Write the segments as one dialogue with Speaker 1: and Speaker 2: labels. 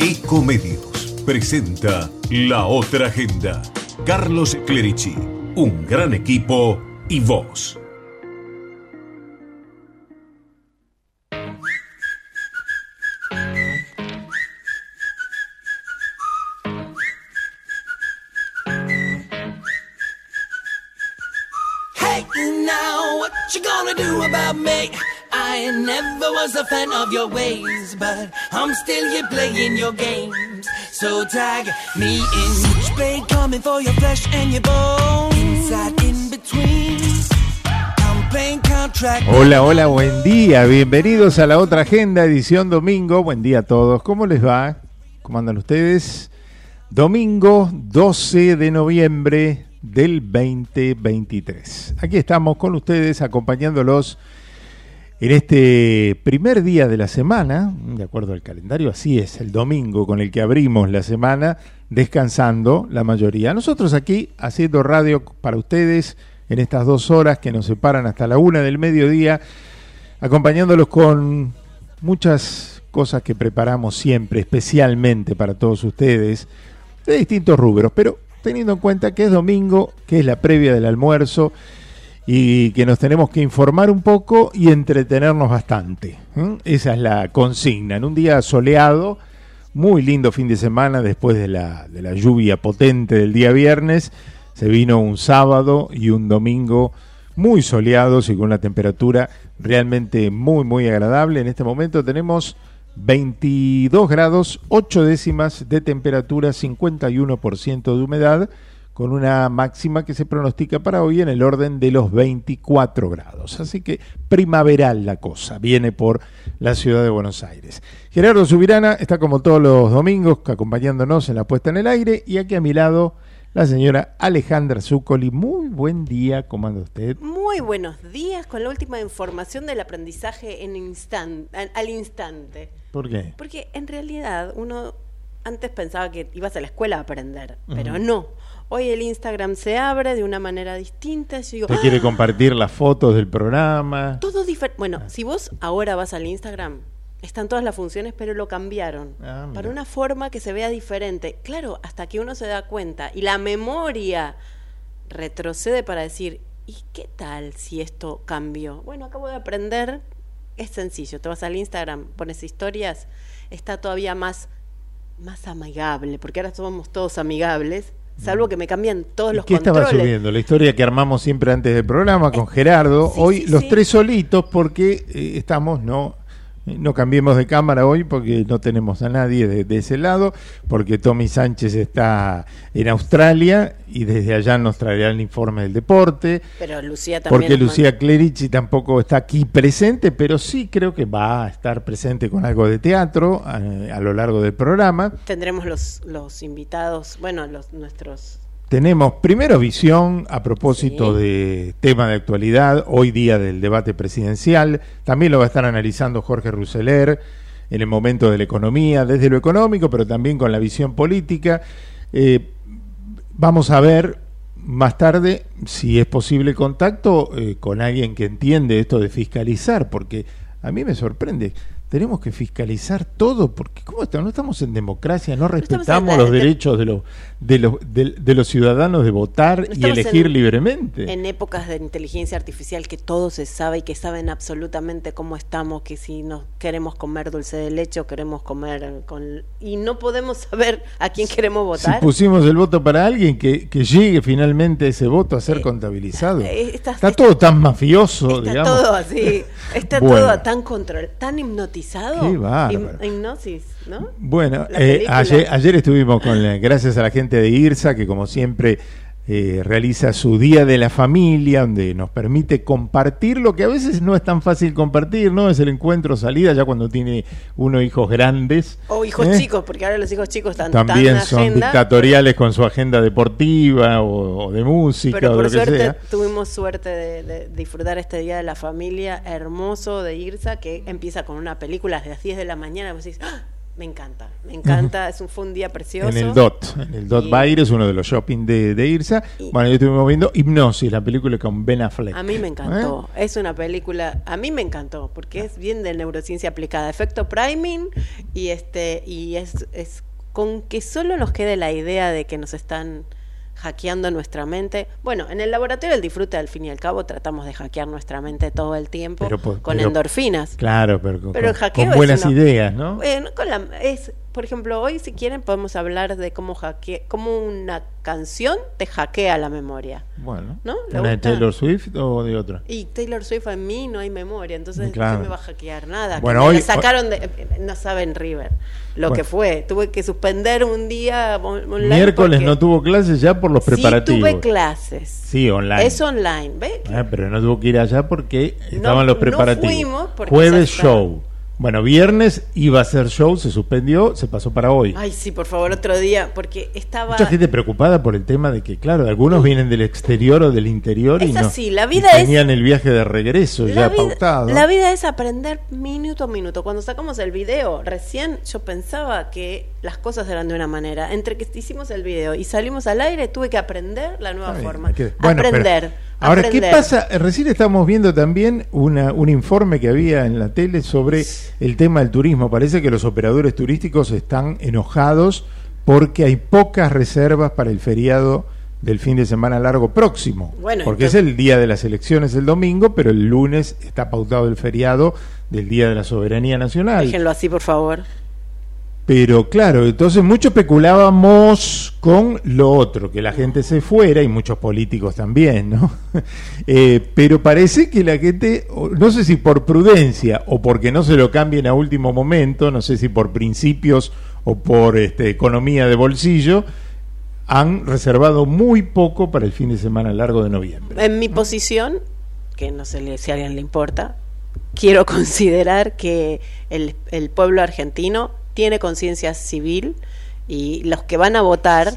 Speaker 1: Ecomedios presenta La Otra Agenda. Carlos Clerici, un gran equipo y vos.
Speaker 2: A fan of your ways, but I'm still here playing your games. So tag me in. Coming for your flesh and your.
Speaker 3: Hola, hola, buen día. Bienvenidos a la otra agenda, edición domingo. Buen día a todos. ¿Cómo les va? ¿Cómo andan ustedes? Domingo 12 de noviembre del 2023. Aquí estamos con ustedes acompañándolos en este primer día de la semana, de acuerdo al calendario, así es, el domingo con el que abrimos la semana, descansando la mayoría. Nosotros aquí haciendo radio para ustedes en estas dos horas que nos separan hasta la una del mediodía, acompañándolos con muchas cosas que preparamos siempre, especialmente para todos ustedes, de distintos rubros, pero teniendo en cuenta que es domingo, que es la previa del almuerzo y que nos tenemos que informar un poco y entretenernos bastante. Esa es la consigna. En un día soleado, muy lindo fin de semana después de la, de la lluvia potente del día viernes, se vino un sábado y un domingo muy soleados y con una temperatura realmente muy, muy agradable. En este momento tenemos 22 grados, 8 décimas de temperatura, 51% de humedad, con una máxima que se pronostica para hoy en el orden de los 24 grados. Así que primaveral la cosa, viene por la ciudad de Buenos Aires. Gerardo Subirana está como todos los domingos acompañándonos en la puesta en el aire y aquí a mi lado la señora Alejandra Zuccoli. Muy buen día, ¿cómo anda usted?
Speaker 4: Muy buenos días con la última información del aprendizaje en instan- al- al instante.
Speaker 3: ¿Por qué?
Speaker 4: Porque en realidad uno antes pensaba que ibas a la escuela a aprender, pero no. Hoy el Instagram se abre de una manera distinta. Yo digo,
Speaker 3: ¿Usted quiere compartir las fotos del programa?
Speaker 4: todo diferente. Bueno, si vos ahora vas al Instagram, están todas las funciones, pero lo cambiaron
Speaker 3: Ah,
Speaker 4: para una forma que se vea diferente. Claro, hasta que uno se da cuenta y la memoria retrocede para decir, ¿y qué tal si esto cambió? Bueno, acabo de aprender, es sencillo, te vas al Instagram, pones historias, está todavía más, más amigable, porque ahora somos todos amigables, salvo que me cambian todos
Speaker 3: Mm. ¿Y
Speaker 4: los
Speaker 3: ¿Qué estaba subiendo? La historia que armamos siempre antes del programa con Gerardo.
Speaker 4: sí,
Speaker 3: hoy
Speaker 4: sí,
Speaker 3: los
Speaker 4: sí.
Speaker 3: tres solitos porque eh, estamos, no, no cambiemos de cámara hoy porque no tenemos a nadie de, de ese lado, porque Tommy Sánchez está en Australia y desde allá nos traerá el informe del deporte.
Speaker 4: Pero Lucía también.
Speaker 3: Porque Lucía Clerici tampoco está aquí presente, pero sí creo que va a estar presente con algo de teatro eh, a lo largo del programa.
Speaker 4: Tendremos los, los invitados, bueno, los nuestros.
Speaker 3: Tenemos primero visión a propósito
Speaker 4: Sí.
Speaker 3: de tema de actualidad, hoy día del debate presidencial. También lo va a estar analizando Jorge Rousseler en el momento de la economía, desde lo económico, pero también con la visión política. Eh, vamos a ver más tarde si es posible contacto eh, con alguien que entiende esto de fiscalizar, porque a mí me sorprende. Tenemos que fiscalizar todo, porque ¿cómo estamos? No estamos en democracia, no respetamos
Speaker 4: en-
Speaker 3: los
Speaker 4: de-
Speaker 3: derechos de los, de los, de, de los ciudadanos de votar y
Speaker 4: Estamos
Speaker 3: elegir
Speaker 4: en-
Speaker 3: libremente.
Speaker 4: En épocas de inteligencia artificial que todo se sabe y que saben absolutamente cómo estamos, que si nos queremos comer dulce de leche o queremos comer con... Y no podemos saber a quién queremos
Speaker 3: si
Speaker 4: votar.
Speaker 3: pusimos el voto para alguien, que, que llegue finalmente ese voto a ser
Speaker 4: Eh,
Speaker 3: contabilizado.
Speaker 4: eh, está-
Speaker 3: Está todo tan mafioso,
Speaker 4: Está
Speaker 3: digamos.
Speaker 4: todo así, está
Speaker 3: Bueno.
Speaker 4: todo tan control, tan hipnotizado.
Speaker 3: Qué
Speaker 4: hipnosis, ¿no?
Speaker 3: Bueno, eh, ayer, ayer estuvimos con, la- gracias a la gente de IRSA, que como siempre eh, realiza su Día de la Familia, donde nos permite compartir lo que a veces no es tan fácil compartir, ¿no? Es el encuentro salida, ya cuando tiene uno hijos grandes.
Speaker 4: O hijos
Speaker 3: ¿eh?
Speaker 4: chicos, porque ahora los hijos chicos están
Speaker 3: También
Speaker 4: tan
Speaker 3: son
Speaker 4: agenda,
Speaker 3: dictatoriales con su agenda deportiva o, o de música
Speaker 4: Pero
Speaker 3: o
Speaker 4: por
Speaker 3: lo que
Speaker 4: suerte
Speaker 3: sea.
Speaker 4: tuvimos suerte de, de disfrutar este día de la familia hermoso de Irsa que empieza con una película desde las 10 de la mañana. Vos decís, ¡Ah! Me encanta, me encanta. Es un, fue un día precioso.
Speaker 3: En el DOT, en el DOT Bayer es uno de los shopping de, de Irsa.
Speaker 4: Y-
Speaker 3: Bueno, yo estuvimos viendo Hipnosis, la película con Ben Affleck.
Speaker 4: A mí me
Speaker 3: ¿Eh?
Speaker 4: encantó. Es una película, a mí me encantó, porque es bien de neurociencia aplicada, efecto priming y este y es, es con que solo nos quede la idea de que nos están hackeando nuestra mente. Bueno, en el laboratorio del disfrute al fin y al cabo tratamos de hackear nuestra mente todo el tiempo
Speaker 3: Pero
Speaker 4: con
Speaker 3: pero-
Speaker 4: endorfinas.
Speaker 3: Claro, pero con,
Speaker 4: Pero el hackeo
Speaker 3: con
Speaker 4: es
Speaker 3: buenas
Speaker 4: una-
Speaker 3: ideas, ¿no?
Speaker 4: Bueno, con la, es, por ejemplo, hoy si quieren podemos hablar de cómo hackea, cómo una canción te hackea la memoria.
Speaker 3: Bueno,
Speaker 4: ¿No? ¿Le
Speaker 3: ¿una de? Taylor Swift o de otra?
Speaker 4: Y Taylor Swift en mí no hay memoria, entonces
Speaker 3: Claro.
Speaker 4: ¿qué me va a hackear? Nada.
Speaker 3: Bueno,
Speaker 4: que me
Speaker 3: hoy-
Speaker 4: la sacaron de... No saben River lo
Speaker 3: Bueno.
Speaker 4: que fue. Tuve que suspender un día on- online.
Speaker 3: Miércoles
Speaker 4: porque-
Speaker 3: no tuvo clases ya por los preparativos.
Speaker 4: Sí tuve clases.
Speaker 3: Sí, online.
Speaker 4: Es online, ¿ves?
Speaker 3: Ah, pero no tuvo que ir allá porque
Speaker 4: No-
Speaker 3: estaban los
Speaker 4: no
Speaker 3: preparativos.
Speaker 4: fuimos porque
Speaker 3: Jueves show. Bueno, viernes iba a ser show, se suspendió, se pasó para hoy.
Speaker 4: Ay, sí, por favor, otro día, porque estaba...
Speaker 3: Mucha gente preocupada por el tema de que, claro, algunos vienen del exterior o del interior y
Speaker 4: Es
Speaker 3: no
Speaker 4: así, la
Speaker 3: y
Speaker 4: vida es-
Speaker 3: tenían el viaje de regreso ya
Speaker 4: vida,
Speaker 3: pautado.
Speaker 4: la vida es aprender minuto a minuto. Cuando sacamos el video, recién yo pensaba que las cosas eran de una manera. Entre que hicimos el video y salimos al aire, tuve que aprender la nueva forma.
Speaker 3: hay que- bueno, pero-
Speaker 4: aprender.
Speaker 3: ahora, ¿qué
Speaker 4: aprender.
Speaker 3: pasa? Recién estamos viendo también una, un informe que había en la tele sobre el tema del turismo. Parece que los operadores turísticos están enojados porque hay pocas reservas para el feriado del fin de semana largo próximo.
Speaker 4: Bueno,
Speaker 3: porque
Speaker 4: entonces-
Speaker 3: es el día de las elecciones el domingo, pero el lunes está pautado el feriado del Día de la Soberanía Nacional.
Speaker 4: Déjenlo así, por favor.
Speaker 3: Pero claro, entonces mucho especulábamos con lo otro, que la gente se fuera y muchos políticos también, ¿no? Eh, pero parece que la gente, no sé si por prudencia o porque no se lo cambien a último momento, no sé si por principios o por este, economía de bolsillo, han reservado muy poco para el fin de semana largo de noviembre.
Speaker 4: En mi posición, que no sé si a alguien le importa, quiero considerar que el, el pueblo argentino tiene conciencia civil y los que van a votar,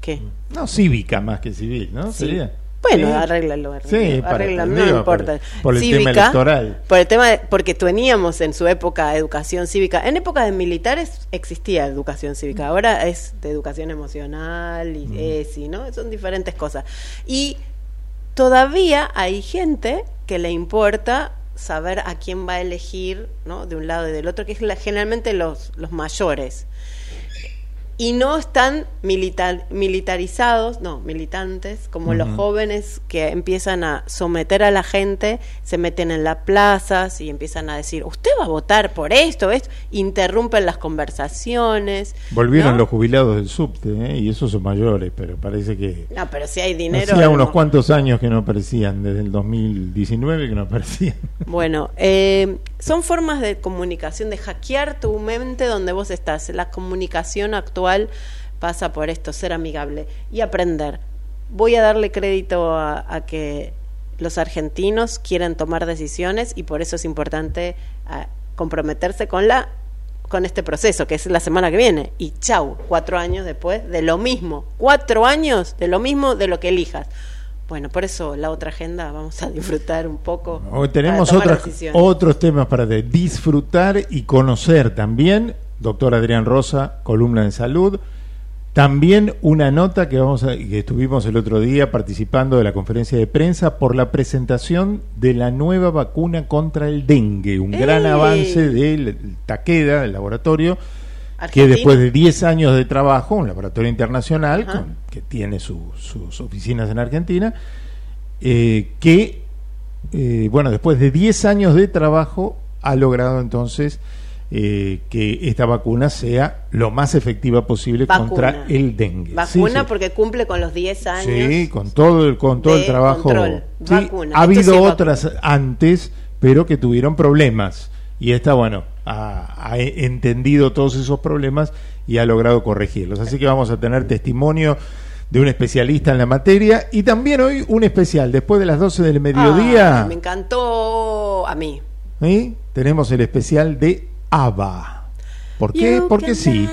Speaker 4: ¿qué?
Speaker 3: No cívica más que civil, ¿no?
Speaker 4: Sí.
Speaker 3: Sería.
Speaker 4: Bueno,
Speaker 3: Sí.
Speaker 4: arréglalo,
Speaker 3: Sí,
Speaker 4: arréglalo,
Speaker 3: para-
Speaker 4: arréglalo, no importa.
Speaker 3: por- por el tema electoral.
Speaker 4: Por el tema de- porque teníamos en su época educación cívica. En época de militares existía educación cívica. Ahora es de educación emocional y ESI, ¿no? Son diferentes cosas. Y todavía hay gente que le importa saber a quién va a elegir, ¿no? De un lado y del otro, que es la- generalmente los, los mayores y no están militar, militarizados, no, militantes, como los jóvenes que empiezan a someter a la gente, se meten en las plazas y empiezan a decir, usted va a votar por esto, esto, interrumpen las conversaciones.
Speaker 3: Volvieron
Speaker 4: ¿no?
Speaker 3: los jubilados del subte, ¿eh? y esos son mayores, pero parece que
Speaker 4: No, pero si hay dinero...
Speaker 3: hacía unos
Speaker 4: no.
Speaker 3: cuantos años que no aparecían, desde el 2019 que no aparecían.
Speaker 4: Bueno, eh, son formas de comunicación, de hackear tu mente donde vos estás. La comunicación actual pasa por esto, ser amigable y aprender. Voy a darle crédito a, que los argentinos quieren tomar decisiones y por eso es importante ah, comprometerse con la con este proceso que es la semana que viene y chau cuatro años después de lo mismo cuatro años de lo mismo de lo que elijas bueno por eso la otra agenda vamos a disfrutar un poco
Speaker 3: Hoy tenemos otras- otros temas para de- disfrutar y conocer también. Doctor Adrián Rosa, columna de salud. También una nota que vamos a, que estuvimos el otro día participando de la conferencia de prensa por la presentación de la nueva vacuna contra el dengue, un gran avance del Taqueda, del laboratorio, que después de 10 años de trabajo, un laboratorio internacional con- que tiene su- sus oficinas en Argentina, eh, que, eh, bueno, después de 10 años de trabajo, ha logrado entonces eh, que esta vacuna sea lo más efectiva posible
Speaker 4: Vacuna.
Speaker 3: contra el dengue.
Speaker 4: Vacuna
Speaker 3: Sí, sí.
Speaker 4: porque cumple con los 10 años.
Speaker 3: Sí, con todo el, con todo el trabajo.
Speaker 4: control.
Speaker 3: Sí,
Speaker 4: Vacuna.
Speaker 3: ha habido
Speaker 4: vacuna.
Speaker 3: otras antes, pero que tuvieron problemas. Y esta, bueno, ha, ha entendido todos esos problemas y ha logrado corregirlos. Así que vamos a tener testimonio de un especialista en la materia y también hoy un especial. Después de las 12 del mediodía,
Speaker 4: Ah, me encantó a mí.
Speaker 3: ¿sí? tenemos el especial de ABBA. ¿Por qué?
Speaker 4: You
Speaker 3: Porque sí.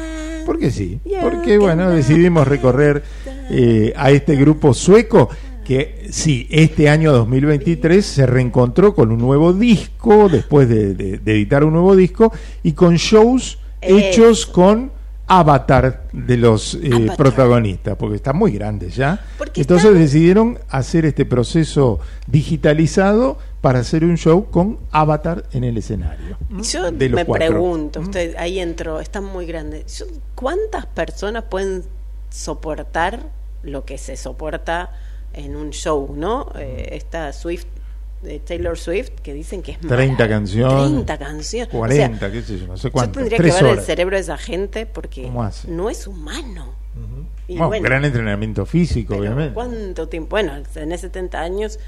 Speaker 3: Porque sí. Porque, bueno, decidimos recorrer eh, a este grupo sueco que sí, este año 2023 se reencontró con un nuevo disco, después de, de- de editar un nuevo disco, y con shows hechos con avatar de los eh,
Speaker 4: Avatar.
Speaker 3: protagonistas, porque están muy grandes ya.
Speaker 4: Porque
Speaker 3: Entonces
Speaker 4: están-
Speaker 3: decidieron hacer este proceso digitalizado para hacer un show con avatar en el escenario.
Speaker 4: Yo
Speaker 3: De los
Speaker 4: me
Speaker 3: cuatro.
Speaker 4: pregunto, usted ahí entró, están muy grandes. ¿Cuántas personas pueden soportar lo que se soporta en un show, no? Eh, esta Swift, de Taylor Swift, que dicen que es
Speaker 3: 30
Speaker 4: mara-
Speaker 3: canciones,
Speaker 4: 30 canciones.
Speaker 3: 40,
Speaker 4: O sea,
Speaker 3: qué sé yo, no sé
Speaker 4: yo
Speaker 3: cuánto.
Speaker 4: tendría
Speaker 3: tres
Speaker 4: que ver
Speaker 3: horas.
Speaker 4: el cerebro de esa gente porque no es humano. Y
Speaker 3: Bueno,
Speaker 4: bueno,
Speaker 3: gran entrenamiento físico, obviamente.
Speaker 4: ¿Cuánto tiempo? Bueno, tenés 70 años.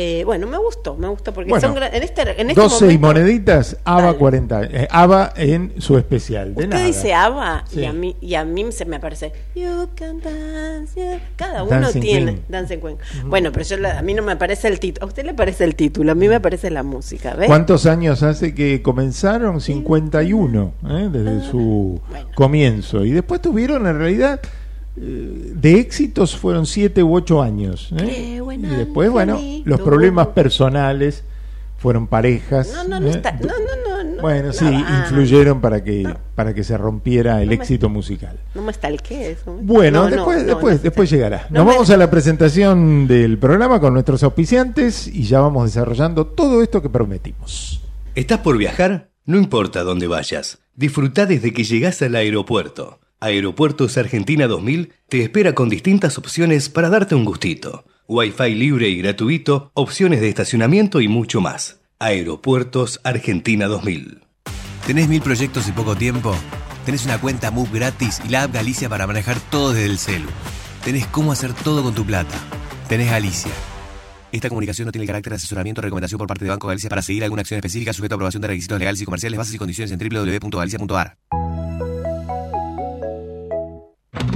Speaker 4: Eh, bueno, me gustó, me gustó porque
Speaker 3: Bueno,
Speaker 4: son en este, en este
Speaker 3: 12 y
Speaker 4: momento-
Speaker 3: moneditas, ABBA
Speaker 4: Dale.
Speaker 3: 40. eh, ABBA en su especial. De
Speaker 4: Usted
Speaker 3: nada.
Speaker 4: dice ABBA
Speaker 3: Sí.
Speaker 4: y a mí y a mí se me parece You can dance, yeah". cada uno
Speaker 3: Dancing
Speaker 4: tiene
Speaker 3: Queen.
Speaker 4: Dancing Queen. Bueno, pero yo la- a mí no me parece el título. A usted le parece el título, a mí me parece la música, ¿ves?
Speaker 3: ¿Cuántos años hace que comenzaron? 51, ¿eh? desde su
Speaker 4: Bueno.
Speaker 3: comienzo. Y después tuvieron, en realidad, de éxitos fueron 7 u 8 años. ¿eh?
Speaker 4: Qué buen
Speaker 3: Y después, bueno,
Speaker 4: angelito.
Speaker 3: los problemas personales fueron parejas.
Speaker 4: No, no, no
Speaker 3: ¿eh?
Speaker 4: está- no, no, no, no,
Speaker 3: Bueno,
Speaker 4: no
Speaker 3: sí,
Speaker 4: va.
Speaker 3: influyeron para que, para que se rompiera el
Speaker 4: No me-
Speaker 3: éxito musical.
Speaker 4: No me stalkeé eso. ¿eh?
Speaker 3: Bueno,
Speaker 4: No, no,
Speaker 3: después,
Speaker 4: no,
Speaker 3: después,
Speaker 4: no,
Speaker 3: después
Speaker 4: no.
Speaker 3: llegará.
Speaker 4: No
Speaker 3: Nos
Speaker 4: me-
Speaker 3: vamos a la presentación del programa con nuestros auspiciantes y ya vamos desarrollando todo esto que prometimos.
Speaker 5: ¿Estás por viajar? No importa dónde vayas. Disfruta desde que llegás al aeropuerto. Aeropuertos Argentina 2000 te espera con distintas opciones para darte un gustito. Wi-Fi libre y gratuito, opciones de estacionamiento y mucho más. Aeropuertos Argentina 2000.
Speaker 6: ¿Tenés mil proyectos y poco tiempo? ¿Tenés una cuenta MUB gratis y la app Galicia para manejar todo desde el celu? ¿Tenés cómo hacer todo con tu plata? Tenés Galicia. Esta comunicación no tiene el carácter de asesoramiento o recomendación por parte de Banco Galicia para seguir alguna acción específica sujeto a aprobación de requisitos legales y comerciales, bases y condiciones en www.galicia.ar.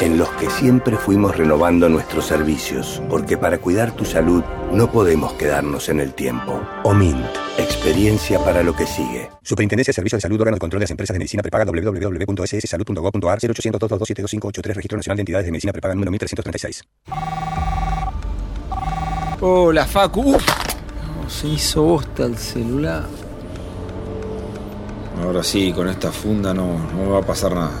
Speaker 7: en los que siempre fuimos renovando nuestros servicios, porque para cuidar tu salud no podemos quedarnos en el tiempo. OMINT, experiencia para lo que sigue.
Speaker 8: Superintendencia de Servicios de Salud, órgano de control de las empresas de medicina prepaga www.sssalud.gov.ar 0800 222 7253 Registro Nacional de Entidades de Medicina Prepaga número 1336.
Speaker 9: Hola, Facu. Uf, no, se hizo bosta el celular.
Speaker 10: Ahora sí, con esta funda no, no me va a pasar nada.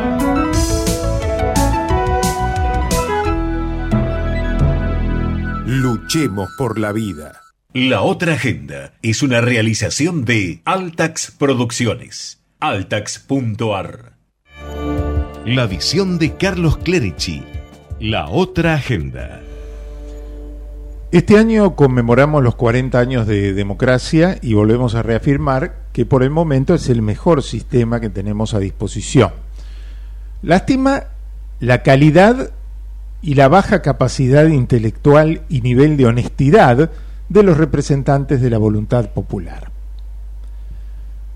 Speaker 1: Luchemos por la vida. La otra agenda es una realización de Altax Producciones. Altax.ar. La visión de Carlos Clerici. La otra agenda.
Speaker 3: Este año conmemoramos los 40 años de democracia y volvemos a reafirmar que por el momento es el mejor sistema que tenemos a disposición. Lástima la calidad y la baja capacidad intelectual y nivel de honestidad de los representantes de la voluntad popular.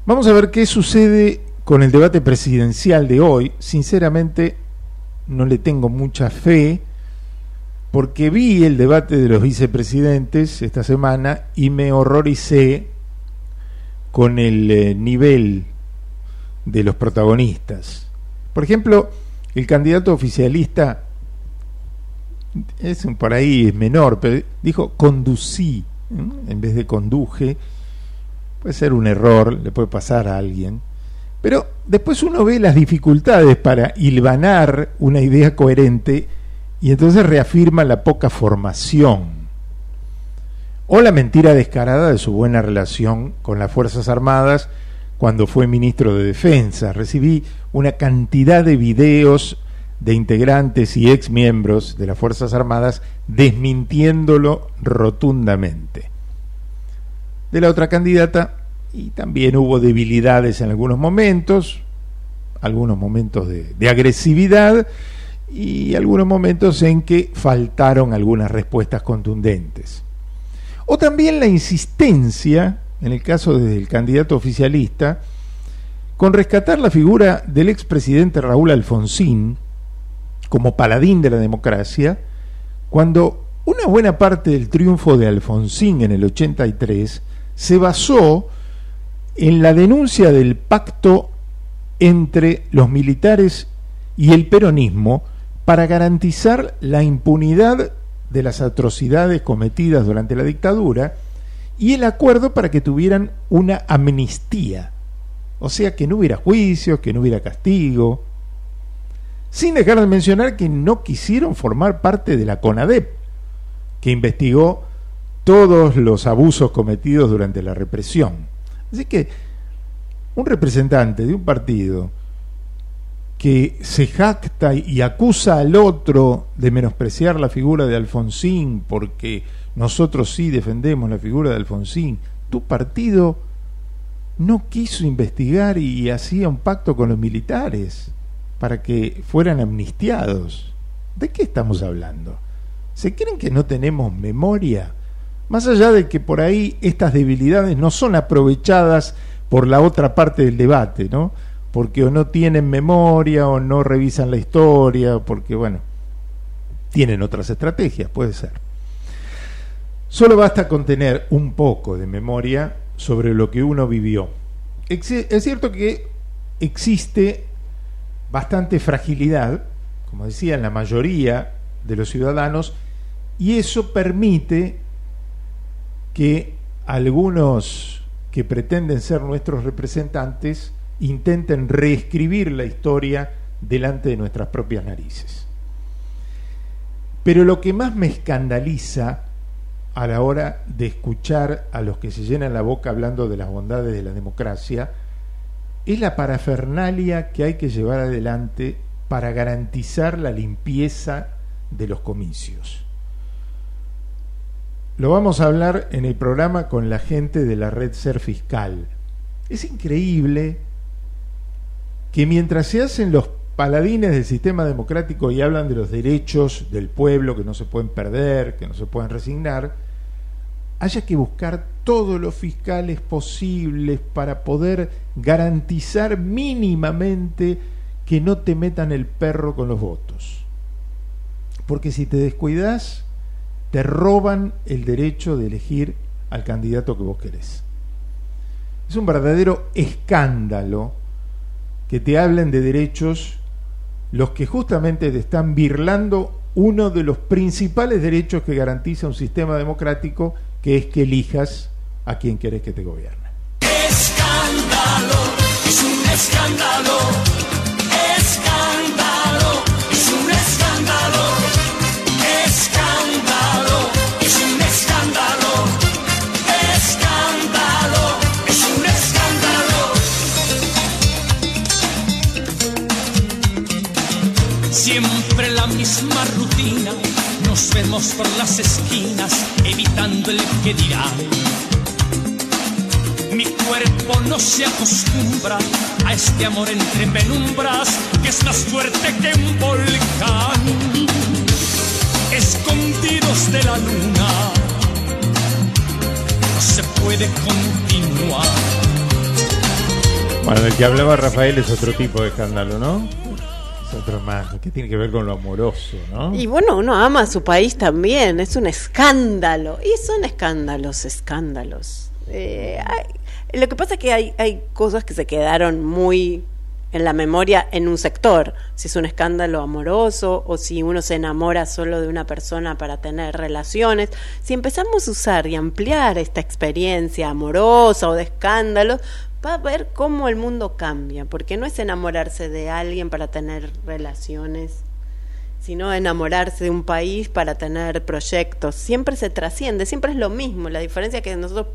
Speaker 3: Vamos a ver qué sucede con el debate presidencial de hoy. Sinceramente, no le tengo mucha fe porque vi el debate de los vicepresidentes esta semana y me horroricé con el eh, nivel de los protagonistas. Por ejemplo, el candidato oficialista es un- por ahí es menor, pero dijo conducí en vez de conduje. Puede ser un error, le puede pasar a alguien. Pero después uno ve las dificultades para hilvanar una idea coherente y entonces reafirma la poca formación o la mentira descarada de su buena relación con las Fuerzas Armadas cuando fue ministro de Defensa. Recibí una cantidad de videos de integrantes y exmiembros de las Fuerzas Armadas desmintiéndolo rotundamente. De la otra candidata, y también hubo debilidades en algunos momentos, algunos momentos de, de agresividad y algunos momentos en que faltaron algunas respuestas contundentes. O también la insistencia, en el caso del candidato oficialista, con rescatar la figura del expresidente Raúl Alfonsín como paladín de la democracia, cuando una buena parte del triunfo de Alfonsín en el 83 se basó en la denuncia del pacto entre los militares y el peronismo para garantizar la impunidad de las atrocidades cometidas durante la dictadura y el acuerdo para que tuvieran una amnistía, o sea, que no hubiera juicios, que no hubiera castigo, sin dejar de mencionar que no quisieron formar parte de la CONADEP, que investigó todos los abusos cometidos durante la represión. Así que un representante de un partido que se jacta y acusa al otro de menospreciar la figura de Alfonsín porque nosotros sí defendemos la figura de Alfonsín, tu partido no quiso investigar y hacía un pacto con los militares para que fueran amnistiados. ¿De qué estamos hablando? ¿Se creen que no tenemos memoria? Más allá de que por ahí estas debilidades no son aprovechadas por la otra parte del debate, ¿no? Porque o no tienen memoria o no revisan la historia, porque bueno, tienen otras estrategias, puede ser. Solo basta con tener un poco de memoria sobre lo que uno vivió. Es cierto que existe bastante fragilidad, como decía, en la mayoría de los ciudadanos, y eso permite que algunos que pretenden ser nuestros representantes intenten reescribir la historia delante de nuestras propias narices. Pero lo que más me escandaliza a la hora de escuchar a los que se llenan la boca hablando de las bondades de la democracia es la parafernalia que hay que llevar adelante para garantizar la limpieza de los comicios. Lo vamos a hablar en el programa con la gente de la red Ser Fiscal. Es increíble que mientras se hacen los paladines del sistema democrático y hablan de los derechos del pueblo que no se pueden perder, que no se pueden resignar, haya que buscar todos los fiscales posibles para poder garantizar mínimamente que no te metan el perro con los votos. Porque si te descuidas, te roban el derecho de elegir al candidato que vos querés. Es un verdadero escándalo que te hablen de derechos los que justamente te están birlando uno de los principales derechos que garantiza un sistema democrático, que es que elijas a quien querés que te gobierne.
Speaker 2: Escándalo, es un escándalo. misma rutina, nos vemos por las esquinas, evitando el que dirá. Cuerpo no se acostumbra a este amor entre penumbras que es más fuerte que un volcán. Escondidos de la luna, no se puede continuar.
Speaker 3: Bueno, el que hablaba Rafael es otro tipo de escándalo, ¿no? otro más, que tiene que ver con lo amoroso, ¿no?
Speaker 4: Y bueno, uno ama a su país también, es un escándalo. Y son escándalos, escándalos. Eh, lo que pasa es que hay, hay cosas que se quedaron muy en la memoria en un sector, si es un escándalo amoroso o si uno se enamora solo de una persona para tener relaciones, si empezamos a usar y ampliar esta experiencia amorosa o de escándalo, va a ver cómo el mundo cambia, porque no es enamorarse de alguien para tener relaciones, sino enamorarse de un país para tener proyectos. Siempre se trasciende, siempre es lo mismo. La diferencia es que nosotros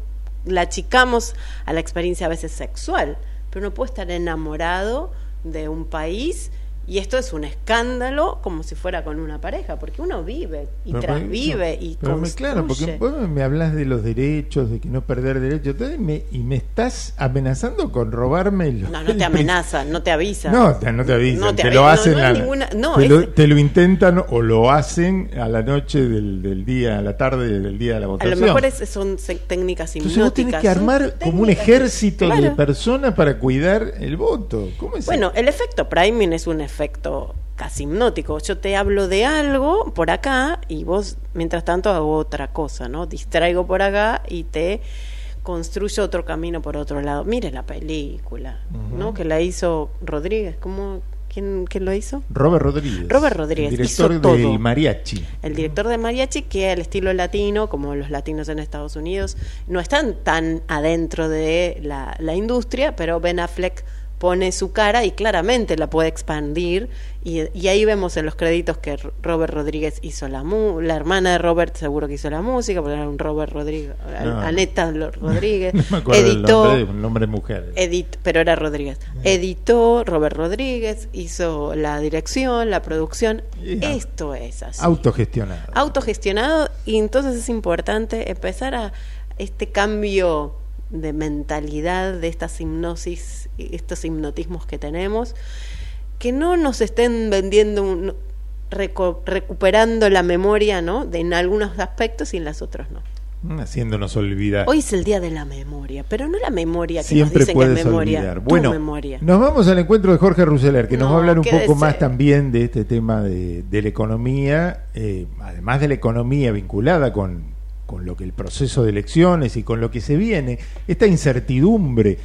Speaker 4: la achicamos a la experiencia a veces sexual, pero uno puede estar enamorado de un país Y esto es un escándalo como si fuera con una pareja, porque uno vive y
Speaker 3: Pero,
Speaker 4: transvive
Speaker 3: no,
Speaker 4: y
Speaker 3: pero
Speaker 4: construye.
Speaker 3: claro, porque vos me hablas de los derechos, de que no perder derechos, entonces me- y me estás amenazando con robarme los...
Speaker 4: No, no te amenaza, no te avisa.
Speaker 3: No, te, no te avisan,
Speaker 4: No
Speaker 3: te,
Speaker 4: te
Speaker 3: lo hacen
Speaker 4: no,
Speaker 3: a-
Speaker 4: ninguna-
Speaker 3: te, lo,
Speaker 4: es-
Speaker 3: te lo intentan o lo hacen a la noche del, del día, a la tarde del día de la
Speaker 4: A
Speaker 3: votación.
Speaker 4: lo mejor es- son técnicas
Speaker 3: Entonces vos tenés
Speaker 4: hipnóticas.
Speaker 3: que armar como un ejército de
Speaker 4: Claro.
Speaker 3: personas para cuidar el voto. ¿Cómo es
Speaker 4: Bueno, el efecto priming es un efecto casi hipnótico. Yo te hablo de algo por acá y vos, mientras tanto, hago otra cosa, ¿no? Distraigo por acá y te construyo otro camino por otro lado. Mire la película, ¿no? Que la hizo Rodríguez. ¿Cómo? ¿Quién, quién lo hizo?
Speaker 3: Robert Rodríguez.
Speaker 4: Robert Rodríguez
Speaker 3: el director
Speaker 4: hizo todo.
Speaker 3: del mariachi.
Speaker 4: El director de mariachi que al estilo latino, como los latinos en Estados Unidos, no están tan adentro de la, la industria, pero Ben Affleck pone su cara y claramente la puede expandir y, y ahí vemos en los créditos que Robert Rodríguez hizo la mu la hermana de Robert seguro que hizo la música porque era un Robert Rodríguez
Speaker 3: No.
Speaker 4: Aneta Rodríguez
Speaker 3: No me acuerdo
Speaker 4: editó
Speaker 3: del nombre, mujer.
Speaker 4: Edit, pero era Rodríguez. Editó Robert Rodríguez, hizo la dirección, la producción. Esto es así.
Speaker 3: Autogestionado.
Speaker 4: Autogestionado y entonces es importante empezar a este cambio de mentalidad de estas hipnosis, estos hipnotismos que tenemos, que no nos estén vendiendo un- reco- recuperando la memoria, ¿no? De en algunos aspectos y en los otros no.
Speaker 3: Haciéndonos olvidar.
Speaker 4: Hoy es el día de la memoria, pero no la memoria que
Speaker 3: Siempre
Speaker 4: nos dicen que es memoria,
Speaker 3: olvidar. Bueno,
Speaker 4: memoria.
Speaker 3: nos vamos al encuentro de Jorge Ruseler, que nos
Speaker 4: No,
Speaker 3: va a hablar un poco más también de este tema de, de la economía, eh, además de la economía vinculada con, con lo que el proceso de elecciones y con lo que se viene, esta incertidumbre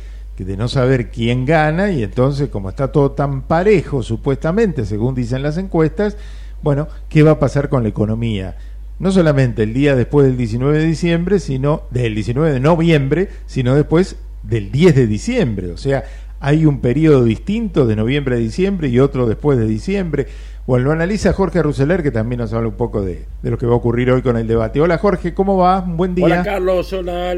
Speaker 3: de no saber quién gana y entonces como está todo tan parejo supuestamente, según dicen las encuestas, bueno, ¿qué va a pasar con la economía? No solamente el día después del 19 de diciembre, sino del 19 de noviembre, sino después del 10 de diciembre. O sea, hay un periodo distinto de noviembre a diciembre y otro después de diciembre. Bueno, lo analiza Jorge Ruseler, que también nos habla un poco de, de lo que va a ocurrir hoy con el debate. Hola Jorge, ¿cómo va? Buen día.
Speaker 11: Hola Carlos, hola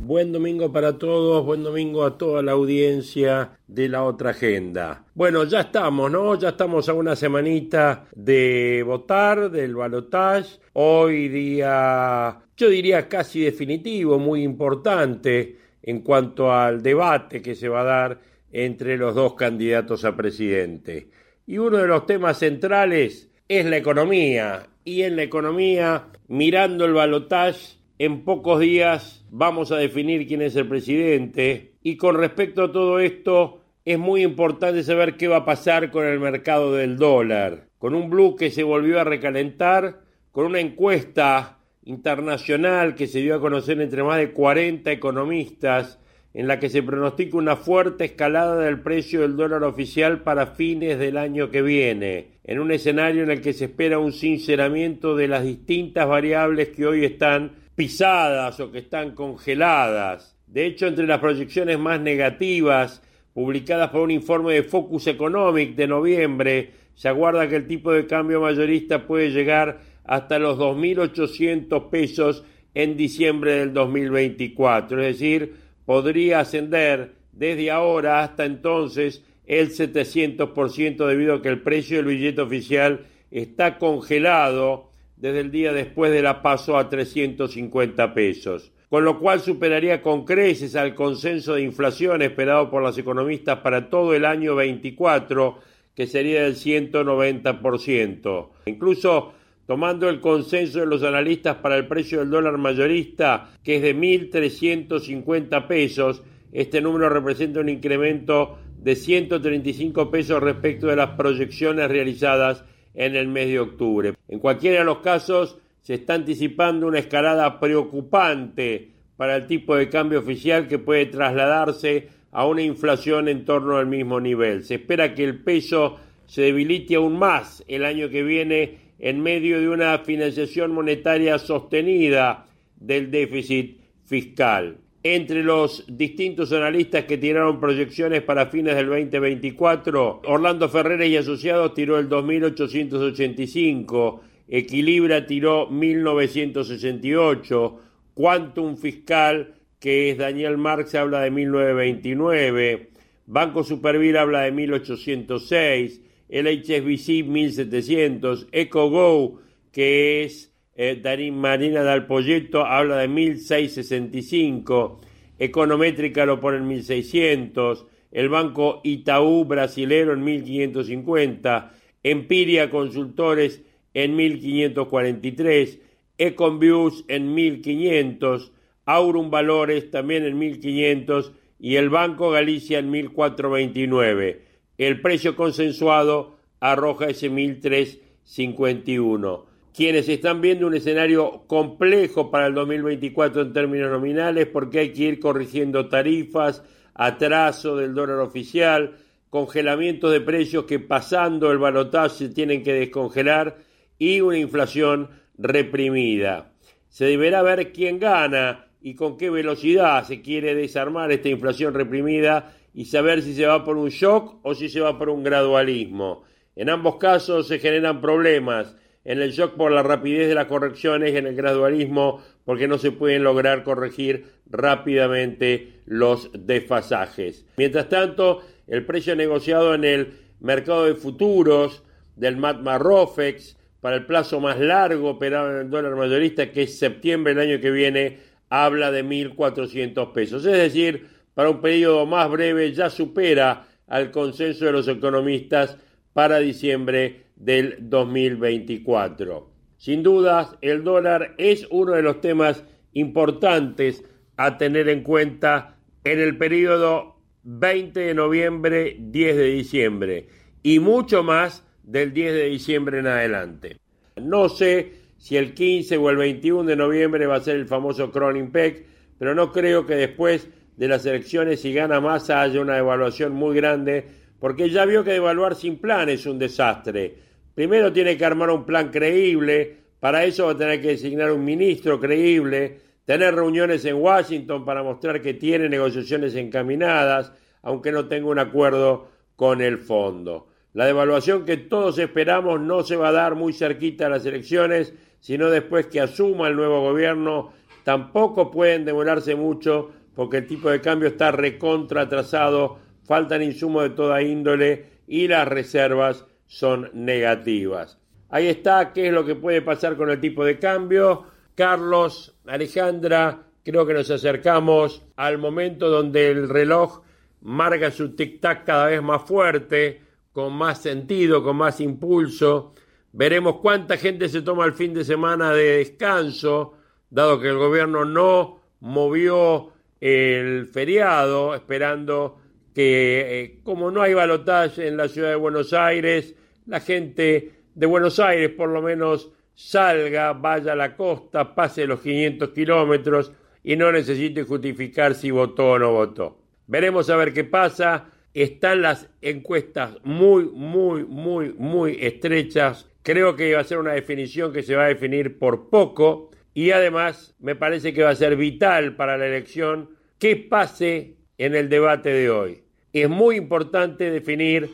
Speaker 11: buen domingo para todos, buen domingo a toda la audiencia de la otra agenda. Bueno, ya estamos, ¿no? Ya estamos a una semanita de votar, del balotage. Hoy día, yo diría casi definitivo, muy importante en cuanto al debate que se va a dar entre los dos candidatos a presidente. Y uno de los temas centrales es la economía. Y en la economía, mirando el balotage, en pocos días vamos a definir quién es el presidente. Y con respecto a todo esto, es muy importante saber qué va a pasar con el mercado del dólar. Con un blue que se volvió a recalentar, con una encuesta internacional que se dio a conocer entre más de 40 economistas, en la que se pronostica una fuerte escalada del precio del dólar oficial para fines del año que viene, en un escenario en el que se espera un sinceramiento de las distintas variables que hoy están pisadas o que están congeladas. De hecho, entre las proyecciones más negativas, publicadas por un informe de Focus Economic de noviembre, se aguarda que el tipo de cambio mayorista puede llegar hasta los 2.800 pesos en diciembre del 2024, es decir, podría ascender desde ahora hasta entonces el 700% debido a que el precio del billete oficial está congelado desde el día después de la paso a 350 pesos, con lo cual superaría con creces al consenso de inflación esperado por los economistas para todo el año 24, que sería del 190%. Incluso tomando el consenso de los analistas para el precio del dólar mayorista, que es de 1.350 pesos, este número representa un incremento de 135 pesos respecto de las proyecciones realizadas en el mes de octubre. En cualquiera de los casos, se está anticipando una escalada preocupante para el tipo de cambio oficial que puede trasladarse a una inflación en torno al mismo nivel. Se espera que el peso se debilite aún más el año que viene en medio de una financiación monetaria sostenida del déficit fiscal. Entre los distintos analistas que tiraron proyecciones para fines del 2024, Orlando Ferreira y Asociados tiró el 2885, Equilibra tiró 1968, Quantum Fiscal, que es Daniel Marx, habla de 1929, Banco Supervir habla de 1806, el HSBC 1700, EcoGo, que es eh, Darín Marina del Polleto, habla de 1665, Econométrica lo pone en 1600, el Banco Itaú brasilero en 1550, Empiria Consultores en 1543, Econviews en 1500, Aurum Valores también en 1500 y el Banco Galicia en 1429. El precio consensuado arroja ese 1351. Quienes están viendo un escenario complejo para el 2024 en términos nominales porque hay que ir corrigiendo tarifas, atraso del dólar oficial, congelamiento de precios que pasando el balotaje tienen que descongelar y una inflación reprimida. Se deberá ver quién gana y con qué velocidad se quiere desarmar esta inflación reprimida y saber si se va por un shock o si se va por un gradualismo. En ambos casos se generan problemas. En el shock por la rapidez de las correcciones, en el gradualismo porque no se pueden lograr corregir rápidamente los desfasajes. Mientras tanto, el precio negociado en el mercado de futuros del MATMA ROFEX para el plazo más largo operado en el dólar mayorista, que es septiembre del año que viene, habla de 1.400 pesos. Es decir, para un periodo más breve ya supera al consenso de los economistas para diciembre del 2024. Sin dudas, el dólar es uno de los temas importantes a tener en cuenta en el periodo 20 de noviembre, 10 de diciembre y mucho más del 10 de diciembre en adelante. No sé si el 15 o el 21 de noviembre va a ser el famoso Cronin Peck, pero no creo que después de las elecciones, si gana Massa, haya una evaluación muy grande, porque ya vio que evaluar sin plan es un desastre. Primero tiene que armar un plan creíble, para eso va a tener que designar un ministro creíble, tener reuniones en Washington para mostrar que tiene negociaciones encaminadas, aunque no tenga un acuerdo con el fondo. La devaluación que todos esperamos no se va a dar muy cerquita a las elecciones, sino después que asuma el nuevo gobierno, tampoco pueden demorarse mucho porque el tipo de cambio está recontra atrasado, faltan insumos de toda índole y las reservas son negativas. Ahí está, qué es lo que puede pasar con el tipo de cambio. Carlos, Alejandra, creo que nos acercamos al momento donde el reloj marca su tic-tac cada vez más fuerte, con más sentido, con más impulso. Veremos cuánta gente se toma el fin de semana de descanso, dado que el gobierno no movió el feriado, esperando que, eh, como no hay balotaje en la ciudad de Buenos Aires, la gente de Buenos Aires por lo menos salga, vaya a la costa, pase los 500 kilómetros y no necesite justificar si votó o no votó. Veremos a ver qué pasa. Están las encuestas muy, muy, muy, muy estrechas Creo que va a ser una definición que se va a definir por poco y además me parece que va a ser vital para la elección qué pase en el debate de hoy. Es muy importante definir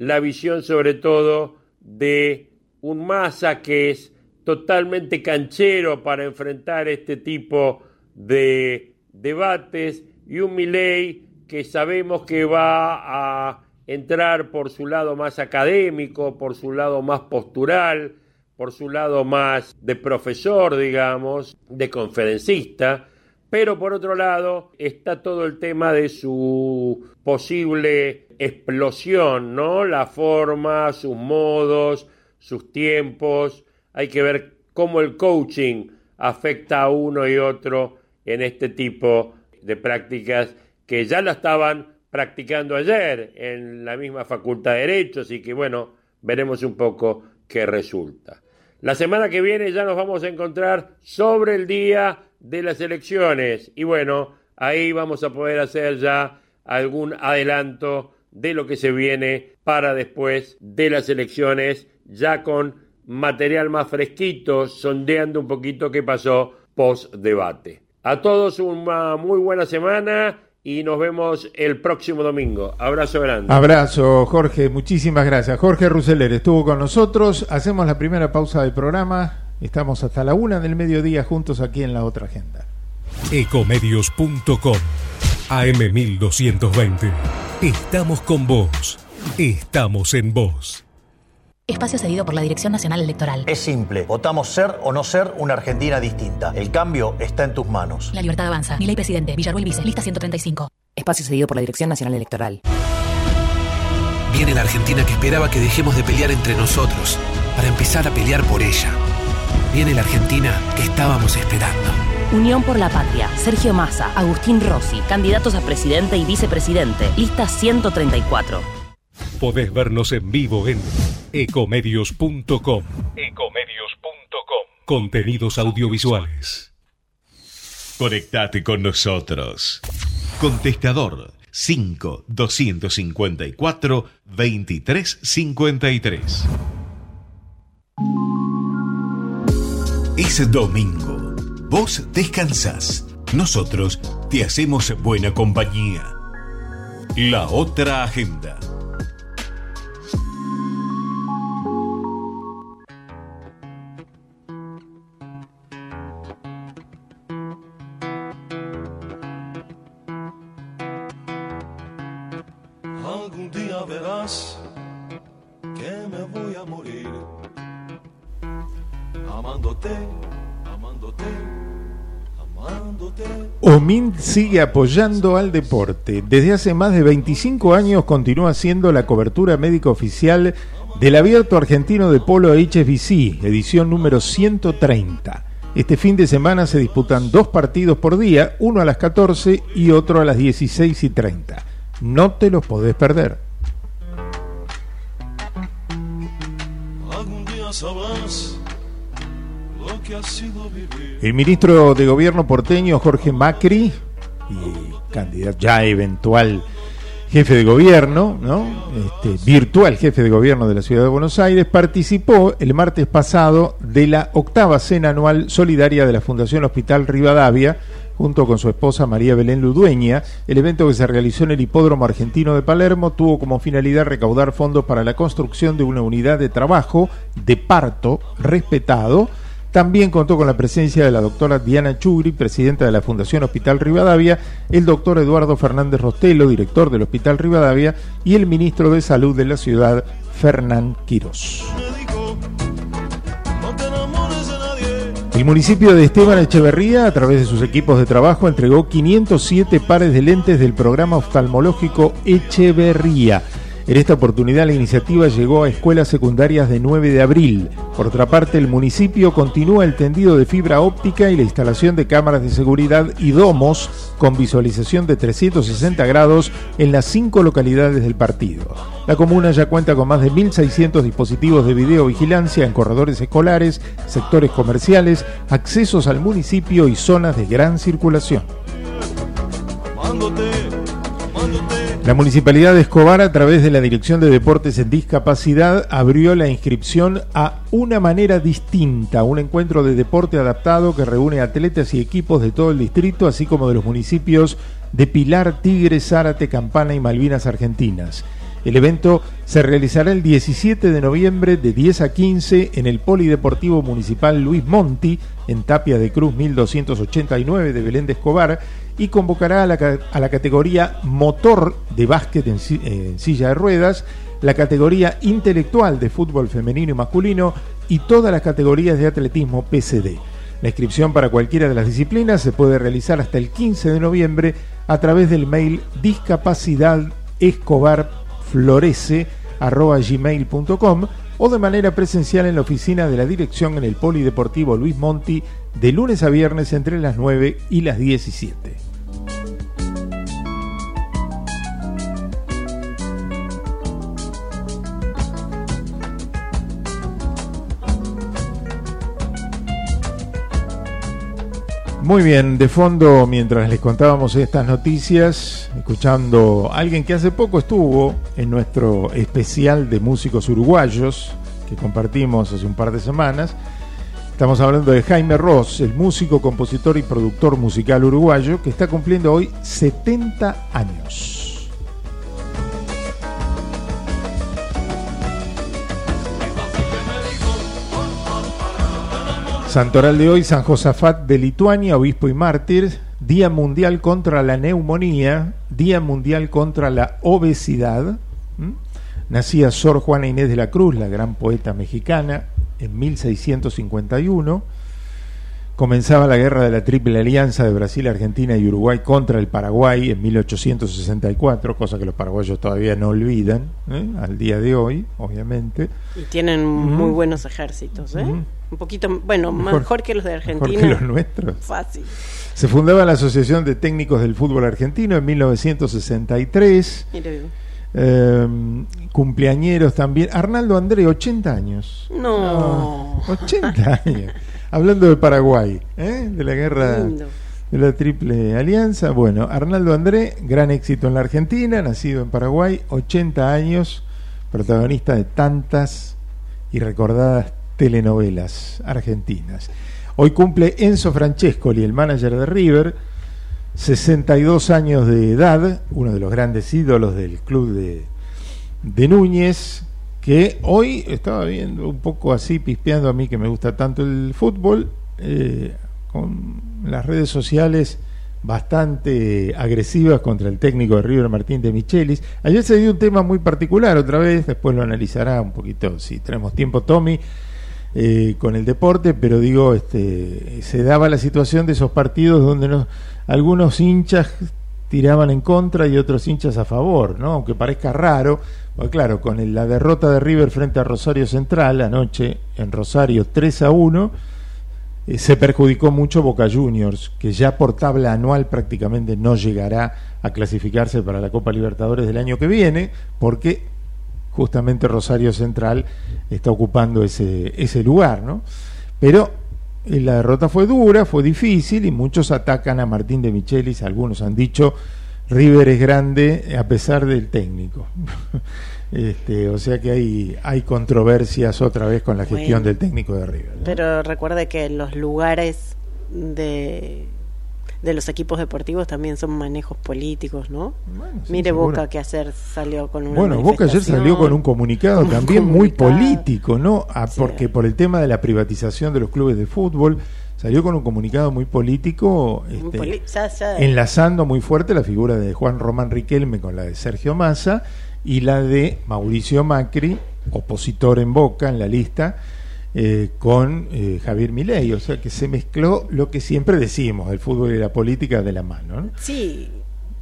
Speaker 11: la visión sobre todo de un masa que es totalmente canchero para enfrentar este tipo de debates y un Milei que sabemos que va a entrar por su lado más académico, por su lado más postural, por su lado más de profesor, digamos, de conferencista, pero por otro lado está todo el tema de su posible explosión, ¿no? La forma, sus modos, sus tiempos. Hay que ver cómo el coaching afecta a uno y otro en este tipo de prácticas que ya lo estaban practicando ayer en la misma Facultad de Derecho, así que bueno, veremos un poco qué resulta. La semana que viene ya nos vamos a encontrar sobre el día de las elecciones y bueno, ahí vamos a poder hacer ya algún adelanto de lo que se viene para después de las elecciones, ya con material más fresquito, sondeando un poquito qué pasó post debate. A todos una muy buena semana y nos vemos el próximo domingo. Abrazo grande.
Speaker 3: Abrazo, Jorge. Muchísimas gracias. Jorge Ruseler estuvo con nosotros. Hacemos la primera pausa del programa. Estamos hasta la una del mediodía juntos aquí en la otra agenda.
Speaker 1: Ecomedios.com AM1220. Estamos con vos. Estamos en vos.
Speaker 12: Espacio cedido por la Dirección Nacional Electoral.
Speaker 13: Es simple. Votamos ser o no ser una Argentina distinta. El cambio está en tus manos.
Speaker 12: La libertad avanza. Mi ley presidente. Villarruel Vice. Lista 135.
Speaker 14: Espacio cedido por la Dirección Nacional Electoral.
Speaker 6: Viene la Argentina que esperaba que dejemos de pelear entre nosotros para empezar a pelear por ella. Viene la Argentina que estábamos esperando.
Speaker 14: Unión por la Patria, Sergio Massa, Agustín Rossi, candidatos a presidente y vicepresidente, lista 134.
Speaker 1: Podés vernos en vivo en ecomedios.com.
Speaker 15: Ecomedios.com.
Speaker 1: Contenidos audiovisuales. Conectate con nosotros. Contestador 5 254 2353. Es domingo. Vos descansás. Nosotros te hacemos buena compañía. La otra agenda.
Speaker 3: Sigue apoyando al deporte. Desde hace más de 25 años continúa haciendo la cobertura médica oficial del Abierto Argentino de Polo HSBC, edición número 130. Este fin de semana se disputan dos partidos por día, uno a las 14 y otro a las 16 y 30. No te los podés perder.
Speaker 16: Algún día sabrás lo que ha sido vivir.
Speaker 3: El ministro de Gobierno porteño Jorge Macri, y candidato ya eventual jefe de gobierno, ¿no? Este, virtual jefe de gobierno de la ciudad de Buenos Aires, participó el martes pasado de la octava cena anual solidaria de la Fundación Hospital Rivadavia, junto con su esposa María Belén Ludueña. El evento que se realizó en el Hipódromo Argentino de Palermo tuvo como finalidad recaudar fondos para la construcción de una unidad de trabajo de parto respetado. También contó con la presencia de la doctora Diana Chugri, presidenta de la Fundación Hospital Rivadavia, el doctor Eduardo Fernández Rostelo, director del Hospital Rivadavia, y el ministro de Salud de la ciudad, Fernán Quirós. El municipio de Esteban Echeverría, a través de sus equipos de trabajo, entregó 507 pares de lentes del programa oftalmológico Echeverría. En esta oportunidad la iniciativa llegó a escuelas secundarias de 9 de abril. Por otra parte, el municipio continúa el tendido de fibra óptica y la instalación de cámaras de seguridad y domos con visualización de 360 grados en las cinco localidades del partido. La comuna ya cuenta con más de 1.600 dispositivos de videovigilancia en corredores escolares, sectores comerciales, accesos al municipio y zonas de gran circulación. La Municipalidad de Escobar, a través de la Dirección de Deportes en Discapacidad, abrió la inscripción a Una Manera Distinta, un encuentro de deporte adaptado que reúne atletas y equipos de todo el distrito, así como de los municipios de Pilar, Tigre, Zárate, Campana y Malvinas Argentinas. El evento se realizará el 17 de noviembre de 10 a 15 en el Polideportivo Municipal Luis Monti, en Tapia de Cruz 1289 de Belén de Escobar, y convocará a la, a la categoría motor de básquet en, si- en silla de ruedas, la categoría intelectual de fútbol femenino y masculino y todas las categorías de atletismo PCD. La inscripción para cualquiera de las disciplinas se puede realizar hasta el 15 de noviembre a través del mail discapacidadescobarflorece.gmail.com o de manera presencial en la oficina de la dirección en el Polideportivo Luis Monti de lunes a viernes entre las 9 y las 17. Muy bien, de fondo, mientras les contábamos estas noticias, escuchando a alguien que hace poco estuvo en nuestro especial de músicos uruguayos que compartimos hace un par de semanas. Estamos hablando de Jaime Ross, el músico, compositor y productor musical uruguayo que está cumpliendo hoy 70 años. Santoral de hoy, San Josafat de Lituania, obispo y mártir, Día Mundial contra la Neumonía, Día Mundial contra la Obesidad, nacía Sor Juana Inés de la Cruz, la gran poeta mexicana, en 1651. Comenzaba la guerra de la Triple Alianza de Brasil, Argentina y Uruguay contra el Paraguay en 1864, cosa que los paraguayos todavía no olvidan, ¿eh? al día de hoy, obviamente.
Speaker 4: Y tienen muy buenos ejércitos, ¿eh? Un poquito, bueno,
Speaker 3: Mejor-
Speaker 4: mejor, que los de
Speaker 3: mejor
Speaker 4: Argentina.
Speaker 3: que los nuestros.
Speaker 4: Fácil.
Speaker 3: Se fundaba la Asociación de Técnicos del Fútbol Argentino en 1963.
Speaker 4: Mire,
Speaker 3: Eh, cumpleañeros también. Arnaldo André, 80 años.
Speaker 4: No.
Speaker 3: 80 años. Hablando de Paraguay, ¿eh? de la guerra
Speaker 4: Lindo.
Speaker 3: de la Triple Alianza. Bueno, Arnaldo André, gran éxito en la Argentina, nacido en Paraguay, 80 años, protagonista de tantas y recordadas telenovelas argentinas. Hoy cumple Enzo Francescoli, el manager de River, 62 años de edad, uno de los grandes ídolos del club de, de Núñez, que hoy estaba viendo un poco así, pispeando a mí que me gusta tanto el fútbol, eh, con las redes sociales bastante agresivas contra el técnico de River Martín de Michelis. Ayer se dio un tema muy particular otra vez, después lo analizará un poquito si tenemos tiempo Tommy eh, con el deporte, pero digo, este, se daba la situación de esos partidos donde no- algunos hinchas tiraban en contra y otros hinchas a favor, ¿no? Aunque parezca raro, porque claro, con el- la derrota de River frente a Rosario Central anoche en Rosario 3 a 1, eh, se perjudicó mucho Boca Juniors, que ya por tabla anual prácticamente no llegará a clasificarse para la Copa Libertadores del año que viene, porque justamente Rosario Central está ocupando ese, ese lugar, ¿no? Pero eh, la derrota fue dura, fue difícil y muchos atacan a Martín de Michelis, algunos han dicho River es grande eh, a pesar del técnico. este, o sea que hay, hay controversias otra vez con la gestión
Speaker 4: Bueno.
Speaker 3: del técnico de River.
Speaker 4: Pero recuerde que los lugares de, de los equipos deportivos también son manejos políticos, ¿no?
Speaker 3: sí,
Speaker 4: Mire
Speaker 3: seguro.
Speaker 4: Boca que ayer salió con una
Speaker 3: Bueno, Boca ayer salió con un comunicado
Speaker 4: Un
Speaker 3: también muy político, ¿no? Ah, porque por el tema de la privatización de los clubes de fútbol, salió con un comunicado muy político,
Speaker 4: Un
Speaker 3: este,
Speaker 4: poli- ya- ya-
Speaker 3: enlazando muy fuerte la figura de Juan Román Riquelme con la de Sergio Massa y la de Mauricio Macri, opositor en Boca en la lista, eh, con eh, Javier Milei. O sea que se mezcló lo que siempre decimos, el fútbol y la política de la mano, ¿no?
Speaker 4: Sí,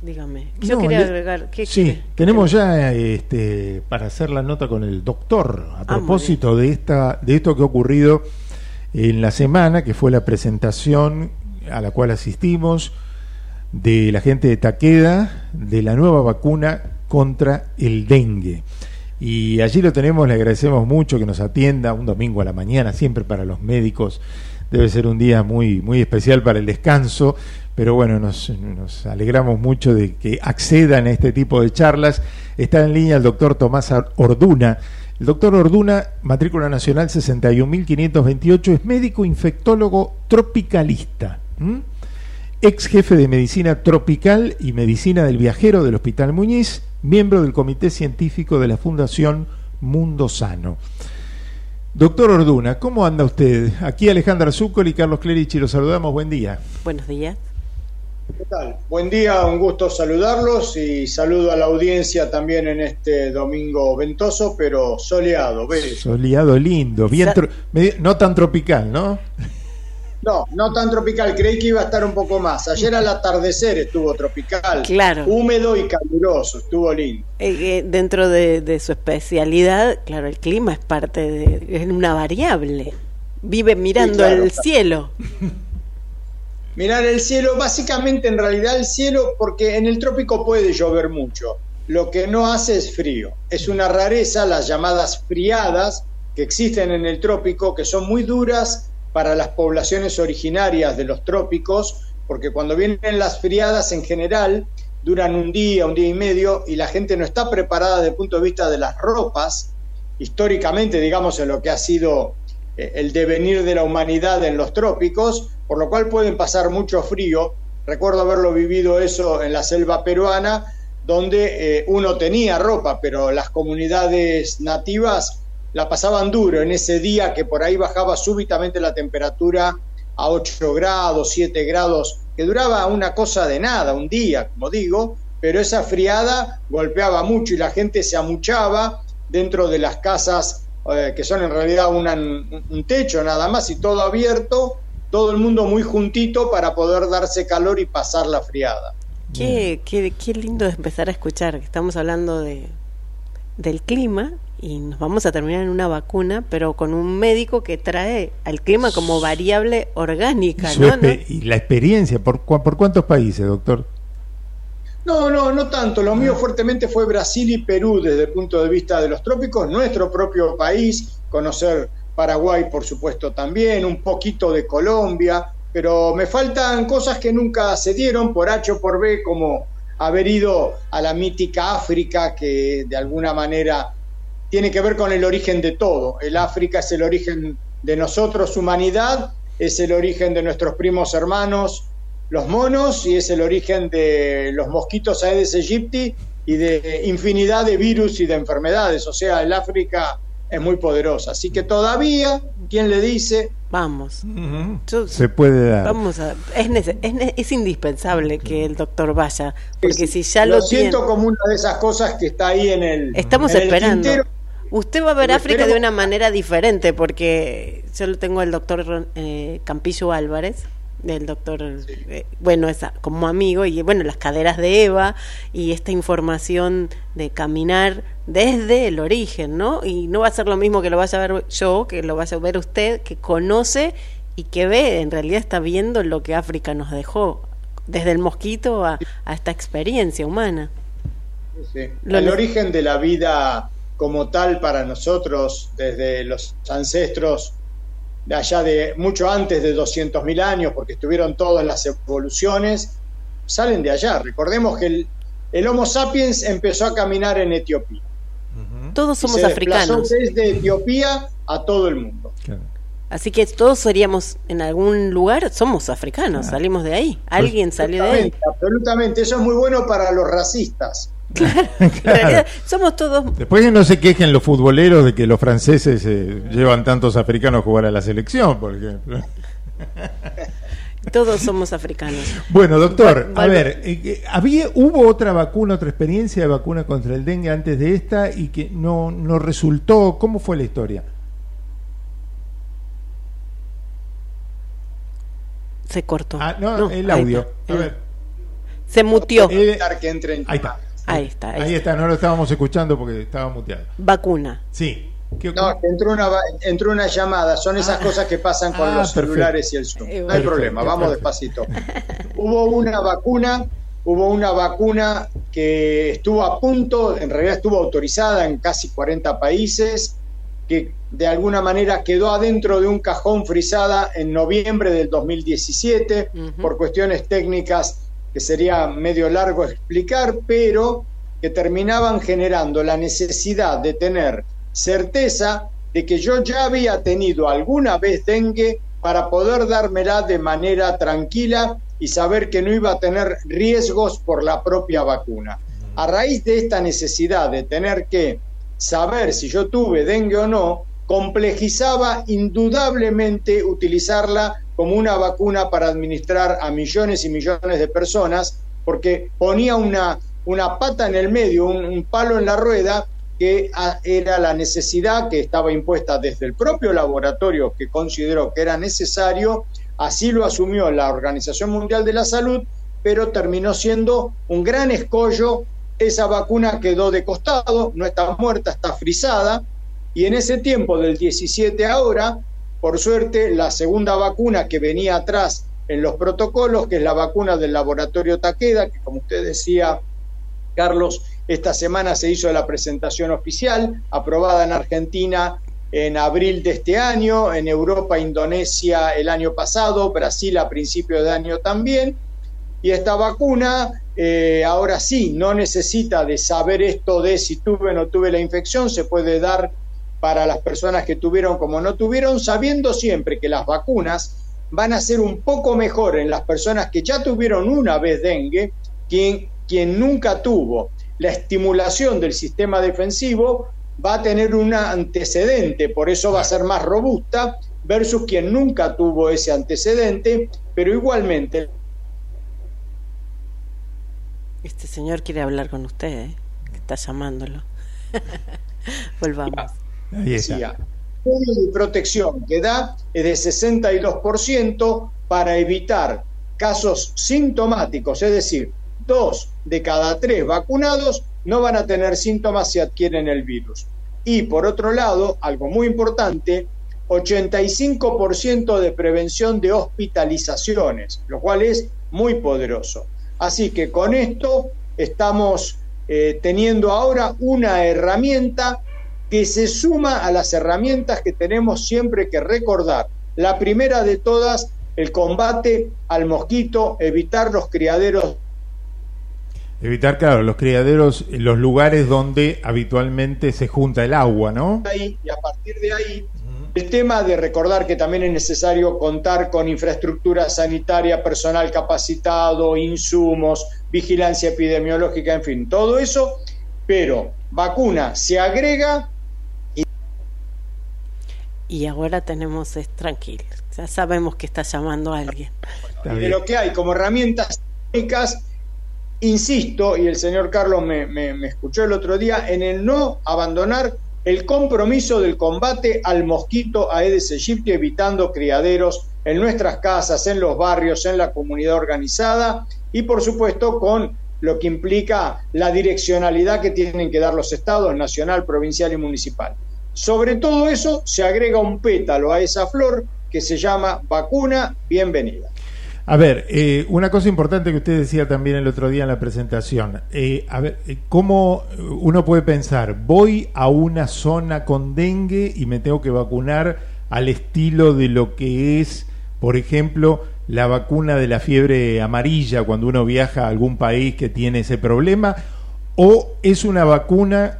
Speaker 4: dígame. Yo
Speaker 3: No,
Speaker 4: quería agregar. ¿qué
Speaker 3: sí,
Speaker 4: quiere?
Speaker 3: tenemos ya este, para hacer la nota con el doctor a
Speaker 4: Ah,
Speaker 3: propósito de esta de esto que ha ocurrido en la semana, que fue la presentación a la cual asistimos de la gente de Taqueda de la nueva vacuna contra el dengue. Y allí lo tenemos, le agradecemos mucho que nos atienda un domingo a la mañana, siempre para los médicos debe ser un día muy, muy especial para el descanso, pero bueno, nos, alegramos mucho de que accedan a este tipo de charlas. Está en línea el doctor Tomás Orduna. El doctor Orduna, matrícula nacional 61.528, es médico infectólogo tropicalista. ex jefe de medicina tropical y medicina del viajero del Hospital Muñiz, miembro del comité científico de la Fundación Mundo Sano. Doctor Orduna, ¿cómo anda usted? Aquí Alejandra Zúcol y Carlos Clerici, los saludamos, buen día.
Speaker 4: Buenos días.
Speaker 17: ¿Qué tal? Buen día, un gusto saludarlos y saludo a la audiencia también en este domingo ventoso, pero soleado. bello.
Speaker 3: Soleado lindo, bien
Speaker 17: Sa-
Speaker 3: tro- medio- no tan tropical, ¿no?
Speaker 17: No, no tan tropical, creí que iba a estar un poco más. Ayer al atardecer estuvo tropical,
Speaker 4: Claro.
Speaker 17: húmedo y caluroso, estuvo lindo.
Speaker 4: Eh, eh, dentro de, de su especialidad, claro, el clima es parte de. es una variable. Vive mirando
Speaker 17: Sí, claro,
Speaker 4: el
Speaker 17: claro.
Speaker 4: cielo.
Speaker 17: Mirar el cielo, básicamente en realidad el cielo, porque en el trópico puede llover mucho. Lo que no hace es frío. Es una rareza las llamadas friadas que existen en el trópico, que son muy duras para las poblaciones originarias de los trópicos, porque cuando vienen las friadas en general duran un día, un día y medio, y la gente no está preparada desde el punto de vista de las ropas, históricamente, digamos, en lo que ha sido eh, el devenir de la humanidad en los trópicos, por lo cual pueden pasar mucho frío. Recuerdo haberlo vivido eso en la selva peruana, donde eh, uno tenía ropa, pero las comunidades nativas la pasaban duro en ese día que por ahí bajaba súbitamente la temperatura a 8 grados, 7 grados, que duraba una cosa de nada, un día, como digo, pero esa friada golpeaba mucho y la gente se amuchaba dentro de las casas eh, que son en realidad un techo nada más y todo abierto, todo el mundo muy juntito para poder darse calor y pasar la friada.
Speaker 4: Qué, qué, qué lindo empezar a escuchar estamos hablando de, del clima y nos vamos a terminar en una vacuna, pero con un médico que trae al clima como variable orgánica,
Speaker 3: Y, la experiencia, ¿por, cua- ¿por cuántos países, doctor?
Speaker 17: No, no, no tanto. Lo mío fuertemente fue Brasil y Perú desde el punto de vista de los trópicos, nuestro propio país, conocer Paraguay, por supuesto, también, un poquito de Colombia, pero me faltan cosas que nunca se dieron por H o por B, como haber ido a la mítica África, que de alguna manera tiene que ver con el origen de todo. El África es el origen de nosotros, humanidad, es el origen de nuestros primos hermanos, los monos, y es el origen de los mosquitos Aedes aegypti y de infinidad de virus y de enfermedades. O sea, el África es muy poderosa. Así que todavía, ¿quién le dice?
Speaker 4: Vamos.
Speaker 3: Se puede dar.
Speaker 4: Vamos a, es, nece- es, indispensable que el doctor vaya, porque si ya
Speaker 17: lo
Speaker 4: lo,
Speaker 17: siento
Speaker 4: tiene-
Speaker 17: como una de esas cosas que está ahí en el.
Speaker 4: Estamos
Speaker 17: en el
Speaker 4: esperando.
Speaker 17: tintero.
Speaker 4: Usted va a ver
Speaker 17: Pero
Speaker 4: África de una manera diferente, porque yo lo tengo al doctor eh, Campillo Álvarez, del doctor, eh, bueno, esa, como amigo, y bueno, las caderas de Eva, y esta información de caminar desde el origen, ¿no? Y no va a ser lo mismo que lo vaya a ver yo, que lo vaya a ver usted, que conoce y que ve, en realidad está viendo lo que África nos dejó, desde el mosquito a, a esta experiencia humana.
Speaker 17: Sí. El origen de la vida como tal para nosotros, desde los ancestros de allá de mucho antes de 200.000 años, porque estuvieron todas las evoluciones, salen de allá. Recordemos que el, el Homo sapiens empezó a caminar en Etiopía.
Speaker 4: Todos somos
Speaker 17: se
Speaker 4: africanos.
Speaker 17: desde Etiopía a todo el mundo.
Speaker 4: Así que todos seríamos en algún lugar, somos africanos, salimos de ahí. Alguien salió de ahí.
Speaker 17: Absolutamente. Eso es muy bueno para los racistas.
Speaker 4: En realidad, somos todos,
Speaker 3: Después que no se quejen los futboleros de que los franceses eh, llevan tantos africanos a jugar a la selección, por ejemplo.
Speaker 4: todos somos africanos.
Speaker 3: Bueno, doctor, a ver, eh, eh, había, hubo otra vacuna, otra experiencia de vacuna contra el dengue antes de esta y que no, no resultó. ¿Cómo fue la historia?
Speaker 4: Se cortó.
Speaker 3: Ah, no, el audio.
Speaker 4: está.
Speaker 3: A ver.
Speaker 4: Se mutió.
Speaker 17: Evitar que entre en
Speaker 3: Ahí está.
Speaker 4: Ahí está. ahí
Speaker 3: Ahí está, no lo estábamos escuchando porque estaba muteado.
Speaker 4: Vacuna.
Speaker 3: Sí. ¿Qué-
Speaker 17: No, que entró una, entró una llamada. Son esas cosas que pasan con
Speaker 3: Ah,
Speaker 17: los
Speaker 3: perfecto.
Speaker 17: celulares y el Zoom. No hay
Speaker 3: Perfecto,
Speaker 17: problema, vamos
Speaker 3: perfecto.
Speaker 17: despacito. Hubo una vacuna, hubo una vacuna que estuvo a punto, en realidad estuvo autorizada en casi 40 países, que de alguna manera quedó adentro de un cajón frisada en noviembre del 2017 por cuestiones técnicas que sería medio largo explicar, pero que terminaban generando la necesidad de tener certeza de que yo ya había tenido alguna vez dengue para poder dármela de manera tranquila y saber que no iba a tener riesgos por la propia vacuna. A raíz de esta necesidad de tener que saber si yo tuve dengue o no, complejizaba indudablemente utilizarla como una vacuna para administrar a millones y millones de personas, porque ponía una, una pata en el medio, un, palo en la rueda, que ah, era la necesidad que estaba impuesta desde el propio laboratorio que consideró que era necesario, así lo asumió la Organización Mundial de la Salud, pero terminó siendo un gran escollo. Esa vacuna quedó de costado, no está muerta, está frisada, y en ese tiempo del 17 ahora, por suerte, la segunda vacuna que venía atrás en los protocolos, que es la vacuna del laboratorio Takeda, que como usted decía, Carlos, esta semana se hizo la presentación oficial, aprobada en Argentina en abril de este año, en Europa, Indonesia el año pasado, Brasil a principios de año también. Y esta vacuna, eh, ahora sí, no necesita de saber esto de si tuve o no tuve la infección, se puede dar para las personas que tuvieron como no tuvieron, sabiendo siempre que las vacunas van a ser un poco mejor en las personas que ya tuvieron una vez dengue, quien, quien nunca tuvo la estimulación del sistema defensivo va a tener un antecedente, por eso va a ser más robusta versus quien nunca tuvo ese antecedente, pero igualmente
Speaker 4: Este señor quiere hablar con usted, ¿eh? está llamándolo. Volvamos.
Speaker 3: Ahí está.
Speaker 17: de protección que da es de 62% para evitar casos sintomáticos, es decir, dos de cada tres vacunados no van a tener síntomas si adquieren el virus. Y por otro lado, algo muy importante, 85% de prevención de hospitalizaciones, lo cual es muy poderoso. Así que con esto estamos eh, teniendo ahora una herramienta que se suma a las herramientas que tenemos siempre que recordar. La primera de todas, el combate al mosquito, evitar los criaderos
Speaker 3: Evitar, claro, los criaderos, los lugares donde habitualmente se junta el agua, ¿no?
Speaker 17: ahí, y a partir de ahí el tema de recordar que también es necesario contar con infraestructura sanitaria, personal capacitado, insumos, vigilancia epidemiológica, en fin, todo eso, pero vacuna se agrega
Speaker 4: Y ahora tenemos es tranquilo. Ya sabemos que está llamando a alguien.
Speaker 17: y de lo que hay como herramientas técnicas, insisto, y el señor Carlos me, me- me escuchó el otro día, en el no abandonar el compromiso del combate al mosquito Aedes aegypti, evitando criaderos en nuestras casas, en los barrios, en la comunidad organizada y por supuesto con lo que implica la direccionalidad que tienen que dar los estados, nacional, provincial y municipal. Sobre todo eso se agrega un pétalo a esa flor que se llama vacuna bienvenida.
Speaker 3: A ver, eh, una cosa importante que usted decía también el otro día en la presentación. Eh, a ver, eh, ¿cómo uno puede pensar? Voy a una zona con dengue y me tengo que vacunar al estilo de lo que es, por ejemplo, la vacuna de la fiebre amarilla cuando uno viaja a algún país que tiene ese problema, o es una vacuna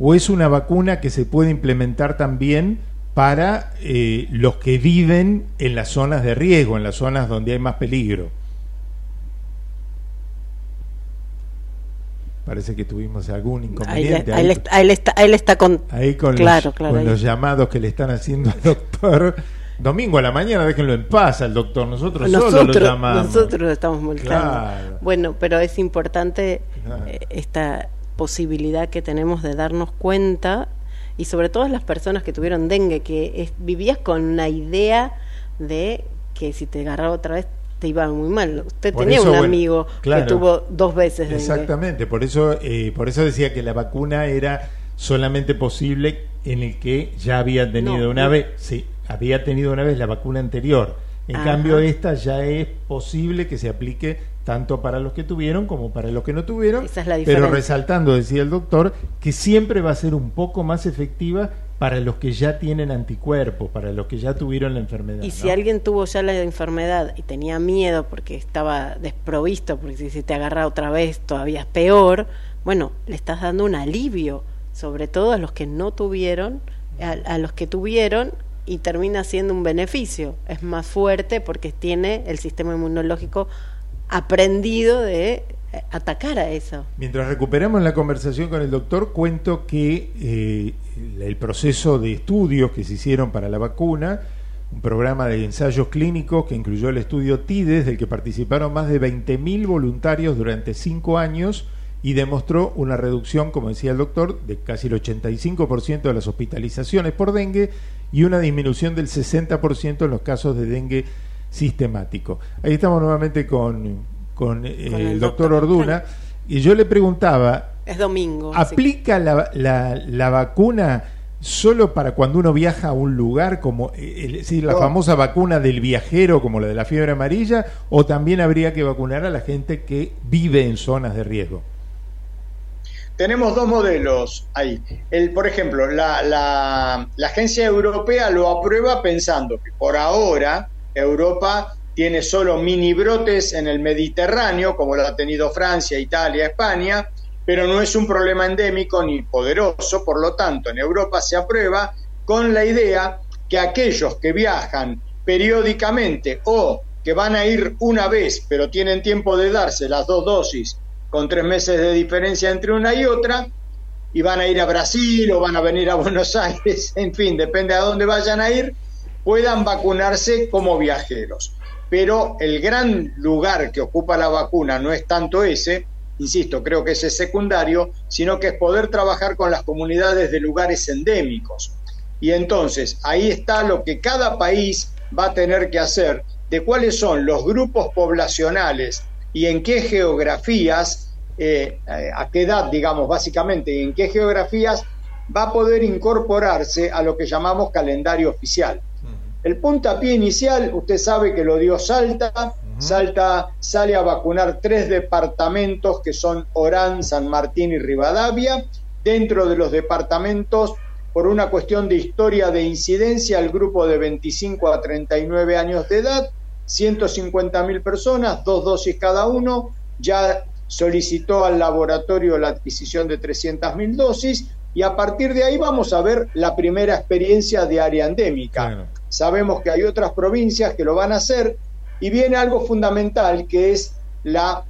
Speaker 3: o es una vacuna que se puede implementar también para eh, los que viven en las zonas de riesgo, en las zonas donde hay más peligro. Parece que tuvimos algún
Speaker 4: Ahí,
Speaker 3: inconveniente.
Speaker 4: ahí ahí le está, ahí le está con.
Speaker 3: ahí con,
Speaker 4: claro,
Speaker 3: los,
Speaker 4: claro.
Speaker 3: con
Speaker 4: ahí.
Speaker 3: los llamados que le están haciendo al doctor. Domingo a la mañana, déjenlo en paz al doctor. Nosotros, solo lo llamamos.
Speaker 4: nosotros lo estamos molestando.
Speaker 3: Claro.
Speaker 4: Bueno, pero es importante eh, esta posibilidad que tenemos de darnos cuenta y sobre todo las personas que tuvieron dengue, que es- vivías con una idea de que si te agarraba otra vez te iba muy mal. Usted
Speaker 3: Por
Speaker 4: tenía
Speaker 3: eso,
Speaker 4: un
Speaker 3: bueno,
Speaker 4: amigo
Speaker 3: claro.
Speaker 4: que tuvo dos veces dengue.
Speaker 3: Exactamente, por eso, eh, por eso decía que la vacuna era solamente posible en el que ya había tenido
Speaker 4: No,
Speaker 3: una
Speaker 4: no.
Speaker 3: vez, sí, había tenido una vez la vacuna anterior. En
Speaker 4: Ajá.
Speaker 3: cambio, esta ya es posible que se aplique tanto para los que tuvieron como para los que no tuvieron.
Speaker 4: Esa es la
Speaker 3: pero resaltando, decía el doctor, que siempre va a ser un poco más efectiva para los que ya tienen anticuerpos, para los que ya tuvieron la enfermedad.
Speaker 4: Y
Speaker 3: ¿no?
Speaker 4: si alguien tuvo ya la enfermedad y tenía miedo porque estaba desprovisto, porque si se te agarra otra vez todavía es peor, bueno, le estás dando un alivio, sobre todo a los que no tuvieron, a, a los que tuvieron y termina siendo un beneficio. Es más fuerte porque tiene el sistema inmunológico aprendido de eh, atacar a eso.
Speaker 3: Mientras recuperamos la conversación con el doctor, cuento que eh, el proceso de estudios que se hicieron para la vacuna, un programa de ensayos clínicos que incluyó el estudio TIDES, del que participaron más de 20.000 voluntarios durante cinco años y demostró una reducción, como decía el doctor, de casi el 85% de las hospitalizaciones por dengue y una disminución del 60% en los casos de dengue sistemático. Ahí estamos nuevamente con, con, eh,
Speaker 4: Con el
Speaker 3: doctor
Speaker 4: doctor
Speaker 3: Orduna y yo le preguntaba,
Speaker 4: Es domingo. que-
Speaker 3: ¿aplica la, la, la vacuna solo para cuando uno viaja a un lugar, como eh, el- es decir, la
Speaker 17: No.
Speaker 3: famosa vacuna del viajero, como la de la fiebre amarilla, o también habría que vacunar a la gente que vive en zonas de riesgo?
Speaker 17: Tenemos dos modelos ahí. El, por ejemplo, la, la- la agencia europea lo aprueba pensando que por ahora Europa tiene solo mini brotes en el Mediterráneo, como lo ha tenido Francia, Italia, España, pero no es un problema endémico ni poderoso, por lo tanto, en Europa se aprueba con la idea que aquellos que viajan periódicamente o que van a ir una vez, pero tienen tiempo de darse las dos dosis con tres meses de diferencia entre una y otra, y van a ir a Brasil o van a venir a Buenos Aires, en fin, depende a dónde vayan a ir, puedan vacunarse como viajeros. Pero el gran lugar que ocupa la vacuna no es tanto ese, insisto, creo que ese es secundario, sino que es poder trabajar con las comunidades de lugares endémicos. Y entonces ahí está lo que cada país va a tener que hacer de cuáles son los grupos poblacionales y en qué geografías, eh, a qué edad, digamos, básicamente, y en qué geografías va a poder incorporarse a lo que llamamos calendario oficial. El puntapié inicial, usted sabe que lo dio Salta. Salta sale a vacunar tres departamentos que son Orán, San Martín y Rivadavia. Dentro de los departamentos, por una cuestión de historia de incidencia, el grupo de 25 a 39 años de edad, 150 mil personas, dos dosis cada uno. Ya solicitó al laboratorio la adquisición de 300 mil dosis y a partir de ahí vamos a ver la primera experiencia de área endémica. Sabemos que hay otras provincias que lo van a hacer y viene algo fundamental que es la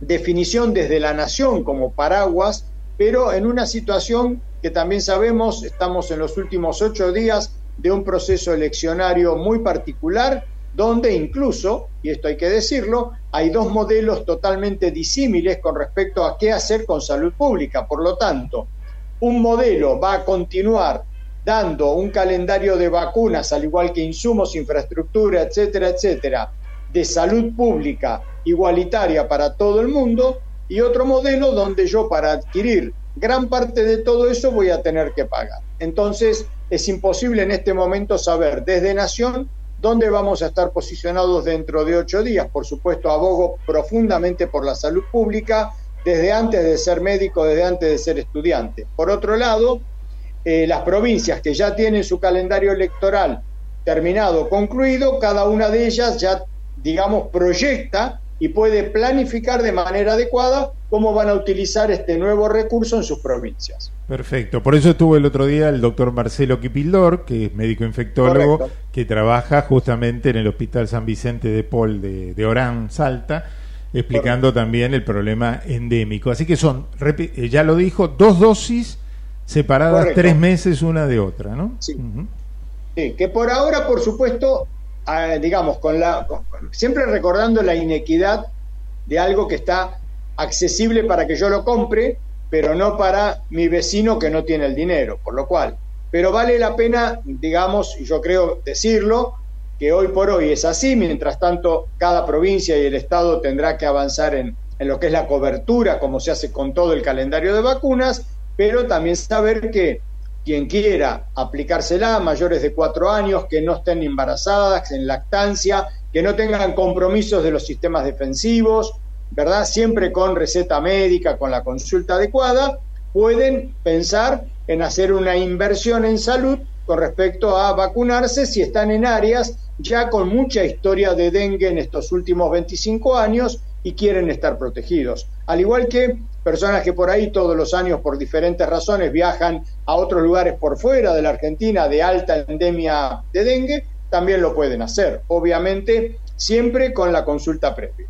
Speaker 17: definición desde la nación como paraguas, pero en una situación que también sabemos, estamos en los últimos ocho días de un proceso eleccionario muy particular, donde incluso, y esto hay que decirlo, hay dos modelos totalmente disímiles con respecto a qué hacer con salud pública. Por lo tanto, un modelo va a continuar dando un calendario de vacunas, al igual que insumos, infraestructura, etcétera, etcétera, de salud pública igualitaria para todo el mundo, y otro modelo donde yo para adquirir gran parte de todo eso voy a tener que pagar. Entonces, es imposible en este momento saber desde Nación dónde vamos a estar posicionados dentro de ocho días. Por supuesto, abogo profundamente por la salud pública, desde antes de ser médico, desde antes de ser estudiante. Por otro lado, eh, las provincias que ya tienen su calendario electoral terminado, concluido, cada una de ellas ya, digamos, proyecta y puede planificar de manera adecuada cómo van a utilizar este nuevo recurso en sus provincias.
Speaker 3: Perfecto. Por eso estuvo el otro día el doctor Marcelo Quipildor, que es médico infectólogo, que trabaja justamente en el Hospital San Vicente de Paul de, de Orán, Salta explicando también el problema endémico. Así que son, eh, ya lo dijo, dos dosis separadas tres meses una de otra, ¿no?
Speaker 17: Sí. que por ahora, por supuesto, ah, digamos, con la, siempre recordando la inequidad de algo que está accesible para que yo lo compre, pero no para mi vecino que no tiene el dinero, por lo cual, pero vale la pena, digamos, y yo creo decirlo, que hoy por hoy es así, mientras tanto cada provincia y el Estado tendrá que avanzar en, lo que es la cobertura, como se hace con todo el calendario de vacunas, pero también saber que quien quiera aplicársela, mayores de cuatro años, que no estén embarazadas, en lactancia, que no tengan compromisos de los sistemas defensivos, ¿verdad? Siempre con receta médica, con la consulta adecuada, pueden pensar en hacer una inversión en salud con respecto a vacunarse si están en áreas ya con mucha historia de dengue en estos últimos 25 años y quieren estar protegidos. Al igual que personas que por ahí todos los años por diferentes razones viajan a otros lugares por fuera de la Argentina de alta endemia de dengue, también lo pueden hacer, obviamente siempre con la consulta previa.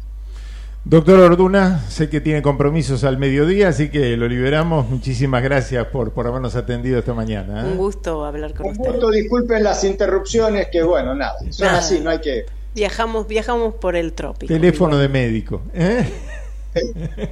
Speaker 3: Doctor Orduna, sé que tiene compromisos al mediodía, así que lo liberamos. Muchísimas gracias por, por habernos atendido esta mañana.
Speaker 4: ¿eh? Un gusto hablar con
Speaker 17: Un gusto, disculpen las interrupciones, que bueno, nada, son así, no hay que...
Speaker 4: Viajamos, viajamos por el trópico.
Speaker 3: Teléfono de médico. ¿eh?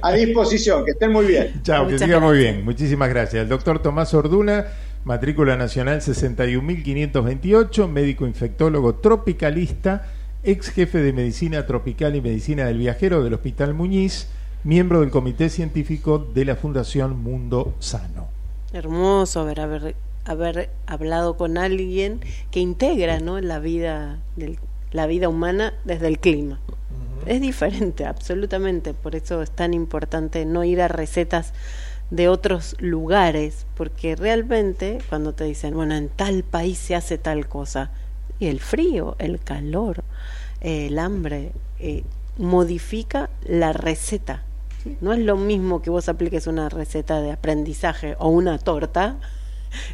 Speaker 17: A disposición, que estén muy bien.
Speaker 3: Chao, que siga muy bien. Muchísimas gracias. El doctor Tomás Orduna, matrícula nacional 61.528, médico infectólogo tropicalista ex jefe de Medicina Tropical y Medicina del Viajero del Hospital Muñiz, miembro del Comité Científico de la Fundación Mundo Sano.
Speaker 4: Hermoso haber, haber, haber hablado con alguien que integra ¿no? la, vida del, la vida humana desde el clima. Es diferente, absolutamente, por eso es tan importante no ir a recetas de otros lugares, porque realmente cuando te dicen, bueno, en tal país se hace tal cosa, y el frío, el calor, el hambre, eh, modifica la receta. No es lo mismo que vos apliques una receta de aprendizaje o una torta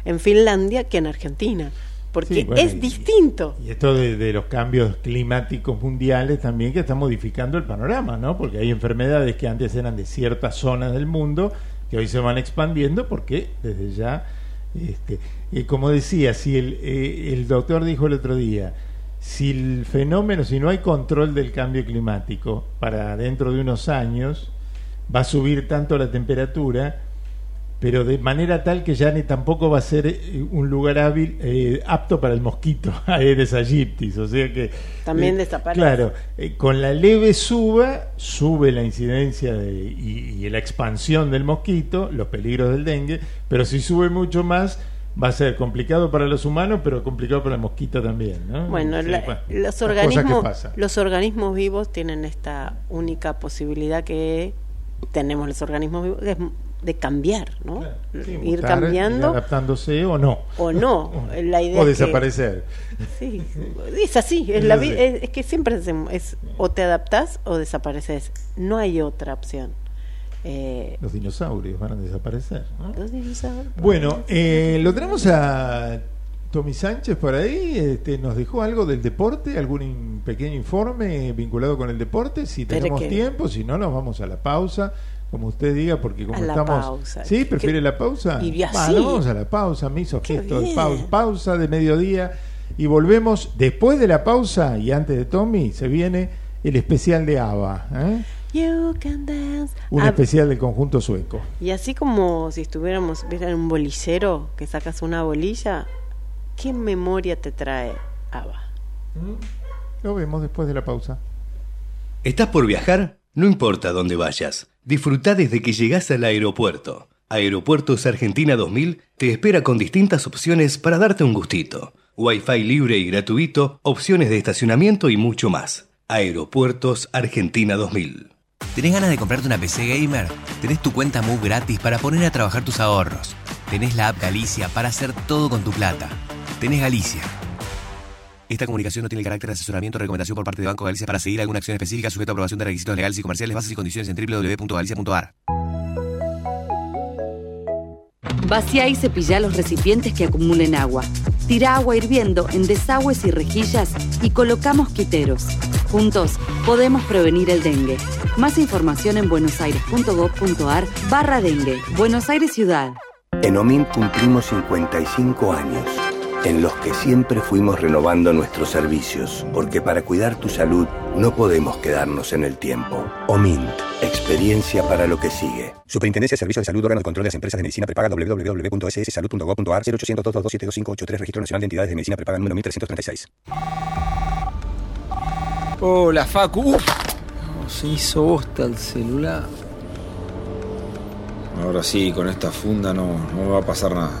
Speaker 4: en Finlandia que en Argentina, porque es distinto.
Speaker 3: Y esto de, los cambios climáticos mundiales también que está modificando el panorama, ¿no? Porque hay enfermedades que antes eran de ciertas zonas del mundo que hoy se van expandiendo porque desde ya, este, eh, como decía, si el, eh, el doctor dijo el otro día, si el fenómeno, si no hay control del cambio climático para dentro de unos años, va a subir tanto la temperatura, pero de manera tal que ya ni tampoco va a ser eh, un lugar hábil, eh, apto para el mosquito Aedes aegyptis. O sea que.
Speaker 4: También
Speaker 3: eh,
Speaker 4: desaparece.
Speaker 3: Claro, eh, con la leve suba, sube la incidencia de- y, y la expansión del mosquito, los peligros del dengue, pero si sube mucho más. Va a ser complicado para los humanos, pero complicado para el mosquito también, ¿no?
Speaker 4: Bueno,
Speaker 3: Sí,
Speaker 4: la-
Speaker 3: bueno,
Speaker 4: los organismos, los organismos vivos tienen esta única posibilidad que tenemos los organismos vivos que es de cambiar, ¿no?
Speaker 3: Sí,
Speaker 4: Ir
Speaker 3: mutar,
Speaker 4: cambiando
Speaker 3: ir adaptándose o no.
Speaker 4: o no. La idea
Speaker 3: o
Speaker 4: es que-
Speaker 3: desaparecer.
Speaker 4: Sí, es así, es, la es, es que siempre es, es o te adaptás o desapareces. No hay otra opción. Eh,
Speaker 3: Los dinosaurios van a desaparecer. ¿no?
Speaker 4: los dinosaurios-
Speaker 3: Bueno, eh, lo tenemos a Tommy Sánchez por ahí. Este, ¿Nos dejó algo del deporte? ¿Algún in- pequeño informe vinculado con el deporte? Si tenemos tiempo, si no, nos vamos a la pausa. Como usted diga, porque como
Speaker 4: A la
Speaker 3: estamos.
Speaker 4: pausa.
Speaker 3: ¿Sí? ¿Prefiere
Speaker 4: ¿Qué-
Speaker 3: la pausa?
Speaker 4: y así?
Speaker 3: Bueno, vamos a la pausa. Me hizo gesto de pausa, pausa de mediodía. Y volvemos después de la pausa y antes de Tommy, se viene el especial de ABBA. ¿eh?
Speaker 4: You can dance.
Speaker 3: Un
Speaker 4: Ah,
Speaker 3: especial del conjunto sueco.
Speaker 4: Y así como si estuviéramos, vieran un bolicero que sacas una bolilla, ¿qué memoria te trae Ava?
Speaker 3: Lo vemos después de la pausa.
Speaker 5: ¿Estás por viajar? No importa dónde vayas. Disfruta desde que llegás al aeropuerto. Aeropuertos Argentina 2000 te espera con distintas opciones para darte un gustito. Wi-Fi libre y gratuito, opciones de estacionamiento y mucho más. Aeropuertos Argentina 2000.
Speaker 6: ¿Tenés ganas de comprarte una PC gamer? Tenés tu cuenta Move gratis para poner a trabajar tus ahorros. Tenés la app Galicia para hacer todo con tu plata. Tenés Galicia. Esta comunicación no tiene el carácter de asesoramiento o recomendación por parte de Banco Galicia para seguir alguna acción específica sujeta a aprobación de requisitos legales y comerciales, bases y condiciones en www.galicia.ar.
Speaker 18: Vacía y cepilla los recipientes que acumulen agua. Tira agua hirviendo en desagües y rejillas y coloca mosquiteros. Juntos podemos prevenir el dengue. Más información en buenosaires.gov.ar barra dengue. Buenos Aires Ciudad.
Speaker 7: En OMIN cumplimos 55 años, en los que siempre fuimos renovando nuestros servicios, porque para cuidar tu salud no podemos quedarnos en el tiempo. OMINT, experiencia para lo que sigue.
Speaker 8: Superintendencia de Servicios de Salud, órgano de control de las empresas de medicina prepaga, www.sssalud.gov.ar, 0800 227 2583 Registro Nacional de Entidades de Medicina Prepaga número 1336.
Speaker 9: Hola, Facu. Uf, no, se hizo bosta el celular.
Speaker 10: Ahora sí, con esta funda no, no me va a pasar nada.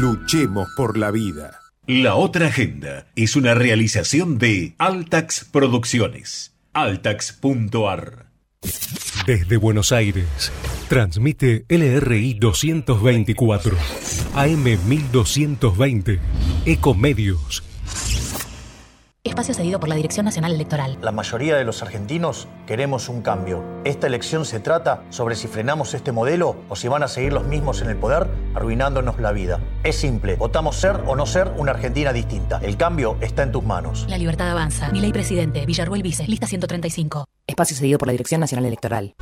Speaker 1: Luchemos por la vida. La otra agenda es una realización de Altax Producciones. Altax.ar.
Speaker 19: Desde Buenos Aires, transmite LRI 224, AM 1220, Ecomedios.
Speaker 12: Espacio cedido por la Dirección Nacional Electoral.
Speaker 13: La mayoría de los argentinos queremos un cambio. Esta elección se trata sobre si frenamos este modelo o si van a seguir los mismos en el poder arruinándonos la vida. Es simple, votamos ser o no ser una Argentina distinta. El cambio está en tus manos.
Speaker 12: La libertad avanza. Mi ley presidente. Villarruel Vice. Lista 135.
Speaker 14: Espacio cedido por la Dirección Nacional Electoral.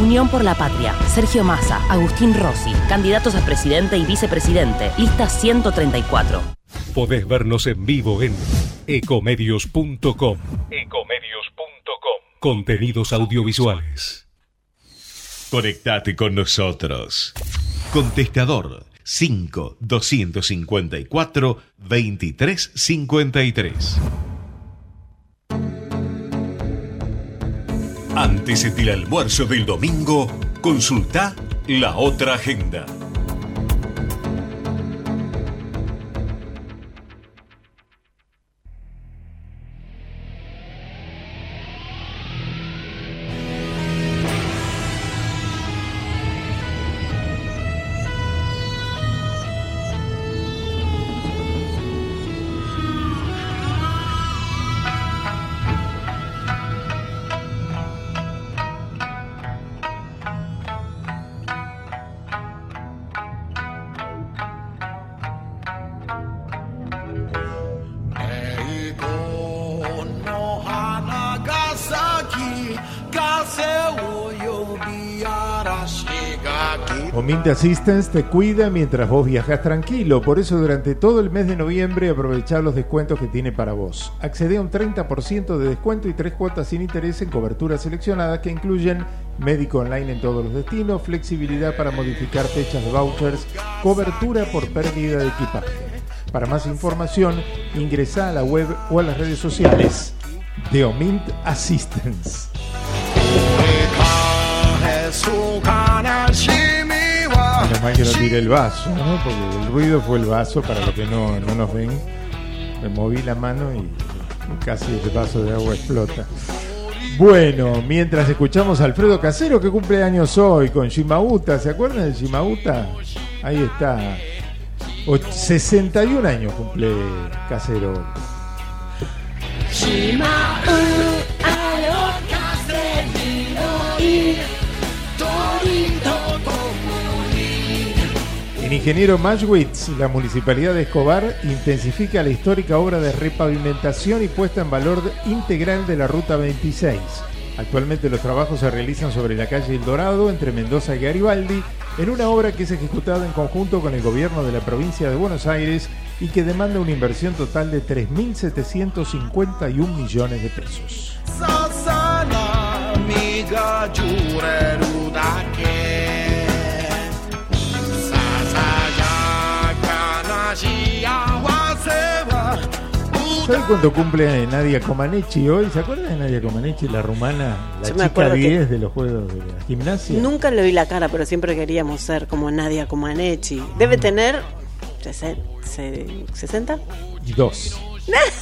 Speaker 14: Unión por la Patria. Sergio Massa, Agustín Rossi. Candidatos a presidente y vicepresidente. Lista 134.
Speaker 19: Podés vernos en vivo en ecomedios.com.
Speaker 15: Ecomedios.com.
Speaker 19: Contenidos audiovisuales.
Speaker 1: Conectate con nosotros. Contestador 5 254 2353. Antes del almuerzo del domingo, consulta la otra agenda.
Speaker 3: Omint Assistance te cuida mientras vos viajas tranquilo, por eso durante todo el mes de noviembre aprovechá los descuentos que tiene para vos. Accede a un 30% de descuento y tres cuotas sin interés en coberturas seleccionadas que incluyen médico online en todos los destinos, flexibilidad para modificar fechas de vouchers, cobertura por pérdida de equipaje. Para más información, ingresa a la web o a las redes sociales de Omint Assistance. Menos mal que no tiré el vaso, ¿no? Porque el ruido fue el vaso, para los que no, no nos ven. Me moví la mano y casi ese vaso de agua explota. Bueno, mientras escuchamos a Alfredo Casero, que cumple años hoy, con Shimauta, ¿se acuerdan de Shimauta? Ahí está. O- 61 años cumple Casero. En Ingeniero Mashwitz, la Municipalidad de Escobar intensifica la histórica obra de repavimentación y puesta en valor integral de la Ruta 26. Actualmente los trabajos se realizan sobre la calle El Dorado, entre Mendoza y Garibaldi, en una obra que es ejecutada en conjunto con el gobierno de la provincia de Buenos Aires y que demanda una inversión total de 3.751 millones de pesos. ¿Saben cuánto cumple Nadia Comaneci hoy? ¿Se acuerdan de Nadia Comaneci, la rumana, la
Speaker 4: Yo
Speaker 3: chica
Speaker 4: acuerdo que-
Speaker 3: 10 de los Juegos de la Gimnasia?
Speaker 4: Nunca le vi la cara, pero siempre queríamos ser como Nadia Comaneci. Debe tener sesen- se- 60.
Speaker 3: Y dos.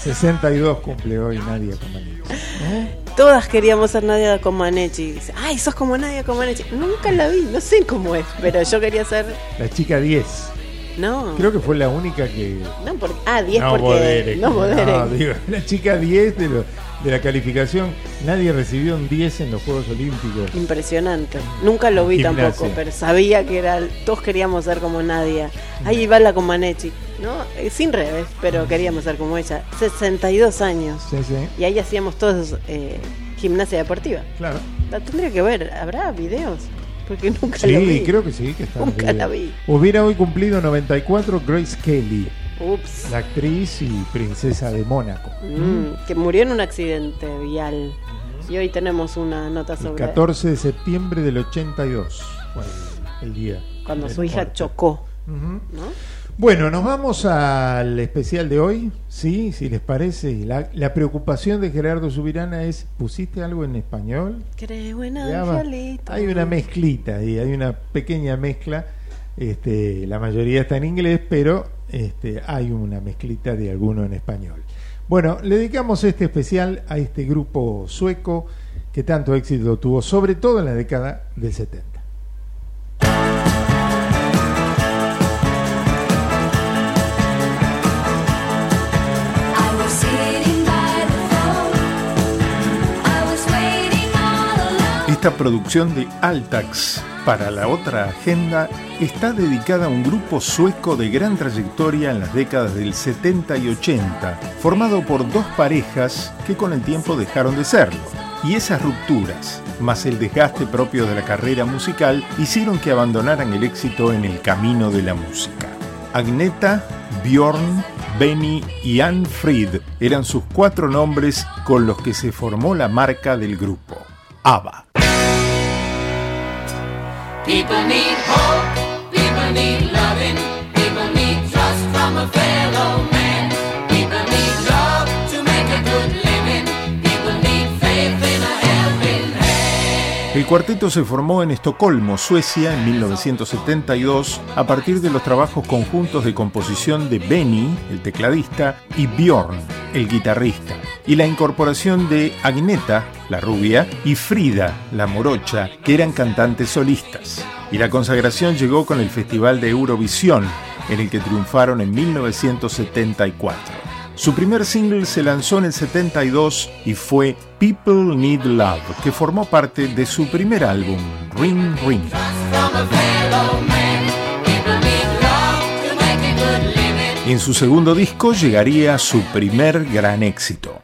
Speaker 3: 62 cumple hoy Nadia Comaneci.
Speaker 4: Todas queríamos ser Nadia Comaneci. Dice, Ay, sos como Nadia Comaneci. Nunca la vi, no sé cómo es, pero yo quería ser.
Speaker 3: La chica 10.
Speaker 4: No.
Speaker 3: Creo que fue la única que...
Speaker 4: No, porque, ah, 10
Speaker 3: no,
Speaker 4: porque.
Speaker 3: Boderek,
Speaker 4: no,
Speaker 3: no, digo, la chica 10 de, lo- de la calificación. Nadie recibió un 10 en los Juegos Olímpicos.
Speaker 4: Impresionante. Nunca lo vi
Speaker 3: Gimnasia.
Speaker 4: tampoco, pero sabía que era. Todos queríamos ser como Nadia. Ahí va la Comaneci, ¿no? Eh, Sin revés, pero queríamos ser como ella. 62 años.
Speaker 3: Sí, sí.
Speaker 4: Y ahí hacíamos todos eh, gimnasia deportiva.
Speaker 3: Claro.
Speaker 4: La tendría que ver. ¿Habrá videos? Porque nunca la vi.
Speaker 3: Sí, creo que sí, que está.
Speaker 4: Nunca la vi.
Speaker 3: Hubiera hoy cumplido 94 Grace Kelly,
Speaker 4: Ups.
Speaker 3: la actriz y princesa de Mónaco.
Speaker 4: Mm, que murió en un accidente vial. Y hoy tenemos una nota
Speaker 3: El
Speaker 4: sobre
Speaker 3: 14 de septiembre del 82 fue el, el día.
Speaker 4: cuando su hija
Speaker 3: muerte.
Speaker 4: chocó.
Speaker 3: Ujú.
Speaker 4: ¿no?
Speaker 3: Bueno, nos vamos al especial de hoy, sí, si les parece. La, la preocupación de Gerardo Subirana es, ¿pusiste algo en español?
Speaker 4: Creo en
Speaker 3: Ya va.
Speaker 4: Angelito.
Speaker 3: Hay una mezclita y hay una pequeña mezcla. Este, la mayoría está en inglés, pero este, hay una mezclita de alguno en español. Bueno, le dedicamos este especial a este grupo sueco que tanto éxito tuvo, sobre todo en la década del 70. Esta producción de Altax para la otra agenda está dedicada a un grupo sueco de gran trayectoria en las décadas del 70 y 80, formado por dos parejas que con el tiempo dejaron de serlo. Y esas rupturas, más el desgaste propio de la carrera musical, hicieron que abandonaran el éxito en el camino de la música. Agneta, Bjorn, Benny y Ann Fried eran sus cuatro nombres con los que se formó la marca del grupo, ABBA.
Speaker 16: People need hope, people need loving, people need trust from a fellow man.
Speaker 3: Cuarteto se formó en Estocolmo, Suecia, en 1972, a partir de los trabajos conjuntos de composición de Benny, el tecladista, y Bjorn, el guitarrista, y la incorporación de Agneta, la rubia, y Frida, la morocha, que eran cantantes solistas. Y la consagración llegó con el Festival de Eurovisión, en el que triunfaron en 1974. Su primer single se lanzó en el 72 y fue People Need Love, que formó parte de su primer álbum, Ring Ring.
Speaker 20: En su segundo disco llegaría su primer gran éxito.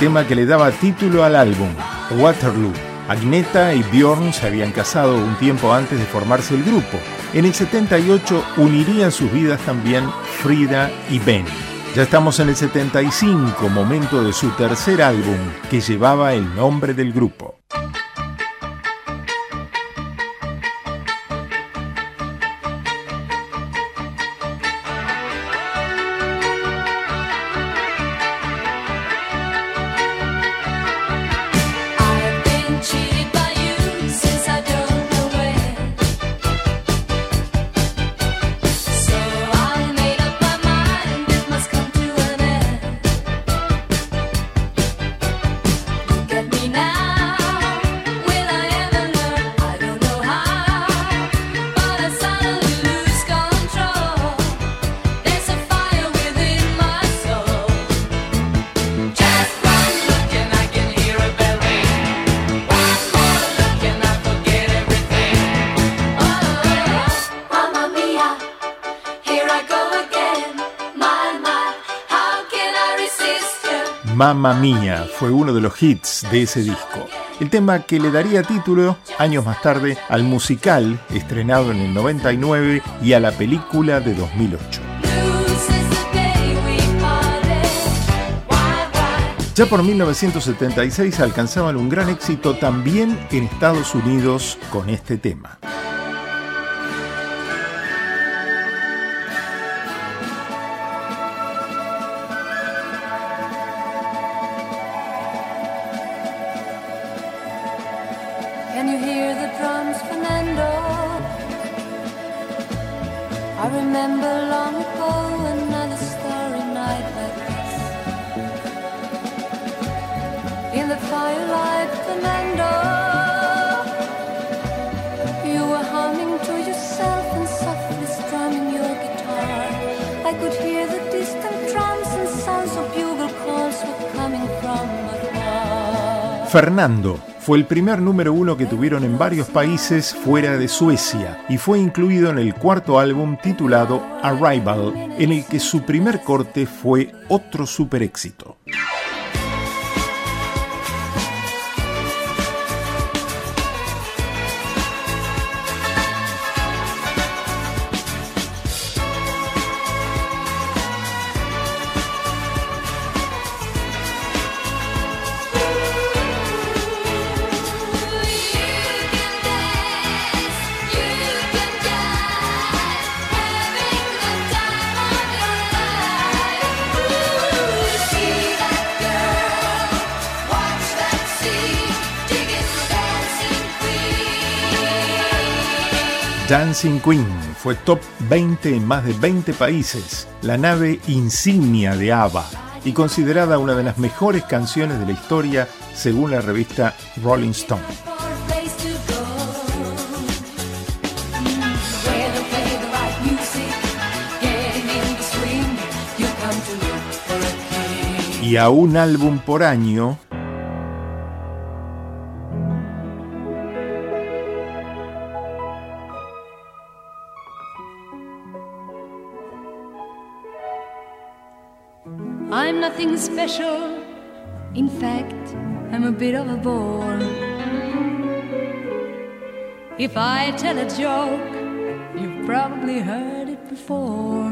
Speaker 20: Tema que le daba título al álbum, Waterloo. Agneta y Bjorn se habían casado un tiempo antes de formarse el grupo. En el 78 unirían sus vidas también Frida y Benny. Ya estamos en el 75, momento de su tercer álbum, que llevaba el nombre del grupo. Mía fue uno de los hits de ese disco. El tema que le daría título años más tarde al musical estrenado en el 99 y a la película de 2008. Ya por 1976 alcanzaban un gran éxito también en Estados Unidos con este tema.
Speaker 3: Fernando
Speaker 20: fue el primer número uno que tuvieron en varios países fuera de Suecia y fue incluido en el cuarto álbum titulado Arrival, en el que su primer corte fue otro super éxito. Dancing Queen fue top 20 en más de 20 países, la nave insignia de ABBA y considerada una de las mejores canciones de la historia según la revista Rolling Stone. Y a un álbum por año,
Speaker 21: nothing special. In fact, I'm a bit of a bore. If I tell a joke, you've probably heard it before.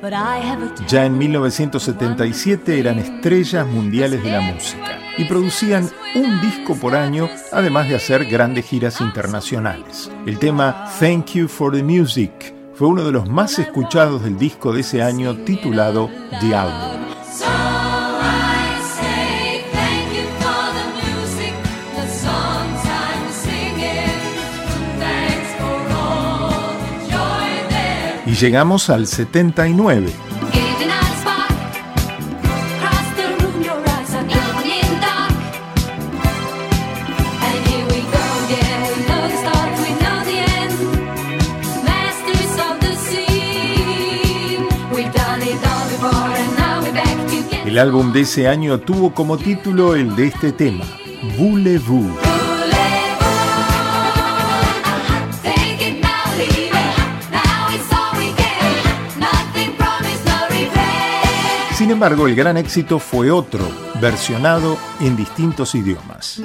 Speaker 21: But I have a
Speaker 20: ya en 1977 eran estrellas mundiales de la música y producían un disco por año, además de hacer grandes giras internacionales. El tema Thank You for the Music fue uno de los más escuchados del disco de ese año titulado The Album.
Speaker 3: Y llegamos al 79, El álbum de ese año tuvo como título el de este tema, Voulez-vous. Sin embargo, el gran éxito fue otro, versionado en distintos idiomas.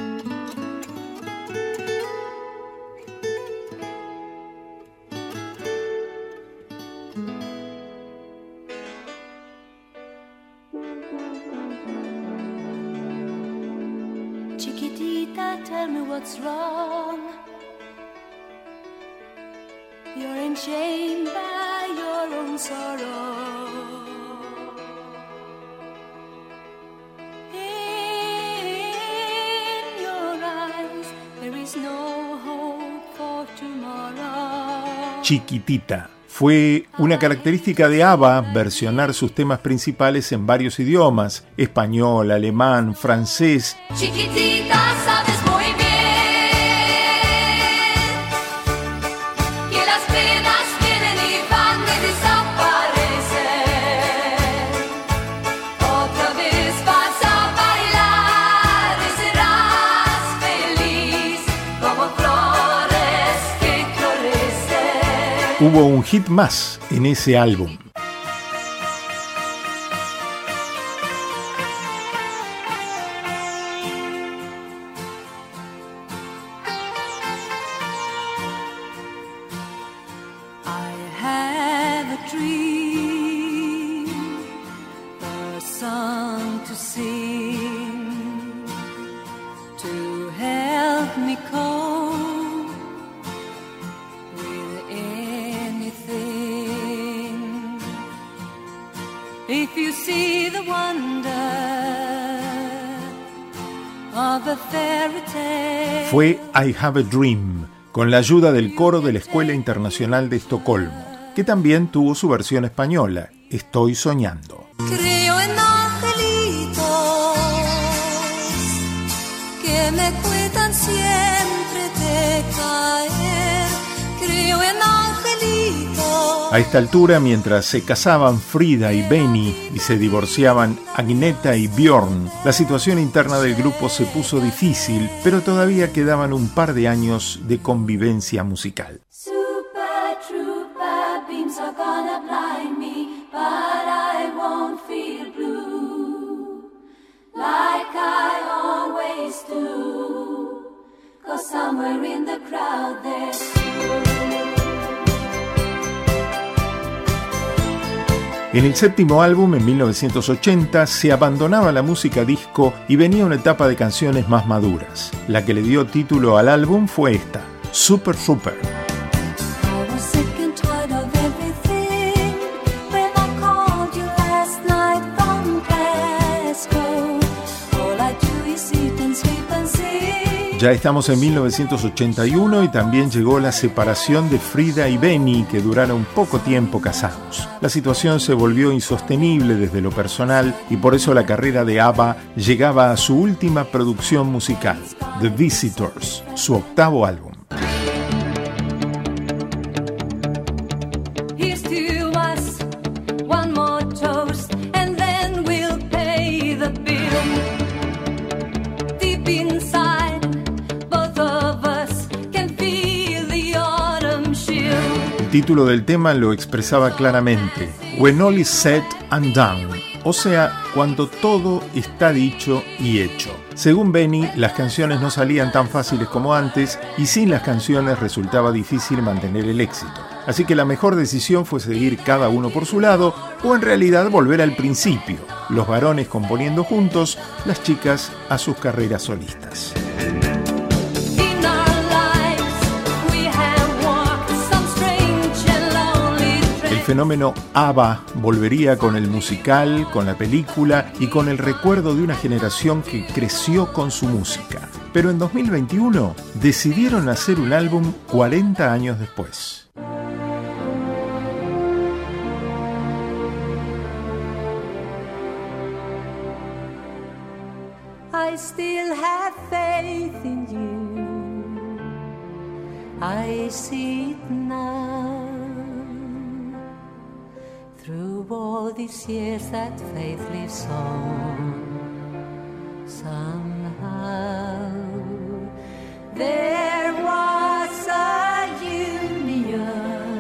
Speaker 20: Chiquitita.
Speaker 3: Fue una característica de ABBA versionar sus temas principales en varios idiomas, español, alemán, francés,
Speaker 20: Chiquitita,
Speaker 3: hubo un hit más en ese álbum.
Speaker 20: I Have a Dream,
Speaker 3: con la ayuda del coro de la Escuela Internacional de Estocolmo, que también tuvo su versión española, Estoy Soñando. A esta altura, mientras se casaban Frida y Benny y se divorciaban Agneta y Bjorn, la situación interna del grupo se puso difícil, pero todavía quedaban un par de años de convivencia musical.
Speaker 20: Trooper beams are gonna
Speaker 3: En el séptimo álbum, en 1980, se abandonaba la música disco y venía una etapa de canciones más maduras. La que le dio título al álbum fue esta, Super Super. Ya estamos en 1981 y también llegó la separación de Frida y Benny, que duraron poco tiempo casados. La situación se volvió insostenible desde lo personal y por eso la carrera de ABBA llegaba a su última producción musical, The Visitors, su octavo álbum. Título del tema lo expresaba claramente, When All is Said and Done, o sea, cuando todo está dicho y hecho. Según Benny, las canciones no salían tan fáciles como antes y sin las canciones resultaba difícil mantener el éxito. Así que la mejor decisión fue seguir cada uno por su lado o en realidad volver al principio, los varones componiendo juntos, las chicas a sus carreras solistas. fenómeno ABBA volvería con el musical, con la película y con el recuerdo de una generación que creció con su música. Pero en 2021 decidieron hacer un álbum 40 años después.
Speaker 20: I still have faith in you. I see now. Through all these years, that faith lives on.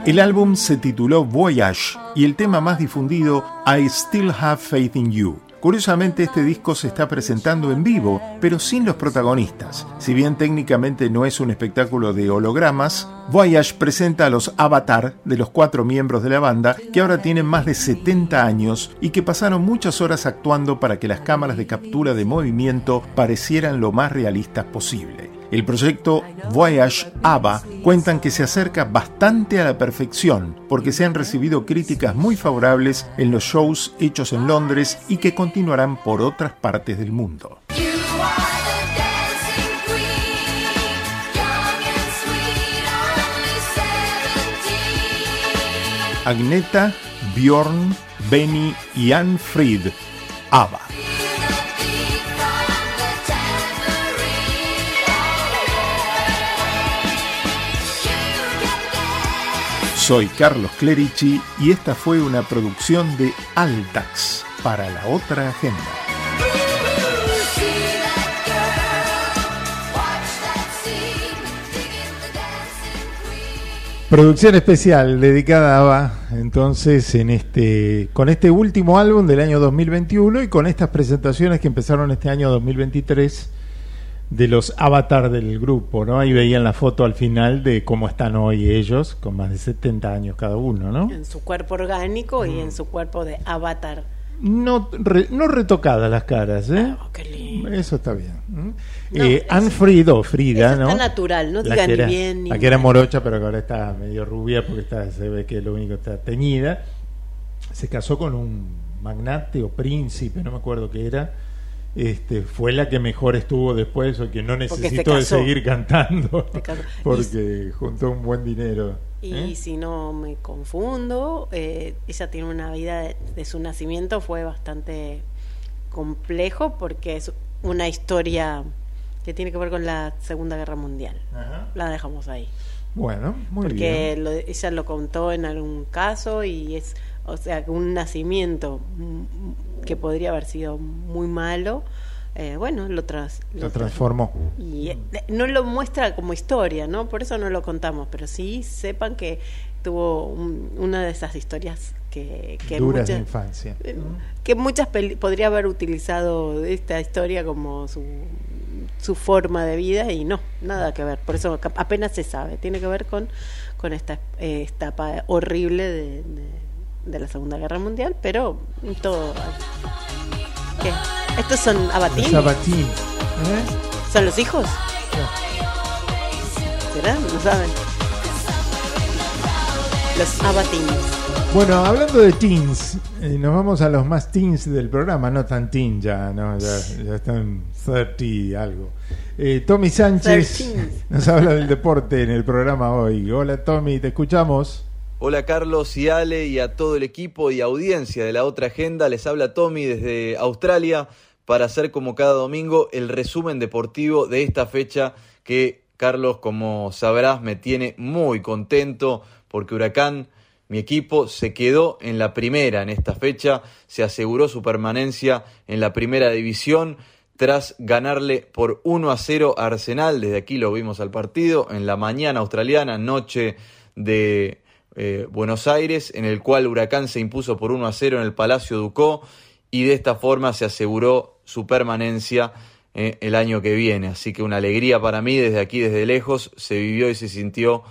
Speaker 3: El álbum se tituló Voyage y el tema más difundido, I Still Have Faith in You. Curiosamente este disco se está presentando en vivo, pero sin los protagonistas. Si bien técnicamente no es un espectáculo de hologramas, Voyage presenta a los avatar de los cuatro miembros de la banda que ahora tienen más de 70 años y que pasaron muchas horas actuando para que las cámaras de captura de movimiento parecieran lo más realistas posible. El proyecto Voyage ABBA cuentan que se acerca bastante a la perfección porque se han recibido críticas muy favorables en los shows hechos en Londres y que continuarán por otras partes del mundo. Agneta, Bjorn, Benny y Ann Fried, ABBA. Soy Carlos Clerici y esta fue una producción de Altax para la otra agenda. Producción especial dedicada a entonces en este con este último álbum del año 2021 y con estas presentaciones que empezaron este año 2023 de los avatar del grupo, ¿no? Ahí veían la foto al final de cómo están hoy ellos, con más de 70 años cada uno, ¿no?
Speaker 4: En su cuerpo orgánico y en su cuerpo de avatar.
Speaker 3: No, re- no retocadas las caras, ¿eh?
Speaker 4: Oh, qué lindo.
Speaker 3: Eso está bien.
Speaker 4: No,
Speaker 3: eh, Ann Fried o Frida, ¿no?
Speaker 4: está natural, no
Speaker 3: La
Speaker 4: diga
Speaker 3: que
Speaker 4: ni bien ni
Speaker 3: La que era morocha, pero que ahora está medio rubia porque está, se ve que lo único está teñida. Se casó con un magnate o príncipe, no me acuerdo qué era. Este, fue la que mejor estuvo después o que no
Speaker 4: Porque
Speaker 3: necesitó de seguir cantando porque juntó un buen dinero.
Speaker 4: Y
Speaker 3: ¿eh?
Speaker 4: si no me confundo, eh, ella tiene una vida de, de su nacimiento fue bastante complejo porque es una historia que tiene que ver con la Segunda Guerra Mundial. La dejamos ahí.
Speaker 3: Bueno, muy
Speaker 4: porque
Speaker 3: bien.
Speaker 4: lo- ella lo contó en algún caso y es, o sea, un nacimiento que podría haber sido muy malo, eh, bueno, lo, tras,
Speaker 3: Lo transformó.
Speaker 4: y eh, no lo muestra como historia, ¿no? Por eso no lo contamos, pero sí sepan que tuvo un- una de esas historias que, que
Speaker 3: Duras de
Speaker 4: muchas-
Speaker 3: infancia.
Speaker 4: eh, que muchas peli- podría haber utilizado esta historia como su, su forma de vida y no, nada que ver. Por eso apenas se sabe. Tiene que ver con, con esta etapa horrible de, de- de la Segunda Guerra Mundial, pero todo. ¿Qué? ¿Estos son abatín?
Speaker 3: Sabatín. ¿eh?
Speaker 4: ¿Son los hijos? ¿Será? No saben. Los abatines.
Speaker 3: Bueno, hablando de teens, eh, nos vamos a los más teens del programa, no tan teen ya, ¿no? ya, ya están 30 y algo. Eh, Tommy Sánchez
Speaker 4: 13.
Speaker 3: nos habla del deporte en el programa hoy. Hola Tommy, te escuchamos.
Speaker 22: Hola Carlos y Ale y a todo el equipo y audiencia de la otra agenda. Les habla Tommy desde Australia para hacer como cada domingo el resumen deportivo de esta fecha que Carlos, como sabrás, me tiene muy contento porque Huracán, mi equipo, se quedó en la primera en esta fecha, se aseguró su permanencia en la primera división tras ganarle por 1 a 0 a Arsenal. Desde aquí lo vimos al partido en la mañana australiana, noche de eh, Buenos Aires, en el cual Huracán se impuso por 1 a 0 en el Palacio Ducó y de esta forma se aseguró su permanencia eh, el año que viene. Así que una alegría para mí desde aquí, desde lejos, se vivió y se sintió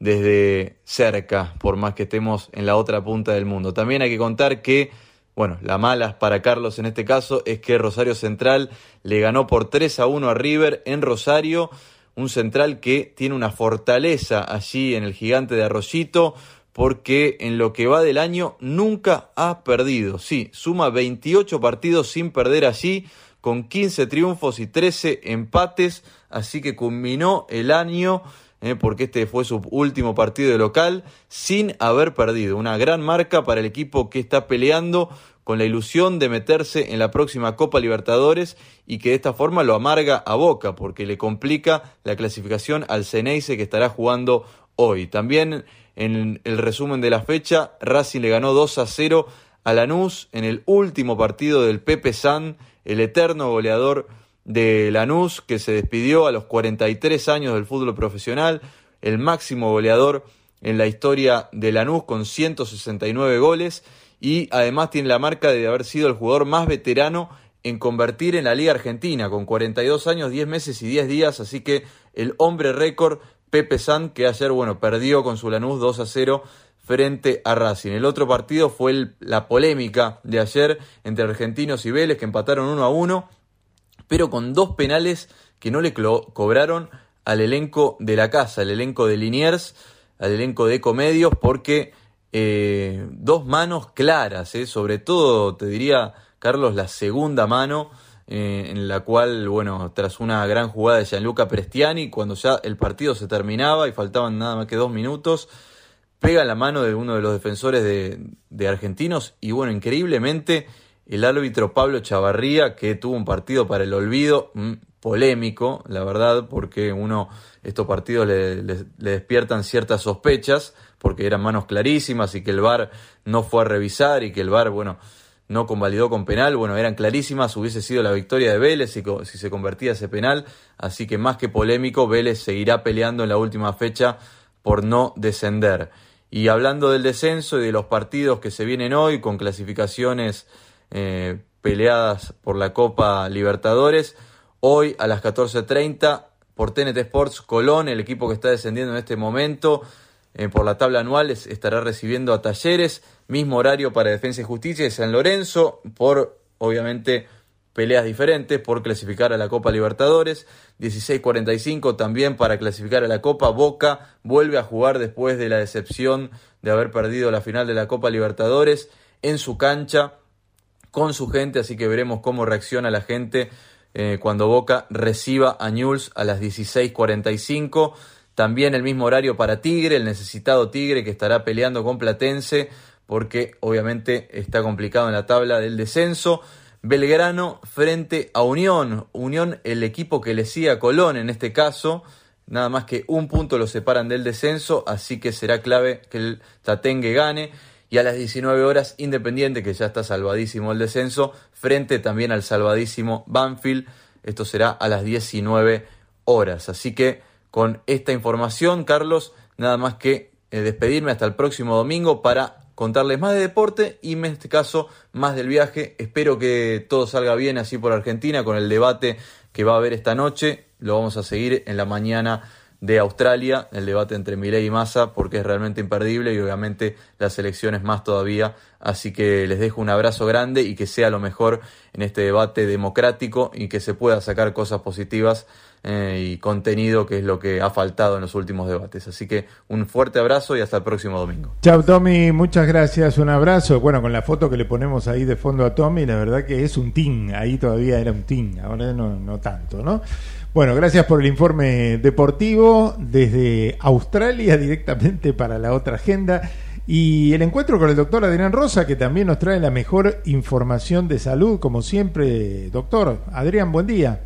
Speaker 22: desde cerca, por más que estemos en la otra punta del mundo. También hay que contar que, bueno, la mala para Carlos en este caso es que Rosario Central le ganó por 3 a 1 a River en Rosario, un central que tiene una fortaleza allí en el gigante de Arroyito, porque en lo que va del año nunca ha perdido. Sí, suma 28 partidos sin perder allí, con 15 triunfos y 13 empates, así que culminó el año, eh, porque este fue su último partido de local, sin haber perdido. Una gran marca para el equipo que está peleando con la ilusión de meterse en la próxima Copa Libertadores y que de esta forma lo amarga a Boca porque le complica la clasificación al Ceneice que estará jugando hoy. También en el resumen de la fecha, Racing le ganó 2 a 0 a Lanús en el último partido del Pepe San, el eterno goleador de Lanús que se despidió a los 43 años del fútbol profesional, el máximo goleador en la historia de Lanús con 169 goles y además tiene la marca de haber sido el jugador más veterano en convertir en la Liga Argentina con 42 años, 10 meses y 10 días, así que el hombre récord Pepe San que ayer bueno, perdió con su Lanús 2 a 0 frente a Racing. El otro partido fue la polémica de ayer entre Argentinos y Vélez que empataron 1 a 1, pero con dos penales que no le cobraron al elenco de la casa, al elenco de Liniers, al elenco de Ecomedios, porque eh, dos manos claras, eh, sobre todo te diría, Carlos, la segunda mano, eh, en la cual, bueno, tras una gran jugada de Gianluca Prestiani, cuando ya el partido se terminaba y faltaban nada más que dos minutos, pega la mano de uno de los defensores de, argentinos y bueno, increíblemente el árbitro Pablo Chavarría, que tuvo un partido para el olvido, mm, polémico, la verdad, porque uno, estos partidos le despiertan ciertas sospechas, porque eran manos clarísimas y que el VAR no fue a revisar y que el VAR, bueno, no convalidó con penal, bueno, eran clarísimas, hubiese sido la victoria de Vélez si, se convertía ese penal, así que más que polémico, Vélez seguirá peleando en la última fecha por no descender. Y hablando del descenso y de los partidos que se vienen hoy con clasificaciones eh, peleadas por la Copa Libertadores, hoy a las 14.30 por TNT Sports Colón, el equipo que está descendiendo en este momento eh, por la tabla anual, es- estará recibiendo a Talleres, mismo horario para Defensa y Justicia de San Lorenzo, por obviamente peleas diferentes por clasificar a la Copa Libertadores. 16-45 también para clasificar a la Copa. Boca vuelve a jugar después de la decepción de haber perdido la final de la Copa Libertadores en su cancha con su gente, así que veremos cómo reacciona la gente eh, cuando Boca reciba a Newell's a las 16:45. También el mismo horario para Tigre, el necesitado Tigre que estará peleando con Platense porque obviamente está complicado en la tabla del descenso. Belgrano frente a Unión. Unión, el equipo que le sigue a Colón en este caso. Nada más que un punto lo separan del descenso, así que será clave que el Tatengue gane. Y a las 19 horas, Independiente, que ya está salvadísimo el descenso, frente también al salvadísimo Banfield. Esto será a las 19 horas. Así que con esta información, Carlos, nada más que eh, despedirme hasta el próximo domingo para contarles más de deporte y en este caso más del viaje. Espero que todo salga bien así por Argentina con el debate que va a haber esta noche. Lo vamos a seguir en la mañana de Australia, el debate entre Milei y Massa, porque es realmente imperdible y obviamente las elecciones más todavía. Así que les dejo un abrazo grande y que sea lo mejor en este debate democrático y que se pueda sacar cosas positivas eh, y contenido que es lo que ha faltado en los últimos debates. Así que un fuerte abrazo y hasta el próximo domingo.
Speaker 3: Chao Tommy, muchas gracias, un abrazo. Bueno, con la foto que le ponemos ahí de fondo a Tommy, la verdad que es un team, ahí todavía era un team, ahora no, no tanto, ¿no? Bueno, gracias por el informe deportivo desde Australia directamente para la otra agenda y el encuentro con el doctor Adrián Rosa que también nos trae la mejor información de salud, como siempre. Doctor, Adrián, buen día.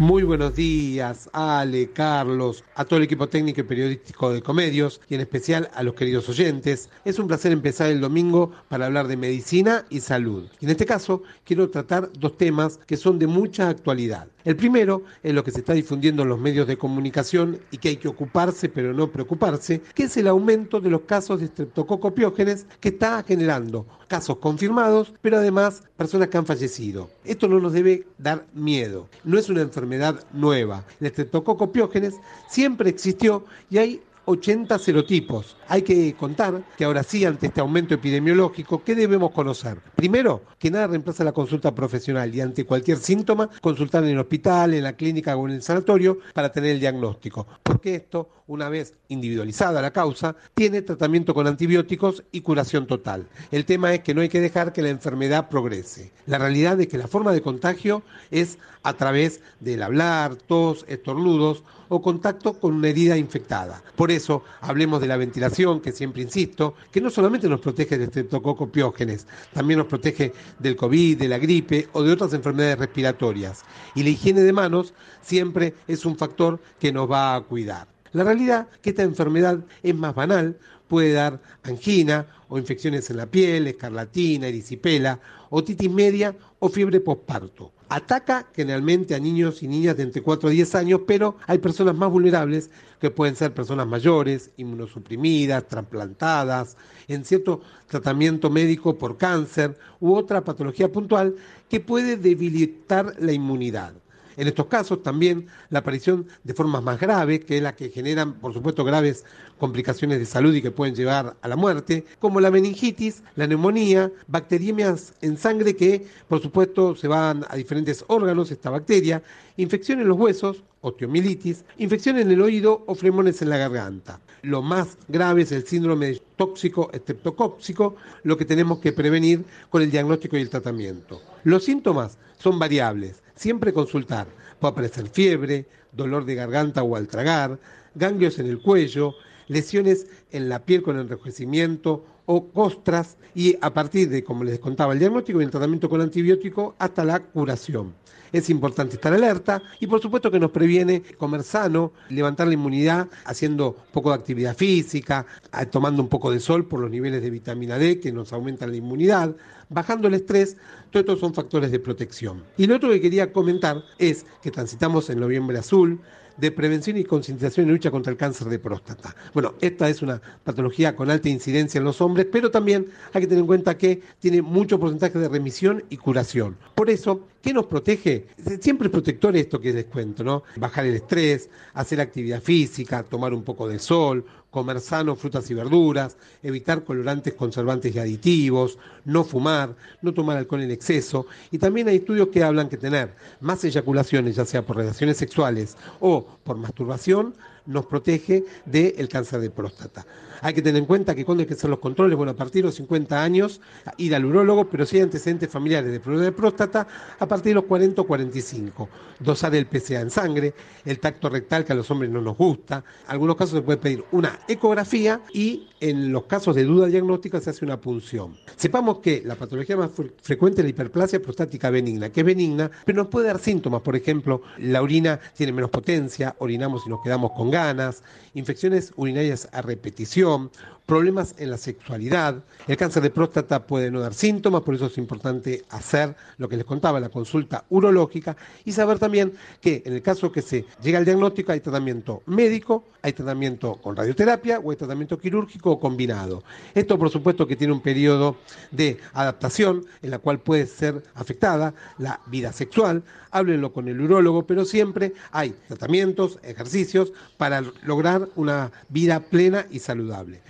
Speaker 23: Muy buenos días, Ale, Carlos, a todo el equipo técnico y periodístico de Comedios y en especial a los queridos oyentes. Es un placer empezar el domingo para hablar de medicina y salud. Y en este caso quiero tratar dos temas que son de mucha actualidad. El primero es lo que se está difundiendo en los medios de comunicación y que hay que ocuparse pero no preocuparse, que es el aumento de los casos de streptococopiógenes que está generando casos confirmados, pero además personas que han fallecido. Esto no nos debe dar miedo. No es una enfermedad nueva. El estreptococopiógenes siempre existió y hay 80 serotipos. Hay que contar que ahora sí, ante este aumento epidemiológico, ¿qué debemos conocer? Primero, que nada reemplaza la consulta profesional y ante cualquier síntoma, consultar en el hospital, en la clínica o en el sanatorio para tener el diagnóstico. Porque esto, una vez individualizada la causa, tiene tratamiento con antibióticos y curación total. El tema es que no hay que dejar que la enfermedad progrese. La realidad es que la forma de contagio es a través del hablar, tos, estornudos o contacto con una herida infectada. Por eso, hablemos de la ventilación, que siempre insisto, que no solamente nos protege de estreptococo piógenes, también nos protege del COVID, de la gripe o de otras enfermedades respiratorias. Y la higiene de manos siempre es un factor que nos va a cuidar. La realidad es que esta enfermedad es más banal, puede dar angina o infecciones en la piel, escarlatina, erisipela, otitis media o fiebre posparto. Ataca generalmente a niños y niñas de entre 4 a 10 años, pero hay personas más vulnerables que pueden ser personas mayores, inmunosuprimidas, trasplantadas, en cierto tratamiento médico por cáncer u otra patología puntual que puede debilitar la inmunidad. En estos casos también la aparición de formas más graves, que es la que generan, por supuesto, graves complicaciones de salud y que pueden llevar a la muerte, como la meningitis, la neumonía, bacteriemias en sangre que, por supuesto, se van a diferentes órganos, esta bacteria, infección en los huesos, osteomielitis, infección en el oído o flemones en la garganta. Lo más grave es el síndrome tóxico estreptocóxico, lo que tenemos que prevenir con el diagnóstico y el tratamiento. Los síntomas son variables, siempre consultar. Puede aparecer fiebre, dolor de garganta o al tragar, ganglios en el cuello, lesiones en la piel con enrojecimiento o costras y a partir de, como les contaba, el diagnóstico y el tratamiento con antibiótico hasta la curación. Es importante estar alerta y por supuesto que nos previene comer sano, levantar la inmunidad haciendo un poco de actividad física, tomando un poco de sol por los niveles de vitamina D que nos aumentan la inmunidad, bajando el estrés, todos estos son factores de protección. Y lo otro que quería comentar es que transitamos en noviembre azul, de prevención y concientización y lucha contra el cáncer de próstata. Bueno, esta es una patología con alta incidencia en los hombres, pero también hay que tener en cuenta que tiene mucho porcentaje de remisión y curación. Por eso, ¿qué nos protege? Siempre es protector esto que les cuento, ¿no? Bajar el estrés, hacer actividad física, tomar un poco de sol, comer sano frutas y verduras, evitar colorantes, conservantes y aditivos, no fumar, no tomar alcohol en exceso. Y también hay estudios que hablan que tener más eyaculaciones, ya sea por relaciones sexuales o por masturbación, nos protege del cáncer de próstata. Hay que tener en cuenta que cuando hay que hacer los controles, bueno, a partir de los 50 años, ir al urólogo, pero si hay antecedentes familiares de problema de próstata, a partir de los 40 o 45. Dosar el PCA en sangre, el tacto rectal que a los hombres no nos gusta. En algunos casos se puede pedir una ecografía y en los casos de duda diagnóstica se hace una punción. Sepamos que la patología más fre- frecuente es la hiperplasia prostática benigna, que es benigna, pero nos puede dar síntomas. Por ejemplo, la orina tiene menos potencia, orinamos y nos quedamos con ganas, infecciones urinarias a repetición, filme problemas en la sexualidad. El cáncer de próstata puede no dar síntomas, por eso es importante hacer lo que les contaba, la consulta urológica y saber también que en el caso que se llega al diagnóstico hay tratamiento médico, hay tratamiento con radioterapia o hay tratamiento quirúrgico o combinado. Esto por supuesto que tiene un periodo de adaptación en la cual puede ser afectada la vida sexual, háblenlo con el urólogo, pero siempre hay tratamientos, ejercicios para lograr una vida plena y saludable.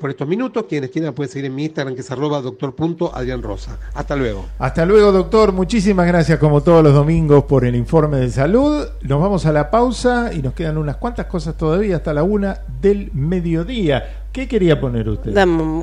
Speaker 23: Por estos minutos. Quienes quieran pueden seguir en mi Instagram que es arroba doctor.adrianrosa. Hasta luego.
Speaker 3: Hasta luego, doctor. Muchísimas gracias, como todos los domingos, por el informe de salud. Nos vamos a la pausa y nos quedan unas cuantas cosas todavía hasta la una del mediodía. ¿Qué quería poner usted?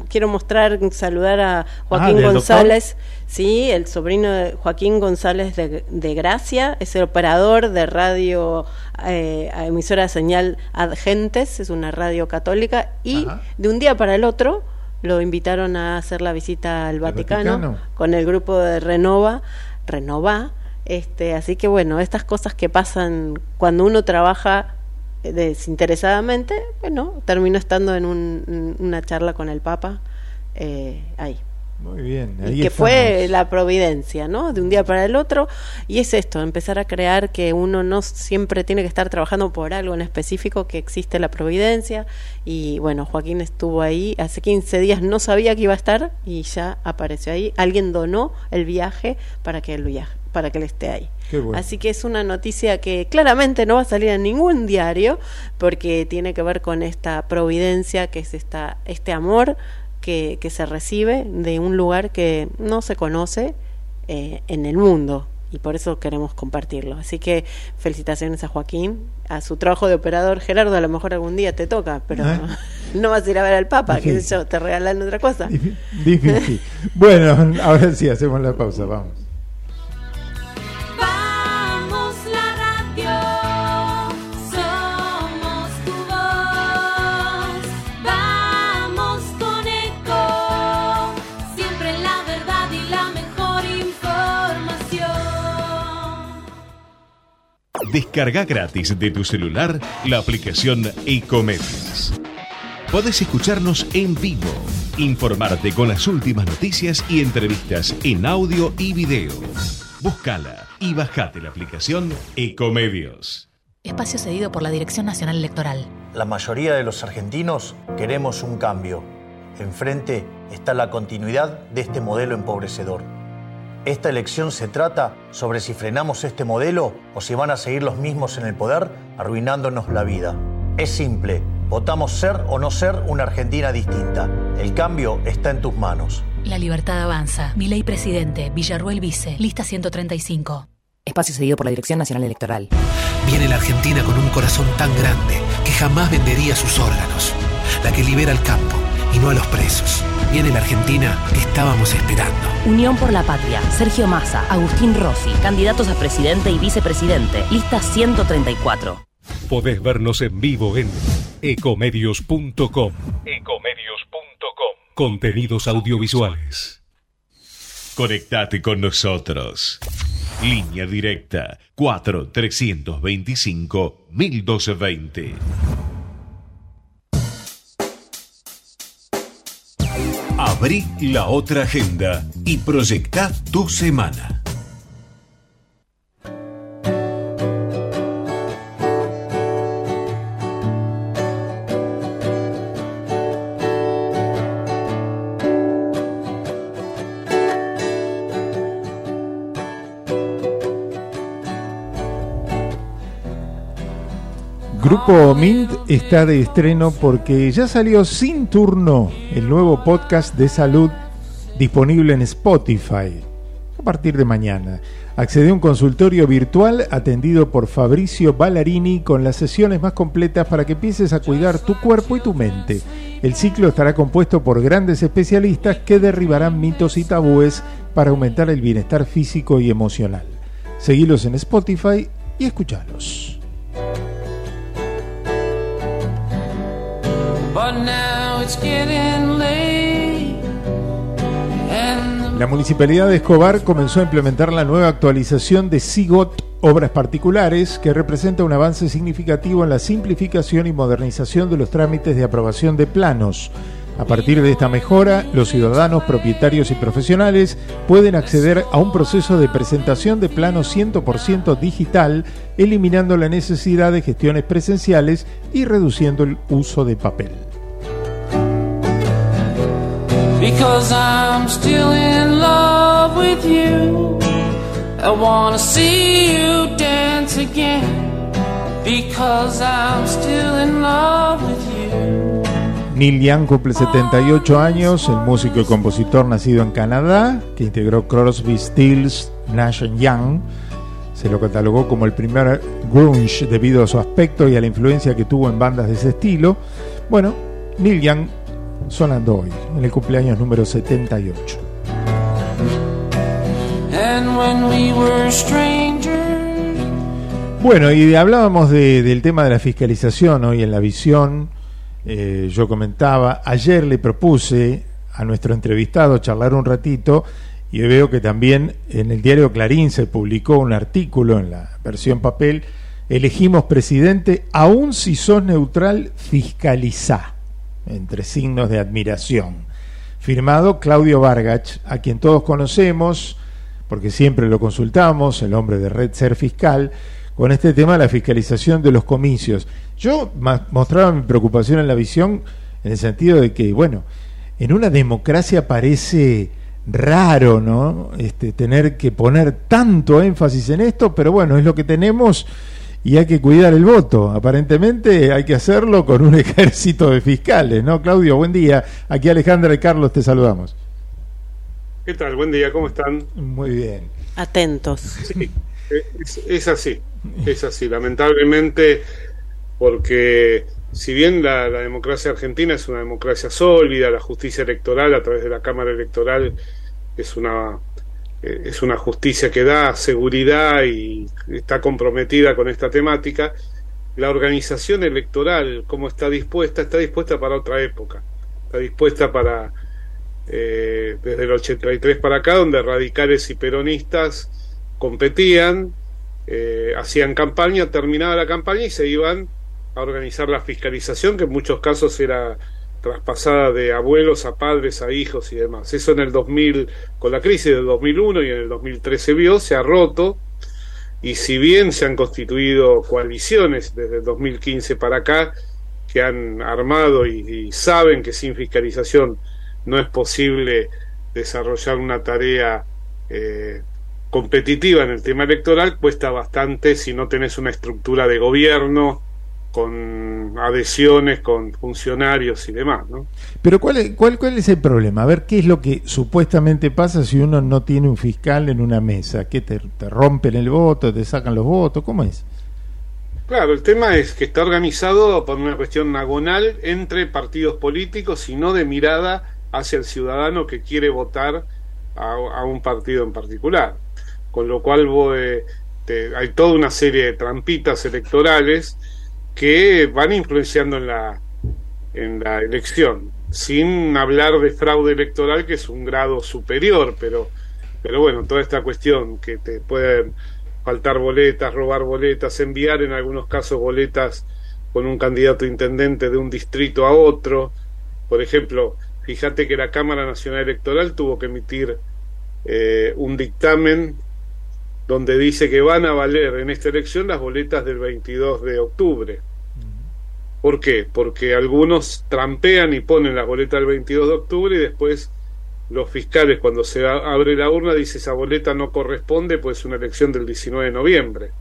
Speaker 4: Quiero mostrar, saludar a Joaquín
Speaker 3: Ah, ¿del
Speaker 4: González, sí, el sobrino de Joaquín González de, de Gracia, es el operador de radio, eh, emisora de señal Adgentes, es una radio católica, y de un día para el otro lo invitaron a hacer la visita al Vaticano,
Speaker 3: Vaticano?
Speaker 4: con el grupo de Renova, Renova, este, así que bueno, estas cosas que pasan cuando uno trabaja desinteresadamente, bueno, terminó estando en un- una charla con el Papa eh, ahí.
Speaker 3: Muy bien.
Speaker 4: Y que
Speaker 3: estamos.
Speaker 4: fue la providencia, ¿no? De un día para el otro. Y es esto, empezar a crear que uno no siempre tiene que estar trabajando por algo en específico, que existe la providencia. Y bueno, Joaquín estuvo ahí, hace 15 días no sabía que iba a estar y ya apareció ahí. Alguien donó el viaje para que él viaje, para que él esté ahí.
Speaker 3: Bueno.
Speaker 4: Así que es una noticia que claramente no va a salir en ningún diario porque tiene que ver con esta providencia, que es esta, este amor que, que se recibe de un lugar que no se conoce eh, en el mundo y por eso queremos compartirlo. Así que felicitaciones a Joaquín, a su trabajo de operador. Gerardo, a lo mejor algún día te toca, pero
Speaker 3: ¿Eh?
Speaker 4: no vas a ir a ver al Papa, que
Speaker 3: Difícil.
Speaker 4: yo, te regalan otra cosa.
Speaker 3: Difícil. bueno, ahora sí, hacemos la pausa. Vamos.
Speaker 1: Descarga gratis de tu celular la aplicación Ecomedios. Podés escucharnos en vivo, informarte con las últimas noticias y entrevistas en audio y video. Búscala y bajate la aplicación Ecomedios.
Speaker 12: Espacio cedido por la Dirección Nacional Electoral.
Speaker 13: La mayoría de los argentinos queremos un cambio. Enfrente está la continuidad de este modelo empobrecedor. Esta elección se trata sobre si frenamos este modelo o si van a seguir los mismos en el poder arruinándonos la vida. Es simple, votamos ser o no ser una Argentina distinta. El cambio está en tus manos.
Speaker 12: La libertad avanza. Mi ley presidente, Villarruel vice, lista 135.
Speaker 14: Espacio cedido por la Dirección Nacional Electoral.
Speaker 24: Viene la Argentina con un corazón tan grande que jamás vendería sus órganos. La que libera al campo y no a los presos. Viene la Argentina que estábamos esperando.
Speaker 14: Unión por la Patria, Sergio Massa, Agustín Rossi, candidatos a presidente y vicepresidente, lista 134.
Speaker 19: Podés vernos en vivo en ecomedios.com. Ecomedios.com. Contenidos audiovisuales.
Speaker 1: Conectate con nosotros. Línea directa 4 325 1220. Abrí la otra agenda y proyecta tu semana.
Speaker 3: Grupo Mint está de estreno porque ya salió sin turno el nuevo podcast de salud disponible en Spotify a partir de mañana. Accede a un consultorio virtual atendido por Fabricio Ballarini con las sesiones más completas para que empieces a cuidar tu cuerpo y tu mente. El ciclo estará compuesto por grandes especialistas que derribarán mitos y tabúes para aumentar el bienestar físico y emocional. Seguilos en Spotify y escuchalos. La Municipalidad de Escobar comenzó a implementar la nueva actualización de SIGOT Obras Particulares, que representa un avance significativo en la simplificación y modernización de los trámites de aprobación de planos. A partir de esta mejora, los ciudadanos, propietarios y profesionales pueden acceder a un proceso de presentación de planos 100% digital, eliminando la necesidad de gestiones presenciales y reduciendo el uso de papel.
Speaker 16: Because I'm still in love with you. I wanna see you dance again. Because I'm still in love with you.
Speaker 3: Neil Young cumple 78 años, el músico y compositor nacido en Canadá, que integró Crosby, Stills, Nash Young. Se lo catalogó como el primer grunge debido a su aspecto y a la influencia que tuvo en bandas de ese estilo. Bueno, Neil Young sonando hoy, en el cumpleaños número 78.
Speaker 16: And when we were strangers.
Speaker 3: Bueno, y hablábamos de- del tema de la fiscalización hoy en la visión. Eh, yo comentaba, ayer le propuse a nuestro entrevistado charlar un ratito y veo que también en el diario Clarín se publicó un artículo en la versión papel, elegimos presidente, aun si sos neutral, fiscalizá, entre signos de admiración. Firmado Claudio Vargach, a quien todos conocemos, porque siempre lo consultamos, el hombre de Red Ser Fiscal, con este tema de la fiscalización de los comicios. Yo mostraba mi preocupación en la visión en el sentido de que, bueno, en una democracia parece raro, ¿no? Este, tener que poner tanto énfasis en esto, pero bueno, es lo que tenemos y hay que cuidar el voto. Aparentemente hay que hacerlo con un ejército de fiscales, ¿no? Claudio, buen día. Aquí Alejandra y Carlos te saludamos.
Speaker 25: ¿Qué tal? Buen día, ¿cómo están?
Speaker 3: Muy bien.
Speaker 4: Atentos.
Speaker 25: Sí, es, es así, es así, lamentablemente, porque si bien la, la democracia argentina es una democracia sólida, la justicia electoral a través de la Cámara Electoral es una es una justicia que da seguridad y está comprometida con esta temática, la organización electoral, como está dispuesta, está dispuesta para otra época, está dispuesta para eh, desde el 83 para acá, donde radicales y peronistas competían, eh, hacían campaña, terminaba la campaña y se iban a organizar la fiscalización, que en muchos casos era traspasada de abuelos a padres, a hijos y demás. Eso en el 2000, con la crisis del 2001 y en el 2013 se vio, se ha roto, y si bien se han constituido coaliciones desde el 2015 para acá, que han armado y, y saben que sin fiscalización no es posible desarrollar una tarea eh, competitiva en el tema electoral, cuesta bastante si no tenés una estructura de gobierno con adhesiones, con funcionarios y demás, ¿no?
Speaker 3: Pero ¿cuál es, cuál, ¿cuál es el problema? A ver, ¿qué es lo que supuestamente pasa si uno no tiene un fiscal en una mesa? ¿Qué te, te rompen el voto, te sacan los votos? ¿Cómo es?
Speaker 25: Claro, el tema es que está organizado por una cuestión agonal entre partidos políticos y no de mirada hacia el ciudadano que quiere votar a, a un partido en particular. Con lo cual vos, eh, te- hay toda una serie de trampitas electorales que van influenciando en la, en la elección, sin hablar de fraude electoral, que es un grado superior, pero, pero bueno, toda esta cuestión que te pueden faltar boletas, robar boletas, enviar en algunos casos boletas con un candidato intendente de un distrito a otro. Por ejemplo, fíjate que la Cámara Nacional Electoral tuvo que emitir eh, un dictamen donde dice que van a valer en esta elección las boletas del 22 de octubre. ¿Por qué? Porque algunos trampean y ponen las boletas del 22 de octubre y después los fiscales cuando se abre la urna dice esa boleta no corresponde pues es una elección del 19 de noviembre.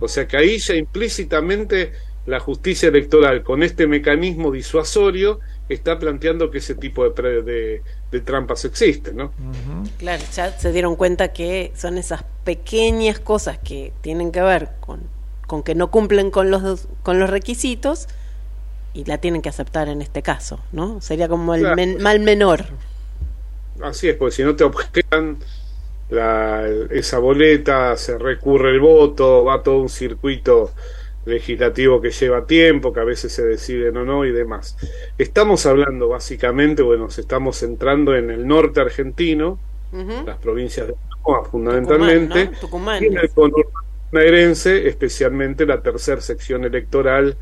Speaker 25: O sea que ahí ya implícitamente la justicia electoral con este mecanismo disuasorio está planteando que ese tipo de, pre- de, de trampas existen, ¿no?
Speaker 4: Claro, ya se dieron cuenta que son esas pequeñas cosas que tienen que ver con, con que no cumplen con los, con los requisitos y la tienen que aceptar en este caso, ¿no? Sería como el
Speaker 25: Claro.
Speaker 4: men- mal menor.
Speaker 25: Así es, porque si no te objetan la, esa boleta, se recurre el voto, va todo un circuito legislativo que lleva tiempo, que a veces se deciden o no y demás. Estamos hablando básicamente, bueno, nos estamos centrando en el norte argentino, las provincias de Tucumán fundamentalmente,
Speaker 4: Tucumán, ¿no? Tucumán.
Speaker 25: y en el especialmente la tercera sección electoral,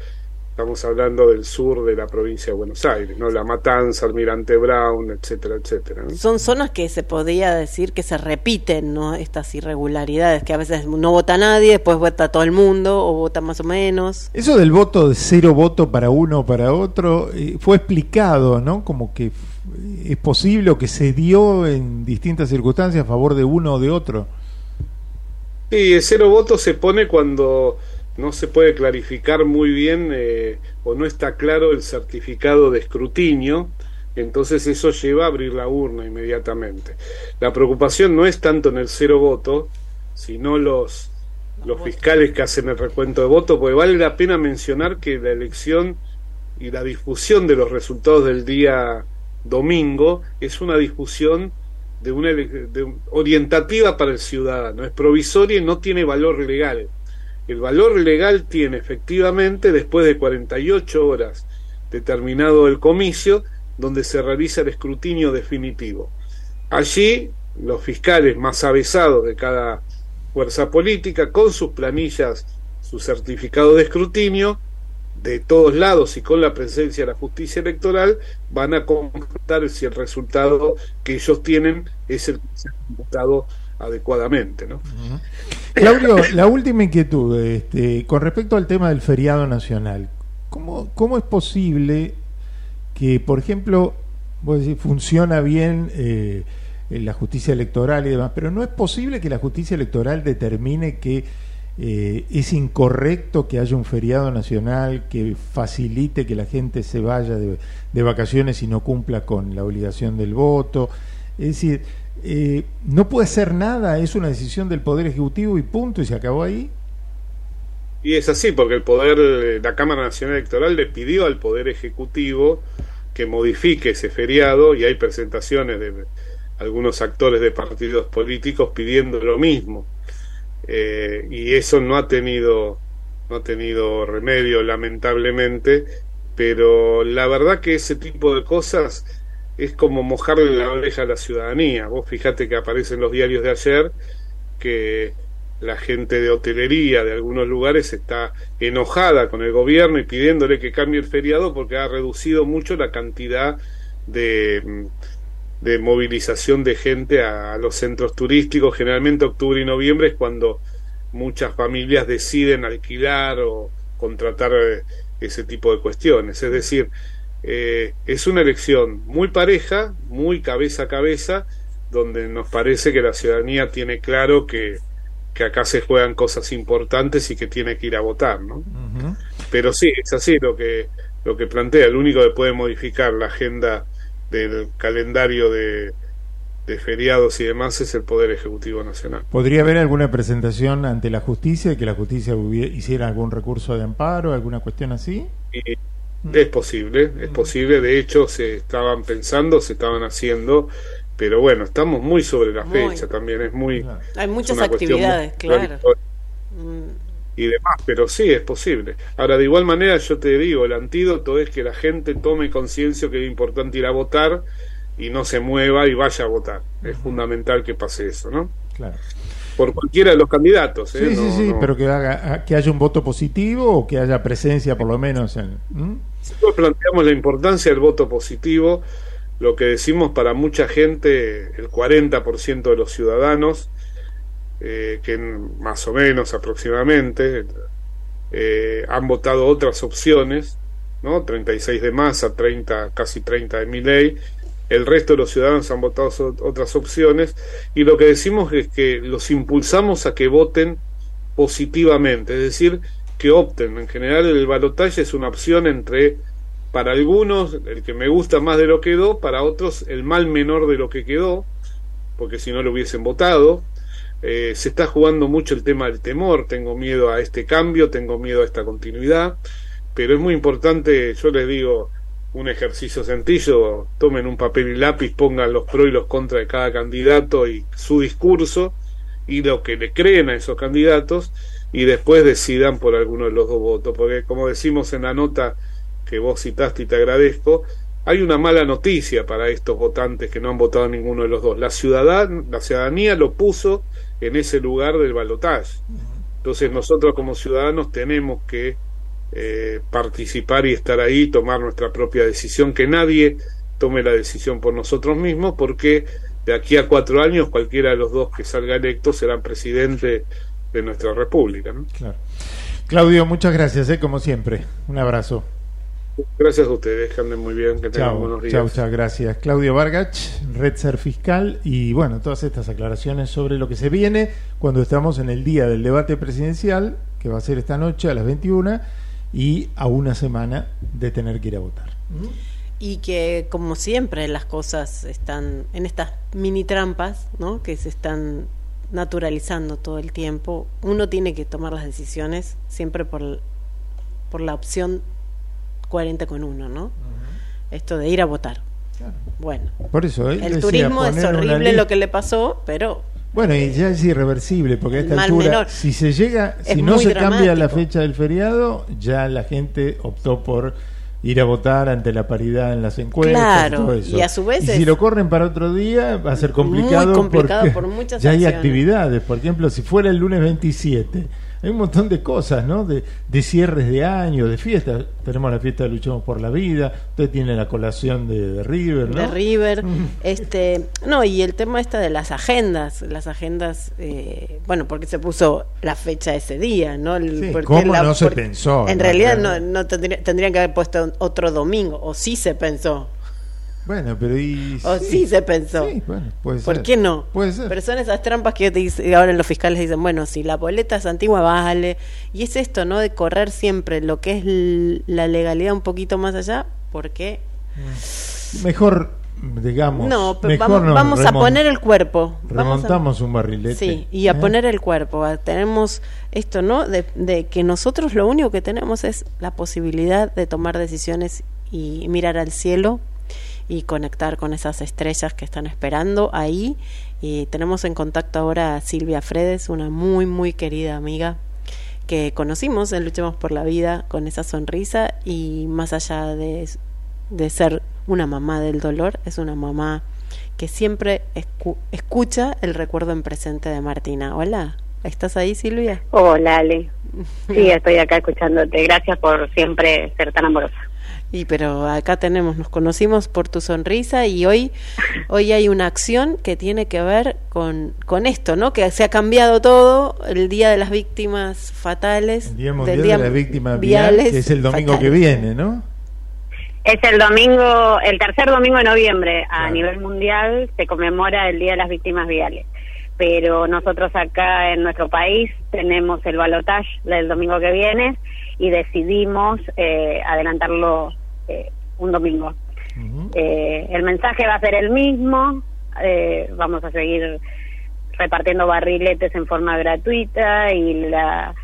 Speaker 25: estamos hablando del sur de la provincia de Buenos Aires, ¿no? La Matanza, Almirante Brown, etcétera, etcétera. ¿no?
Speaker 4: Son zonas que se podría decir que se repiten, ¿no? Estas irregularidades, que a veces no vota nadie, después vota todo el mundo, o vota más o menos.
Speaker 3: Eso del voto de cero voto para uno o para otro eh, fue explicado, ¿no? Como que es posible o que se dio en distintas circunstancias a favor de uno o de otro.
Speaker 25: Sí, el cero voto se pone cuando no se puede clarificar muy bien eh, o no está claro el certificado de escrutinio, entonces eso lleva a abrir la urna inmediatamente. La preocupación no es tanto en el cero voto, sino los, los fiscales que hacen el recuento de votos, porque vale la pena mencionar que la elección y la difusión de los resultados del día domingo es una difusión de una de orientativa para el ciudadano, es provisoria y no tiene valor legal. El valor legal tiene efectivamente después de 48 horas determinado el comicio, donde se realiza el escrutinio definitivo. Allí los fiscales más avesados de cada fuerza política, con sus planillas, su certificado de escrutinio, de todos lados y con la presencia de la justicia electoral, van a computar si el resultado que ellos tienen es el que adecuadamente. ¿no?
Speaker 3: Claudio, la última inquietud, este, con respecto al tema del feriado nacional, ¿cómo, cómo es posible que, por ejemplo, vos funciona bien eh, la justicia electoral y demás, pero no es posible que la justicia electoral determine que eh, es incorrecto que haya un feriado nacional que facilite que la gente se vaya de vacaciones y no cumpla con la obligación del voto? Es decir, eh, no puede ser nada, es una decisión del Poder Ejecutivo y punto, y se acabó ahí.
Speaker 25: Y es así, porque el poder, eh, la Cámara Nacional Electoral le pidió al Poder Ejecutivo que modifique ese feriado y hay presentaciones de algunos actores de partidos políticos pidiendo lo mismo. Eh, y eso no ha tenido no ha tenido remedio lamentablemente pero la verdad que ese tipo de cosas es como mojarle la oreja a la ciudadanía vos fíjate que aparece en los diarios de ayer que la gente de hotelería de algunos lugares está enojada con el gobierno y pidiéndole que cambie el feriado porque ha reducido mucho la cantidad de, de movilización de gente a, a los centros turísticos. Generalmente octubre y noviembre es cuando muchas familias deciden alquilar o contratar eh, ese tipo de cuestiones. Es decir, eh, es una elección muy pareja, muy cabeza a cabeza, donde nos parece que la ciudadanía tiene claro que, que acá se juegan cosas importantes y que tiene que ir a votar, ¿no? Pero sí, es así lo que lo que plantea. El único que puede modificar la agenda del calendario de, de feriados y demás es el Poder Ejecutivo Nacional.
Speaker 3: ¿Podría haber alguna presentación ante la justicia, que la justicia hubiera- hiciera algún recurso de amparo, alguna cuestión así?
Speaker 25: Y es posible, es posible. De hecho, se estaban pensando, se estaban haciendo, pero bueno, estamos muy sobre la
Speaker 4: Muy.
Speaker 25: fecha también. Es muy.
Speaker 4: Hay muchas actividades, claro.
Speaker 25: Y demás, pero sí, es posible. Ahora, de igual manera, yo te digo, el antídoto es que la gente tome conciencia que es importante ir a votar y no se mueva y vaya a votar. Es fundamental que pase eso, ¿no?
Speaker 3: Claro.
Speaker 25: Por cualquiera de los candidatos, ¿eh?
Speaker 3: Sí, sí, sí,
Speaker 25: no-
Speaker 3: pero que, haga, que haya un voto positivo o que haya presencia por lo menos en... ¿Mm?
Speaker 25: Nosotros planteamos la importancia del voto positivo, lo que decimos para mucha gente, el 40% de los ciudadanos, eh, que más o menos aproximadamente eh, han votado otras opciones, ¿no? 36 de masa, 30, casi 30 de mi ley. El resto de los ciudadanos han votado otras opciones y lo que decimos es que los impulsamos a que voten positivamente, es decir, que opten. En general el balotaje es una opción entre, para algunos, el que me gusta más de lo que quedó, para otros el mal menor de lo que quedó, porque si no lo hubiesen votado. Eh, se está jugando mucho el tema del temor, tengo miedo a este cambio, tengo miedo a esta continuidad, pero es muy importante, yo les digo, un ejercicio sencillo, tomen un papel y lápiz, pongan los pros y los contras de cada candidato y su discurso y lo que le creen a esos candidatos y después decidan por alguno de los dos votos, porque como decimos en la nota que vos citaste y te agradezco, hay una mala noticia para estos votantes que no han votado ninguno de los dos. La, ciudadan, la ciudadanía lo puso en ese lugar del balotaje. Entonces nosotros como ciudadanos tenemos que eh, participar y estar ahí, tomar nuestra propia decisión, que nadie tome la decisión por nosotros mismos, porque de aquí a cuatro años cualquiera de los dos que salga electo será presidente de nuestra república. ¿no?
Speaker 3: Claro. Claudio, muchas gracias, ¿eh? como siempre. Un abrazo.
Speaker 25: Gracias a ustedes, que anden muy bien, que tengan buenos días.
Speaker 3: chao, chao, gracias. Claudio Vargach, Red Ser Fiscal, y bueno, todas estas aclaraciones sobre lo que se viene cuando estamos en el día del debate presidencial, que va a ser esta noche a las 21, y a una semana de tener que ir a votar.
Speaker 4: Y que, como siempre, las cosas están en estas mini trampas, ¿no? Que se están naturalizando todo el tiempo. Uno tiene que tomar las decisiones siempre por, por la opción coherente con uno, ¿no? Esto de ir a votar. Bueno,
Speaker 3: Por eso, él
Speaker 4: el
Speaker 3: decía
Speaker 4: turismo es horrible lo que le pasó, pero
Speaker 3: Bueno, y ya es irreversible, porque a esta altura,
Speaker 4: menor.
Speaker 3: si se llega, si no se cambia la fecha del feriado, ya la gente optó por ir a votar ante la paridad en las encuestas
Speaker 4: Claro,
Speaker 3: y todo eso.
Speaker 4: y a su vez
Speaker 3: si
Speaker 4: es-
Speaker 3: lo corren para otro día, va a ser complicado,
Speaker 4: Muy complicado
Speaker 3: porque
Speaker 4: por muchas
Speaker 3: ya hay actividades. Por ejemplo, si fuera el lunes 27, hay un montón de cosas, ¿no? De, de cierres de año, de fiestas. Tenemos la fiesta de Luchamos por la Vida, usted tiene la colación de, de River, ¿no?
Speaker 4: de River, este, no, y el tema esta de las agendas, las agendas, eh, bueno, porque se puso la fecha ese día, ¿no? El-
Speaker 3: Sí,
Speaker 4: porque
Speaker 3: ¿cómo
Speaker 4: la-
Speaker 3: no se pensó,
Speaker 4: En realidad
Speaker 3: Claro.
Speaker 4: no, no tendría- tendrían que haber puesto otro domingo, o sí se pensó,
Speaker 3: Bueno, pero y...
Speaker 4: o sí, se pensó.
Speaker 3: Sí, bueno, puede
Speaker 4: ¿Por
Speaker 3: ser.
Speaker 4: qué no?
Speaker 3: Puede ser.
Speaker 4: Pero son esas trampas que te dice- ahora los fiscales dicen, bueno, si la boleta es antigua, vale. Y es esto, ¿no? De correr siempre lo que es la legalidad un poquito más allá, porque
Speaker 3: Mejor, digamos.
Speaker 4: No, pero
Speaker 3: mejor
Speaker 4: vamos, vamos a poner el cuerpo. A-
Speaker 3: Remontamos un barrilete.
Speaker 4: Sí, y a
Speaker 3: ¿eh?
Speaker 4: poner el cuerpo. A- Tenemos esto, ¿no? De, de que nosotros lo único que tenemos es la posibilidad de tomar decisiones y mirar al cielo y conectar con esas estrellas que están esperando ahí. Y tenemos en contacto ahora a Silvia Fredes, una muy, muy querida amiga que conocimos en Luchemos por la Vida con esa sonrisa y más allá de, de ser una mamá del dolor, es una mamá que siempre escu- escucha el recuerdo en presente de Martina. Hola. ¿Estás ahí, Silvia?
Speaker 26: Hola, Ale. Sí, estoy acá escuchándote. Gracias por siempre ser tan amorosa.
Speaker 4: Y pero acá tenemos, nos conocimos por tu sonrisa y hoy, hoy hay una acción que tiene que ver con, con esto, ¿no? Que se ha cambiado todo, el Día de las Víctimas Fatales.
Speaker 3: El Día
Speaker 4: del
Speaker 3: Mundial
Speaker 4: Día
Speaker 3: de las Víctimas
Speaker 4: Viales
Speaker 3: que es el domingo que viene, ¿no?
Speaker 26: Es el domingo, el tercer domingo de noviembre a nivel mundial se conmemora el Día de las Víctimas Viales. Pero nosotros acá en nuestro país tenemos el balotaje del domingo que viene y decidimos eh, adelantarlo eh, un domingo. Eh, el mensaje va a ser el mismo, eh, vamos a seguir repartiendo barriletes en forma gratuita y la,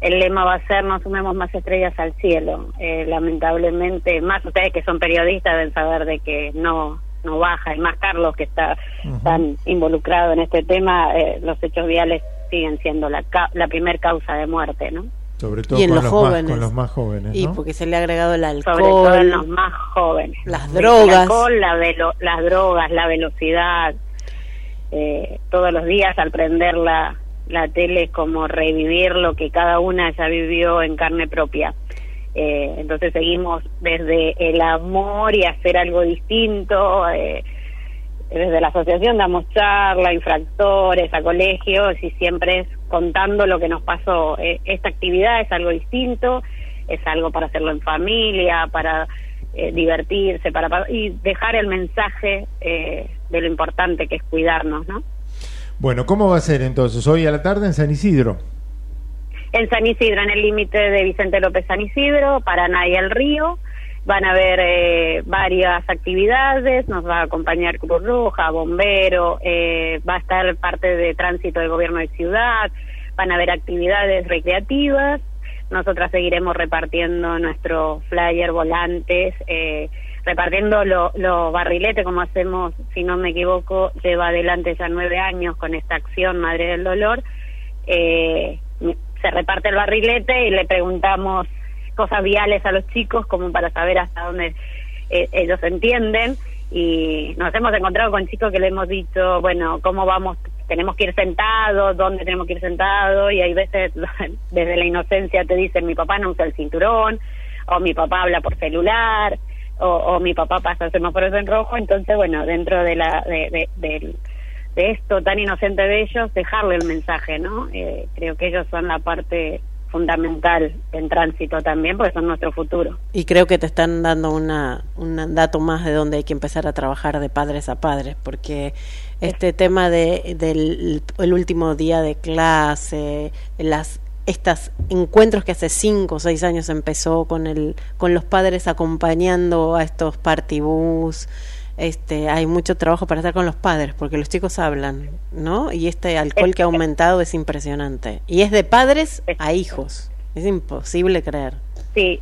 Speaker 26: el lema va a ser no sumemos más estrellas al cielo. Eh, lamentablemente, más ustedes que son periodistas deben saber de que no no baja, y más Carlos que está tan involucrado en este tema, eh, los hechos viales siguen siendo la, ca- la primer causa de muerte, ¿no?
Speaker 3: Sobre todo
Speaker 4: Y en
Speaker 3: con,
Speaker 4: los
Speaker 3: los
Speaker 4: jóvenes.
Speaker 3: Más, con los más jóvenes,
Speaker 4: Y
Speaker 3: ¿no?
Speaker 4: porque se le ha agregado el alcohol,
Speaker 26: Sobre todo en los más jóvenes.
Speaker 4: las
Speaker 26: El
Speaker 4: drogas.
Speaker 26: alcohol, la velo- las drogas, la velocidad. eh, todos los días al prender la, la tele es como revivir lo que cada una ya vivió en carne propia. Eh, entonces seguimos desde el amor y hacer algo distinto. eh, desde la asociación damos charla, infractores, a colegios y siempre es contando lo que nos pasó. Eh, esta actividad es algo distinto, es algo para hacerlo en familia, para eh, divertirse, para, para- y dejar el mensaje eh, de lo importante que es cuidarnos, ¿no?
Speaker 3: Bueno, ¿cómo va a ser entonces? Hoy a la tarde en San Isidro.
Speaker 26: En San Isidro, en el límite de Vicente López San Isidro, Paraná y El Río, van a haber eh, varias actividades, nos va a acompañar Cruz Roja, Bombero, eh, va a estar parte de tránsito del gobierno de ciudad, van a haber actividades recreativas, nosotras seguiremos repartiendo nuestro flyer, volantes, eh, repartiendo los lo barriletes como hacemos, si no me equivoco, lleva adelante ya nueve años con esta acción Madre del Dolor. Eh, se reparte el barrilete y le preguntamos cosas viales a los chicos como para saber hasta dónde eh, ellos entienden y nos hemos encontrado con chicos que le hemos dicho, bueno, ¿cómo vamos? Tenemos que ir sentados, ¿dónde tenemos que ir sentados? Y hay veces desde la inocencia te dicen, mi papá no usa el cinturón, o mi papá habla por celular, o, mi papá pasa el semáforo en rojo, entonces, bueno, dentro de la de, de- de esto tan inocente de ellos, dejarle el mensaje, ¿no? Eh, creo que ellos son la parte fundamental en tránsito también, porque son nuestro futuro.
Speaker 4: Y creo que te están dando una, un dato más de donde hay que empezar a trabajar de padres a padres, porque este tema de, del el último día de clase, las estos encuentros que hace cinco o seis años empezó con el con los padres acompañando a estos partibus este hay mucho trabajo para estar con los padres porque los chicos hablan no y este alcohol que ha aumentado es impresionante. Y es de padres a hijos. Es imposible creer.
Speaker 26: Sí,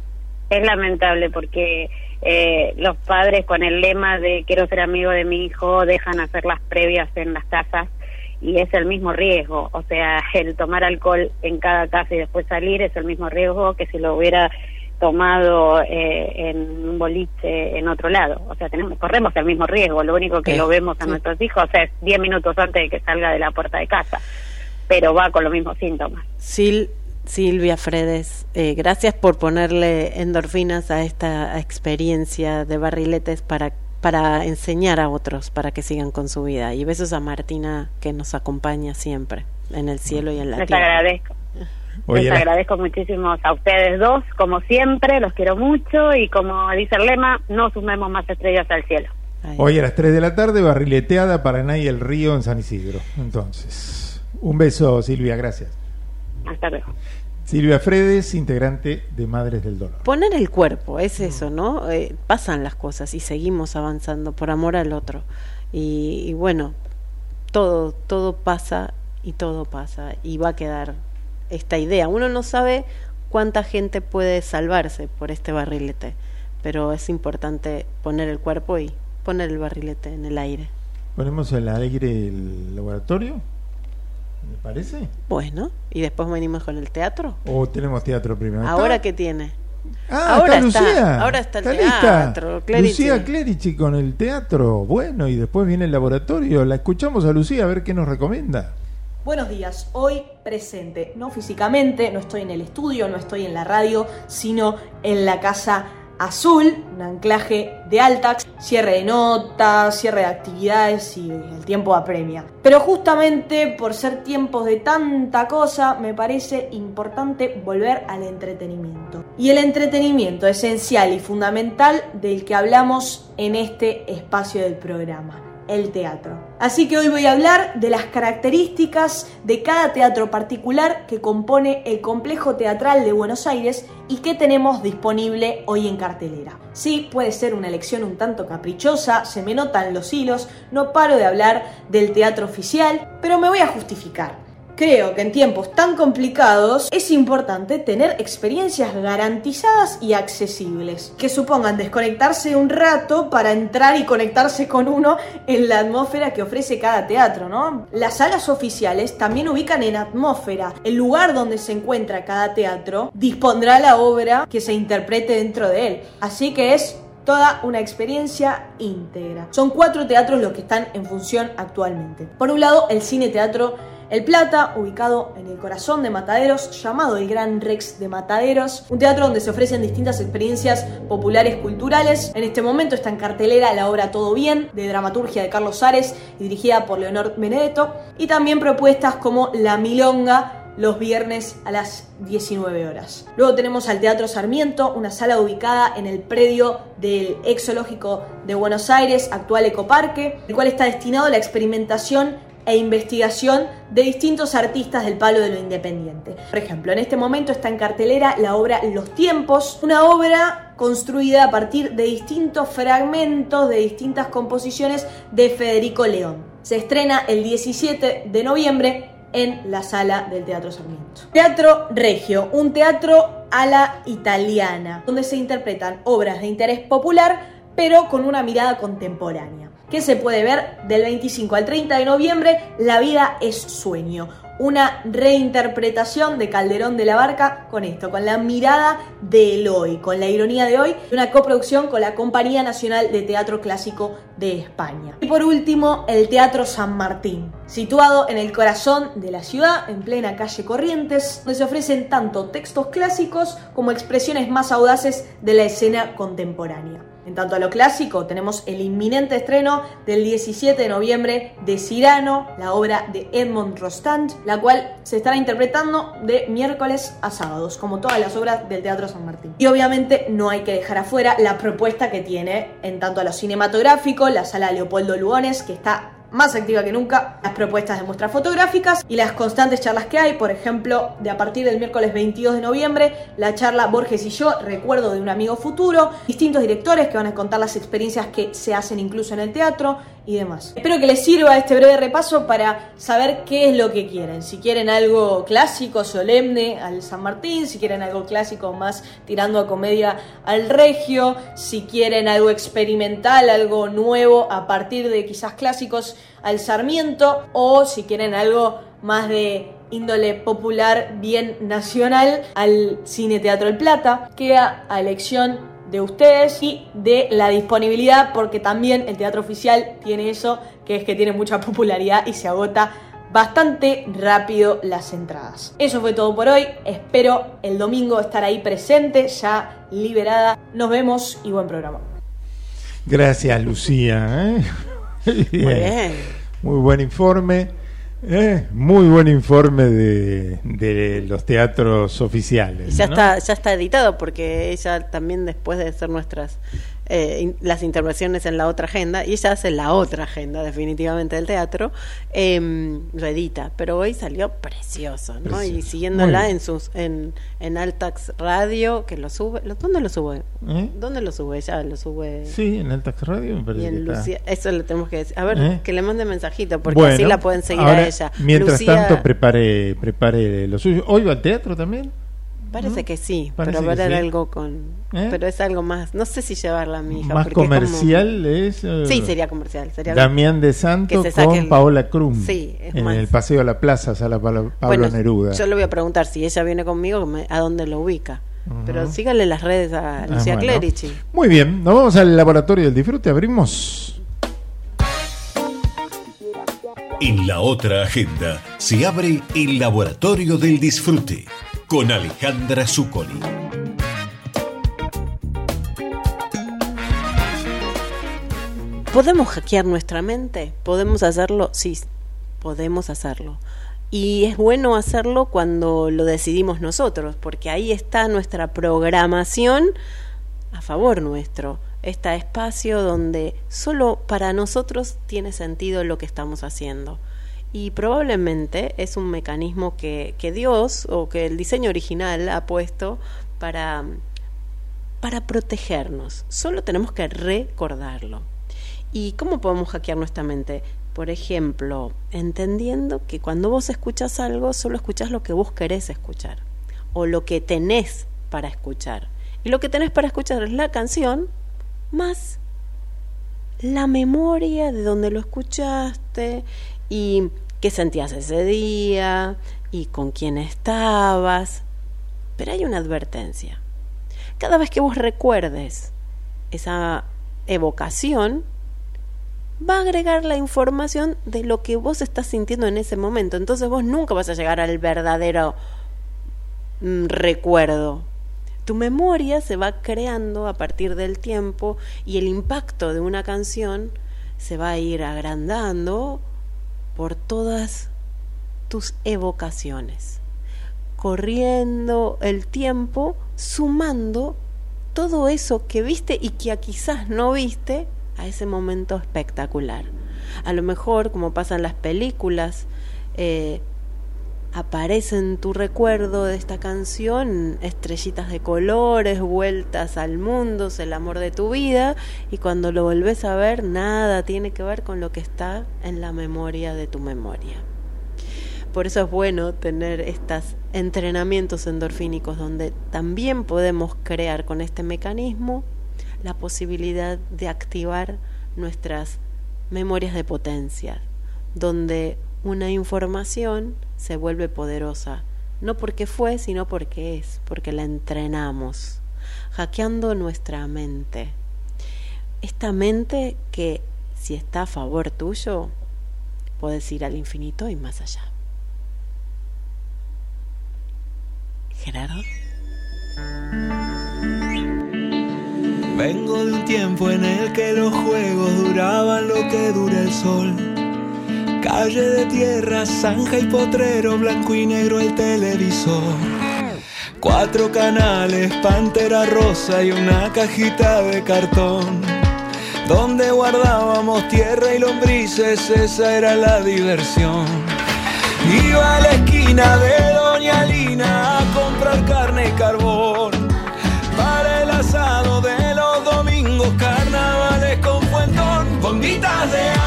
Speaker 26: es lamentable porque eh, los padres con el lema de quiero ser amigo de mi hijo dejan hacer las previas en las casas y es el mismo riesgo, o sea, el tomar alcohol en cada casa y después salir es el mismo riesgo que si lo hubiera tomado eh, en un boliche en otro lado, o sea, tenemos corremos el mismo riesgo, lo único que lo vemos a
Speaker 4: sí.
Speaker 26: nuestros hijos es 10 minutos antes de que salga de la puerta de casa, pero va con los mismos síntomas.
Speaker 4: Sil Silvia Fredes, eh, gracias por ponerle endorfinas a esta experiencia de barriletes para, para enseñar a otros para que sigan con su vida. Y besos a Martina que nos acompaña siempre en el cielo y en la
Speaker 26: Les
Speaker 4: tierra.
Speaker 26: agradezco.
Speaker 3: Oye,
Speaker 26: Les
Speaker 3: la-
Speaker 26: agradezco muchísimo a ustedes dos, como siempre, los quiero mucho y como dice el lema, no sumemos más estrellas al cielo.
Speaker 3: Hoy a las 3 de la tarde, barrileteada Paraná y el Río en San Isidro. Entonces, un beso, Silvia, gracias.
Speaker 26: Hasta luego.
Speaker 3: Silvia Fredes, integrante de Madres del Dolor.
Speaker 4: Poner el cuerpo, es eso, ¿no? Eh, pasan las cosas y seguimos avanzando por amor al otro. Y, y bueno, todo, todo pasa y todo pasa y va a quedar esta idea. Uno no sabe cuánta gente puede salvarse por este barrilete, pero es importante poner el cuerpo y poner el barrilete en el aire.
Speaker 3: ¿Ponemos al aire el laboratorio? ¿Me parece?
Speaker 4: Bueno, y después venimos con el teatro.
Speaker 3: ¿O tenemos teatro primero? ¿Está?
Speaker 4: ¿Ahora qué tiene?
Speaker 3: Ah,
Speaker 4: ahora
Speaker 3: está
Speaker 4: está,
Speaker 3: Lucía.
Speaker 4: ahora está el teatro, Clerici.
Speaker 3: Lucía Clerici con el teatro. Bueno, y después viene el laboratorio. La escuchamos a Lucía a ver qué nos recomienda.
Speaker 27: Buenos días, hoy presente, no físicamente, no estoy en el estudio, no estoy en la radio, sino en la casa azul, un anclaje de Altax, cierre de notas, cierre de actividades y el tiempo apremia. Pero justamente por ser tiempos de tanta cosa, me parece importante volver al entretenimiento. Y el entretenimiento esencial y fundamental del que hablamos en este espacio del programa el teatro. Así que hoy voy a hablar de las características de cada teatro particular que compone el complejo teatral de Buenos Aires y que tenemos disponible hoy en cartelera. Sí, puede ser una elección un tanto caprichosa, se me notan los hilos, no paro de hablar del teatro oficial, pero me voy a justificar. Creo que en tiempos tan complicados es importante tener experiencias garantizadas y accesibles, que supongan desconectarse un rato para entrar y conectarse con uno en la atmósfera que ofrece cada teatro, ¿no? Las salas oficiales también ubican en atmósfera. El lugar donde se encuentra cada teatro dispondrá la obra que se interprete dentro de él. Así que es toda una experiencia íntegra. Son cuatro teatros los que están en función actualmente. Por un lado, el Cine Teatro el Plata, ubicado en el corazón de Mataderos, llamado el Gran Rex de Mataderos, un teatro donde se ofrecen distintas experiencias populares culturales. En este momento está en cartelera la obra Todo Bien, de dramaturgia de Carlos Ares y dirigida por Leonor Benedetto, y también propuestas como La Milonga, los viernes a las 19 horas. Luego tenemos al Teatro Sarmiento, una sala ubicada en el predio del Exológico de Buenos Aires, actual Ecoparque, el cual está destinado a la experimentación e investigación de distintos artistas del palo de lo independiente. Por ejemplo, en este momento está en cartelera la obra Los Tiempos, una obra construida a partir de distintos fragmentos de distintas composiciones de Federico León. Se estrena el 17 de noviembre en la sala del Teatro Sarmiento. Teatro Regio, un teatro a la italiana, donde se interpretan obras de interés popular, pero con una mirada contemporánea que se puede ver del 25 al 30 de noviembre, La vida es sueño. Una reinterpretación de Calderón de la Barca con esto, con la mirada del hoy, con la ironía de hoy, una coproducción con la Compañía Nacional de Teatro Clásico de España. Y por último, el Teatro San Martín, situado en el corazón de la ciudad, en plena calle Corrientes, donde se ofrecen tanto textos clásicos como expresiones más audaces de la escena contemporánea. En tanto a lo clásico, tenemos el inminente estreno del 17 de noviembre de Cyrano, la obra de Edmond Rostand, la cual se estará interpretando de miércoles a sábados, como todas las obras del Teatro San Martín. Y obviamente no hay que dejar afuera la propuesta que tiene en tanto a lo cinematográfico, la sala Leopoldo Lugones, que está más activa que nunca, las propuestas de muestras fotográficas y las constantes charlas que hay, por ejemplo, de a partir del miércoles 22 de noviembre, la charla Borges y yo, recuerdo de un amigo futuro, distintos directores que van a contar las experiencias que se hacen incluso en el teatro y demás. Espero que les sirva este breve repaso para saber qué es lo que quieren. Si quieren algo clásico, solemne al San Martín, si quieren algo clásico más tirando a comedia al Regio, si quieren algo experimental, algo nuevo a partir de quizás clásicos al Sarmiento, o si quieren algo más de índole popular bien nacional al Cine Teatro El Plata, queda a elección de ustedes y de la disponibilidad, porque también el teatro oficial tiene eso, que es que tiene mucha popularidad y se agota bastante rápido las entradas. Eso fue todo por hoy, espero el domingo estar ahí presente, ya liberada. Nos vemos y buen programa.
Speaker 3: Gracias, Lucía. ¿eh?
Speaker 4: Muy bien.
Speaker 3: Muy buen informe. ¿Eh? Muy buen informe de, de los teatros oficiales.
Speaker 4: Y ya
Speaker 3: ¿no?
Speaker 4: está, ya está editado porque ella también después de hacer nuestras eh, in- las intervenciones en la otra agenda, y ella hace la otra agenda definitivamente del teatro, eh, lo edita, pero hoy salió precioso, ¿no?
Speaker 3: Precioso.
Speaker 4: Y siguiéndola en sus en, en Altax Radio, que lo sube, lo- ¿dónde lo sube?
Speaker 3: ¿Eh?
Speaker 4: ¿Dónde lo sube? Ella lo sube
Speaker 3: Sí, en el Tax Radio me
Speaker 4: y
Speaker 3: parece
Speaker 4: en
Speaker 3: que está.
Speaker 4: Lucía, eso lo tenemos que decir. A ver,
Speaker 3: ¿Eh?
Speaker 4: que le mande mensajito, porque
Speaker 3: Bueno,
Speaker 4: así la pueden seguir
Speaker 3: ahora,
Speaker 4: a ella.
Speaker 3: Mientras
Speaker 4: Lucía-
Speaker 3: tanto, prepare, prepare lo suyo. ¿Hoy va al teatro también?
Speaker 4: Parece que sí,
Speaker 3: Parece
Speaker 4: pero
Speaker 3: que
Speaker 4: ver
Speaker 3: sí.
Speaker 4: algo con...
Speaker 3: ¿Eh?
Speaker 4: Pero es algo más, no sé si llevarla a mi hija.
Speaker 3: Más
Speaker 4: porque es como-
Speaker 3: comercial es. eh,
Speaker 4: Sí, sería comercial. Sería
Speaker 3: Damián de Santo con
Speaker 4: el-
Speaker 3: Paola Krum.
Speaker 4: Sí, es
Speaker 3: en
Speaker 4: más.
Speaker 3: el Paseo de la Plaza, Sala Pablo, Pablo
Speaker 4: Bueno,
Speaker 3: Neruda.
Speaker 4: Yo le voy a preguntar si ella viene conmigo, a dónde lo ubica. Pero
Speaker 3: Ujú.
Speaker 4: sígale las redes a
Speaker 3: Ah,
Speaker 4: Lucía
Speaker 3: bueno.
Speaker 4: Clerici.
Speaker 3: Muy bien, nos vamos al laboratorio del disfrute. Abrimos.
Speaker 1: En la otra agenda se abre el Laboratorio del Disfrute con Alejandra Zuccoli.
Speaker 4: ¿Podemos hackear nuestra mente? ¿Podemos hacerlo? Sí, podemos hacerlo. Y es bueno hacerlo cuando lo decidimos nosotros, porque ahí está nuestra programación a favor nuestro. Este espacio donde solo para nosotros tiene sentido lo que estamos haciendo. Y probablemente es un mecanismo que, que Dios o que el diseño original ha puesto para, para protegernos. Solo tenemos que recordarlo. ¿Y cómo podemos hackear nuestra mente? Por ejemplo, entendiendo que cuando vos escuchas algo, solo escuchás lo que vos querés escuchar o lo que tenés para escuchar. Y lo que tenés para escuchar es la canción más la memoria de donde lo escuchaste y qué sentías ese día y con quién estabas. Pero hay una advertencia. Cada vez que vos recuerdes esa evocación, va a agregar la información de lo que vos estás sintiendo en ese momento. Entonces vos nunca vas a llegar al verdadero mm, recuerdo. Tu memoria se va creando a partir del tiempo y el impacto de una canción se va a ir agrandando por todas tus evocaciones, corriendo el tiempo, sumando todo eso que viste y que quizás no viste a ese momento espectacular. A lo mejor, como pasa en las películas, eh, aparece en tu recuerdo de esta canción estrellitas de colores, vueltas al mundo, es el amor de tu vida, y cuando lo volvés a ver, nada tiene que ver con lo que está en la memoria de tu memoria. Por eso es bueno tener estos entrenamientos endorfínicos donde también podemos crear con este mecanismo la posibilidad de activar nuestras memorias de potencia, donde una información se vuelve poderosa, no porque fue, sino porque es, porque la entrenamos, hackeando nuestra mente. Esta mente que, si está a favor tuyo, puedes ir al infinito y más allá. Gerardo.
Speaker 28: Vengo de un tiempo en el que los juegos duraban lo que dura el sol. Calle de tierra, zanja y potrero, blanco y negro el televisor. Cuatro canales, pantera rosa y una cajita de cartón. Donde guardábamos tierra y lombrices, esa era la diversión. Iba a la esquina de Doña Lina a comprar carne y carbón. Para el asado de los domingos, carnavales con fuentón, bombitas de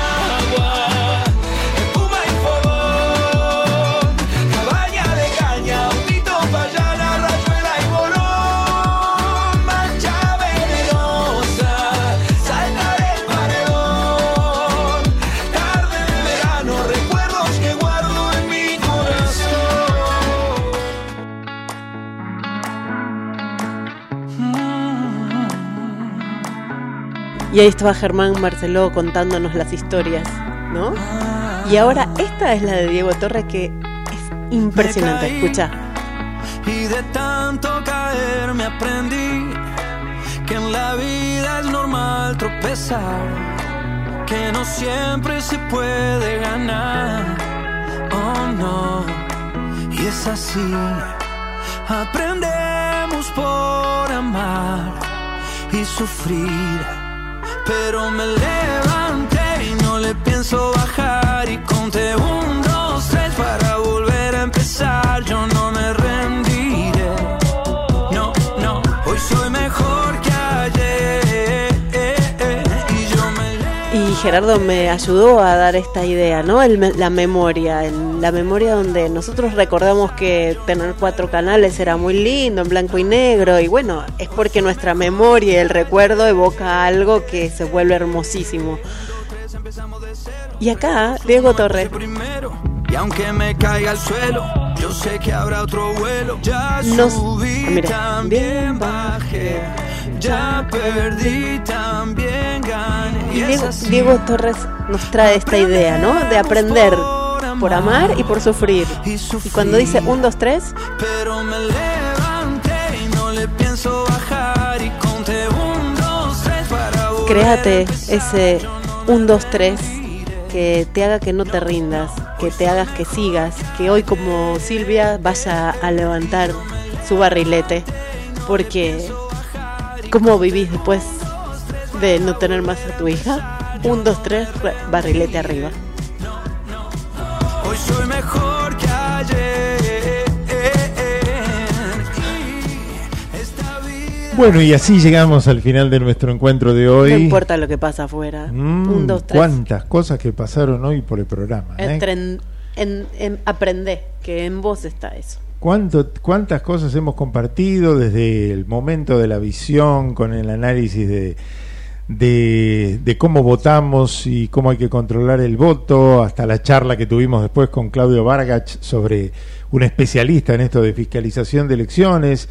Speaker 28: Y
Speaker 4: ahí estaba Germán Marceló contándonos las historias, ¿no? Y ahora esta es la de Diego Torres que es impresionante.
Speaker 28: caí.
Speaker 4: Escucha.
Speaker 28: Y de tanto caer me aprendí que en la vida es normal tropezar, que no siempre se puede ganar. Oh no, y es así. Aprendemos por amar y sufrir, pero me levanté y no le pienso bajar y conté un, dos, tres para volver a empezar. Yo no me rendiré. No, no, hoy soy mejor que
Speaker 4: Gerardo me ayudó a dar esta idea, ¿no? El la memoria, el- la memoria donde nosotros recordamos que tener cuatro canales era muy lindo, en blanco y negro, y bueno, es porque nuestra memoria y el recuerdo evoca algo que se vuelve hermosísimo. Y acá, Diego Torres.
Speaker 28: Y aunque me caiga al suelo, yo sé que habrá otro vuelo. Ya
Speaker 4: Nos- Ah, mira.
Speaker 28: también bajé. Ya perdí, también gané.
Speaker 4: Y Diego, Diego Torres nos trae esta idea, ¿no? De aprender por amar y por sufrir. Y cuando dice un, dos, tres,
Speaker 28: Pero me levanté y no le pienso bajar y conté un, dos, tres para volver
Speaker 4: créate ese un, dos, tres que te haga que no te rindas, que te hagas que sigas, que hoy como Silvia vaya a levantar su barrilete, porque ¿cómo vivís después de no tener más a tu hija? Un, dos, tres, barrilete arriba.
Speaker 28: Hoy soy mejor que ayer.
Speaker 3: Bueno, y así llegamos al final de nuestro encuentro de hoy.
Speaker 4: No importa lo que pasa afuera.
Speaker 3: Mm,
Speaker 4: un, dos, tres.
Speaker 3: Cuántas cosas que pasaron hoy por el programa. ¿eh?
Speaker 4: En, en- en- aprende que en vos está eso.
Speaker 3: ¿Cuánto, ¿Cuántas cosas hemos compartido desde el momento de la visión con el análisis de, de, cómo votamos y cómo hay que controlar el voto, hasta la charla que tuvimos después con Claudio Vargach sobre un especialista en esto de fiscalización de elecciones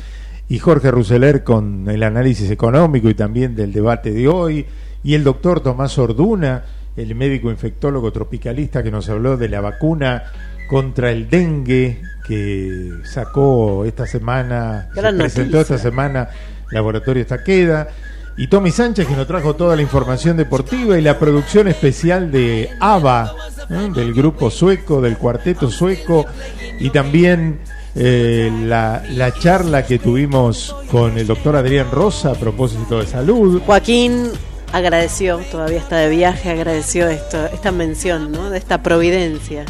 Speaker 3: y Jorge Ruseler con el análisis económico y también del debate de hoy y el doctor Tomás Orduna, el médico infectólogo tropicalista que nos habló de la vacuna contra el dengue que sacó esta semana, se presentó
Speaker 4: noticia.
Speaker 3: esta semana Laboratorio Taqueda y Tommy Sánchez que nos trajo toda la información deportiva y la producción especial de ABBA, ¿eh? del grupo sueco, del cuarteto sueco y también eh, la, la charla que tuvimos con el doctor Adrián Rosa a propósito de salud.
Speaker 4: Joaquín agradeció, todavía está de viaje, agradeció esto, esta mención, ¿no? De esta providencia.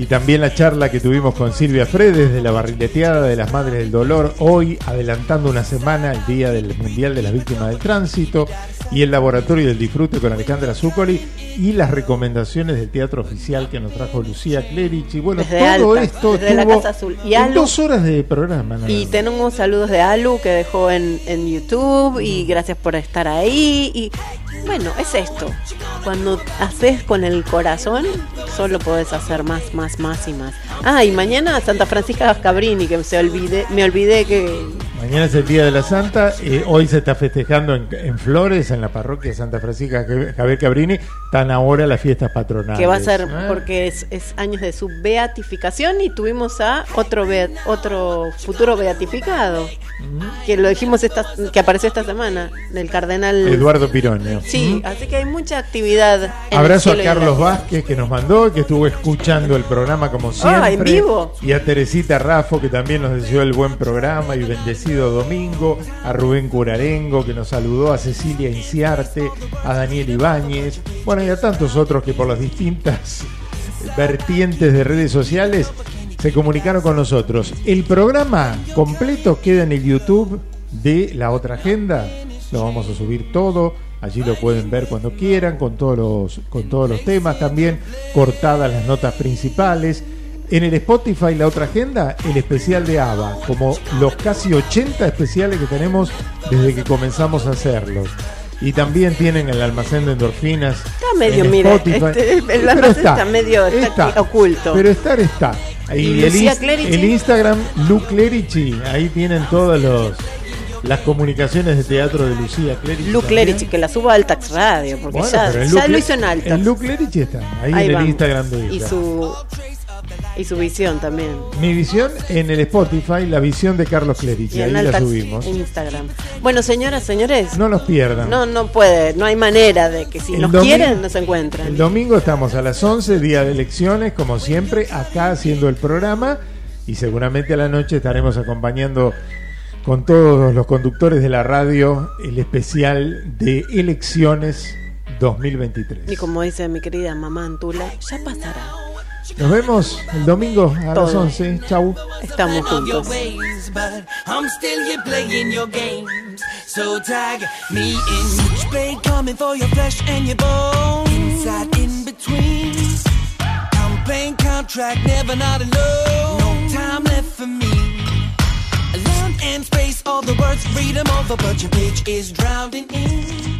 Speaker 3: Y también la charla que tuvimos con Silvia Fredes de la barrileteada de las Madres del Dolor, hoy adelantando una semana el Día del Mundial de las Víctimas del Tránsito, y el Laboratorio del Disfrute con Alejandra Zuccoli, y las recomendaciones del Teatro Oficial que nos trajo Lucía Clerici. Y bueno,
Speaker 4: Desde
Speaker 3: todo esto
Speaker 4: desde la Casa Azul. Y
Speaker 3: en
Speaker 4: Alu-
Speaker 3: dos horas de programa. nada
Speaker 4: Y tenemos saludos de Alu que dejó en, en YouTube y gracias por estar ahí. Y bueno, es esto. Cuando haces con el corazón, solo podés hacer más, más, más y más. Ah, y mañana Santa Francisca Cabrini, que se olvidé, me olvidé que
Speaker 3: Mañana es el Día de la Santa, eh, hoy se está festejando en, en Flores, en la parroquia de Santa Francisca Javier Cabrini, están ahora las fiestas patronales.
Speaker 4: que va a ser
Speaker 3: ¿eh?
Speaker 4: porque es, es años de su beatificación y tuvimos a otro bea- otro futuro beatificado que lo dijimos esta, que apareció esta semana del cardenal
Speaker 3: Eduardo Pironio.
Speaker 4: sí así que hay mucha actividad en
Speaker 3: Abrazo a Carlos. Vázquez que nos mandó, que estuvo escuchando el programa como siempre.
Speaker 4: Ah, ¿en vivo?
Speaker 3: Y a Teresita Raffo que también nos deseó el buen programa y domingo. A Rubén Curarengo que nos saludó, a Cecilia Inciarte, a Daniel Ibáñez. Bueno, y a tantos otros que por las distintas vertientes de redes sociales se comunicaron con nosotros. El programa completo queda en el YouTube de La Otra Agenda. Lo vamos a subir todo. Allí lo pueden ver cuando quieran, con todos los, con todos los temas también, cortadas las notas principales. En el Spotify, la otra agenda, el especial de ABBA, como los casi 80 especiales que tenemos desde que comenzamos a hacerlos. Y también tienen el almacén de endorfinas.
Speaker 4: está medio
Speaker 3: en
Speaker 4: mira
Speaker 3: Spotify.
Speaker 4: este, el
Speaker 3: Pero
Speaker 4: almacén está, medio está aquí oculto
Speaker 3: Pero estar está.
Speaker 4: ¿Y
Speaker 3: Y el, el Instagram, Lu Clerici, ahí tienen todas los, las comunicaciones de teatro de Lucía Clerici.
Speaker 4: Lu
Speaker 3: también.
Speaker 4: Clerici que la suba al Tax Radio porque
Speaker 3: Bueno,
Speaker 4: ya, ya lo hizo en Altax
Speaker 3: El Lu Clerici está ahí,
Speaker 4: Ahí
Speaker 3: en el. Instagram de
Speaker 4: y
Speaker 3: ella.
Speaker 4: su y su visión también.
Speaker 3: Mi visión en el Spotify, la visión de Carlos Clerici,
Speaker 4: y
Speaker 3: ahí la subimos.
Speaker 4: en Instagram. Bueno señoras señores.
Speaker 3: No los pierdan.
Speaker 4: no no puede. No hay manera de que si
Speaker 3: El
Speaker 4: nos quieren nos encuentran.
Speaker 3: El domingo estamos a las 11, día de elecciones, como siempre, acá haciendo el programa. Y seguramente a la noche estaremos acompañando con todos los conductores de la radio el especial de elecciones 2023.
Speaker 4: y como dice mi querida mamá Antula ya pasará
Speaker 3: Nos vemos el domingo a las
Speaker 4: Todo.
Speaker 3: 11. Chau.
Speaker 4: estamos
Speaker 28: of your
Speaker 4: juntos
Speaker 28: ways, but I'm still here playing your games. So tag me in. Switchblade coming for your flesh and your bones. Inside, in between. I'm playing contract, never not alone. No time left for me. Land and space, all the words, freedom over, but your page is drowning in.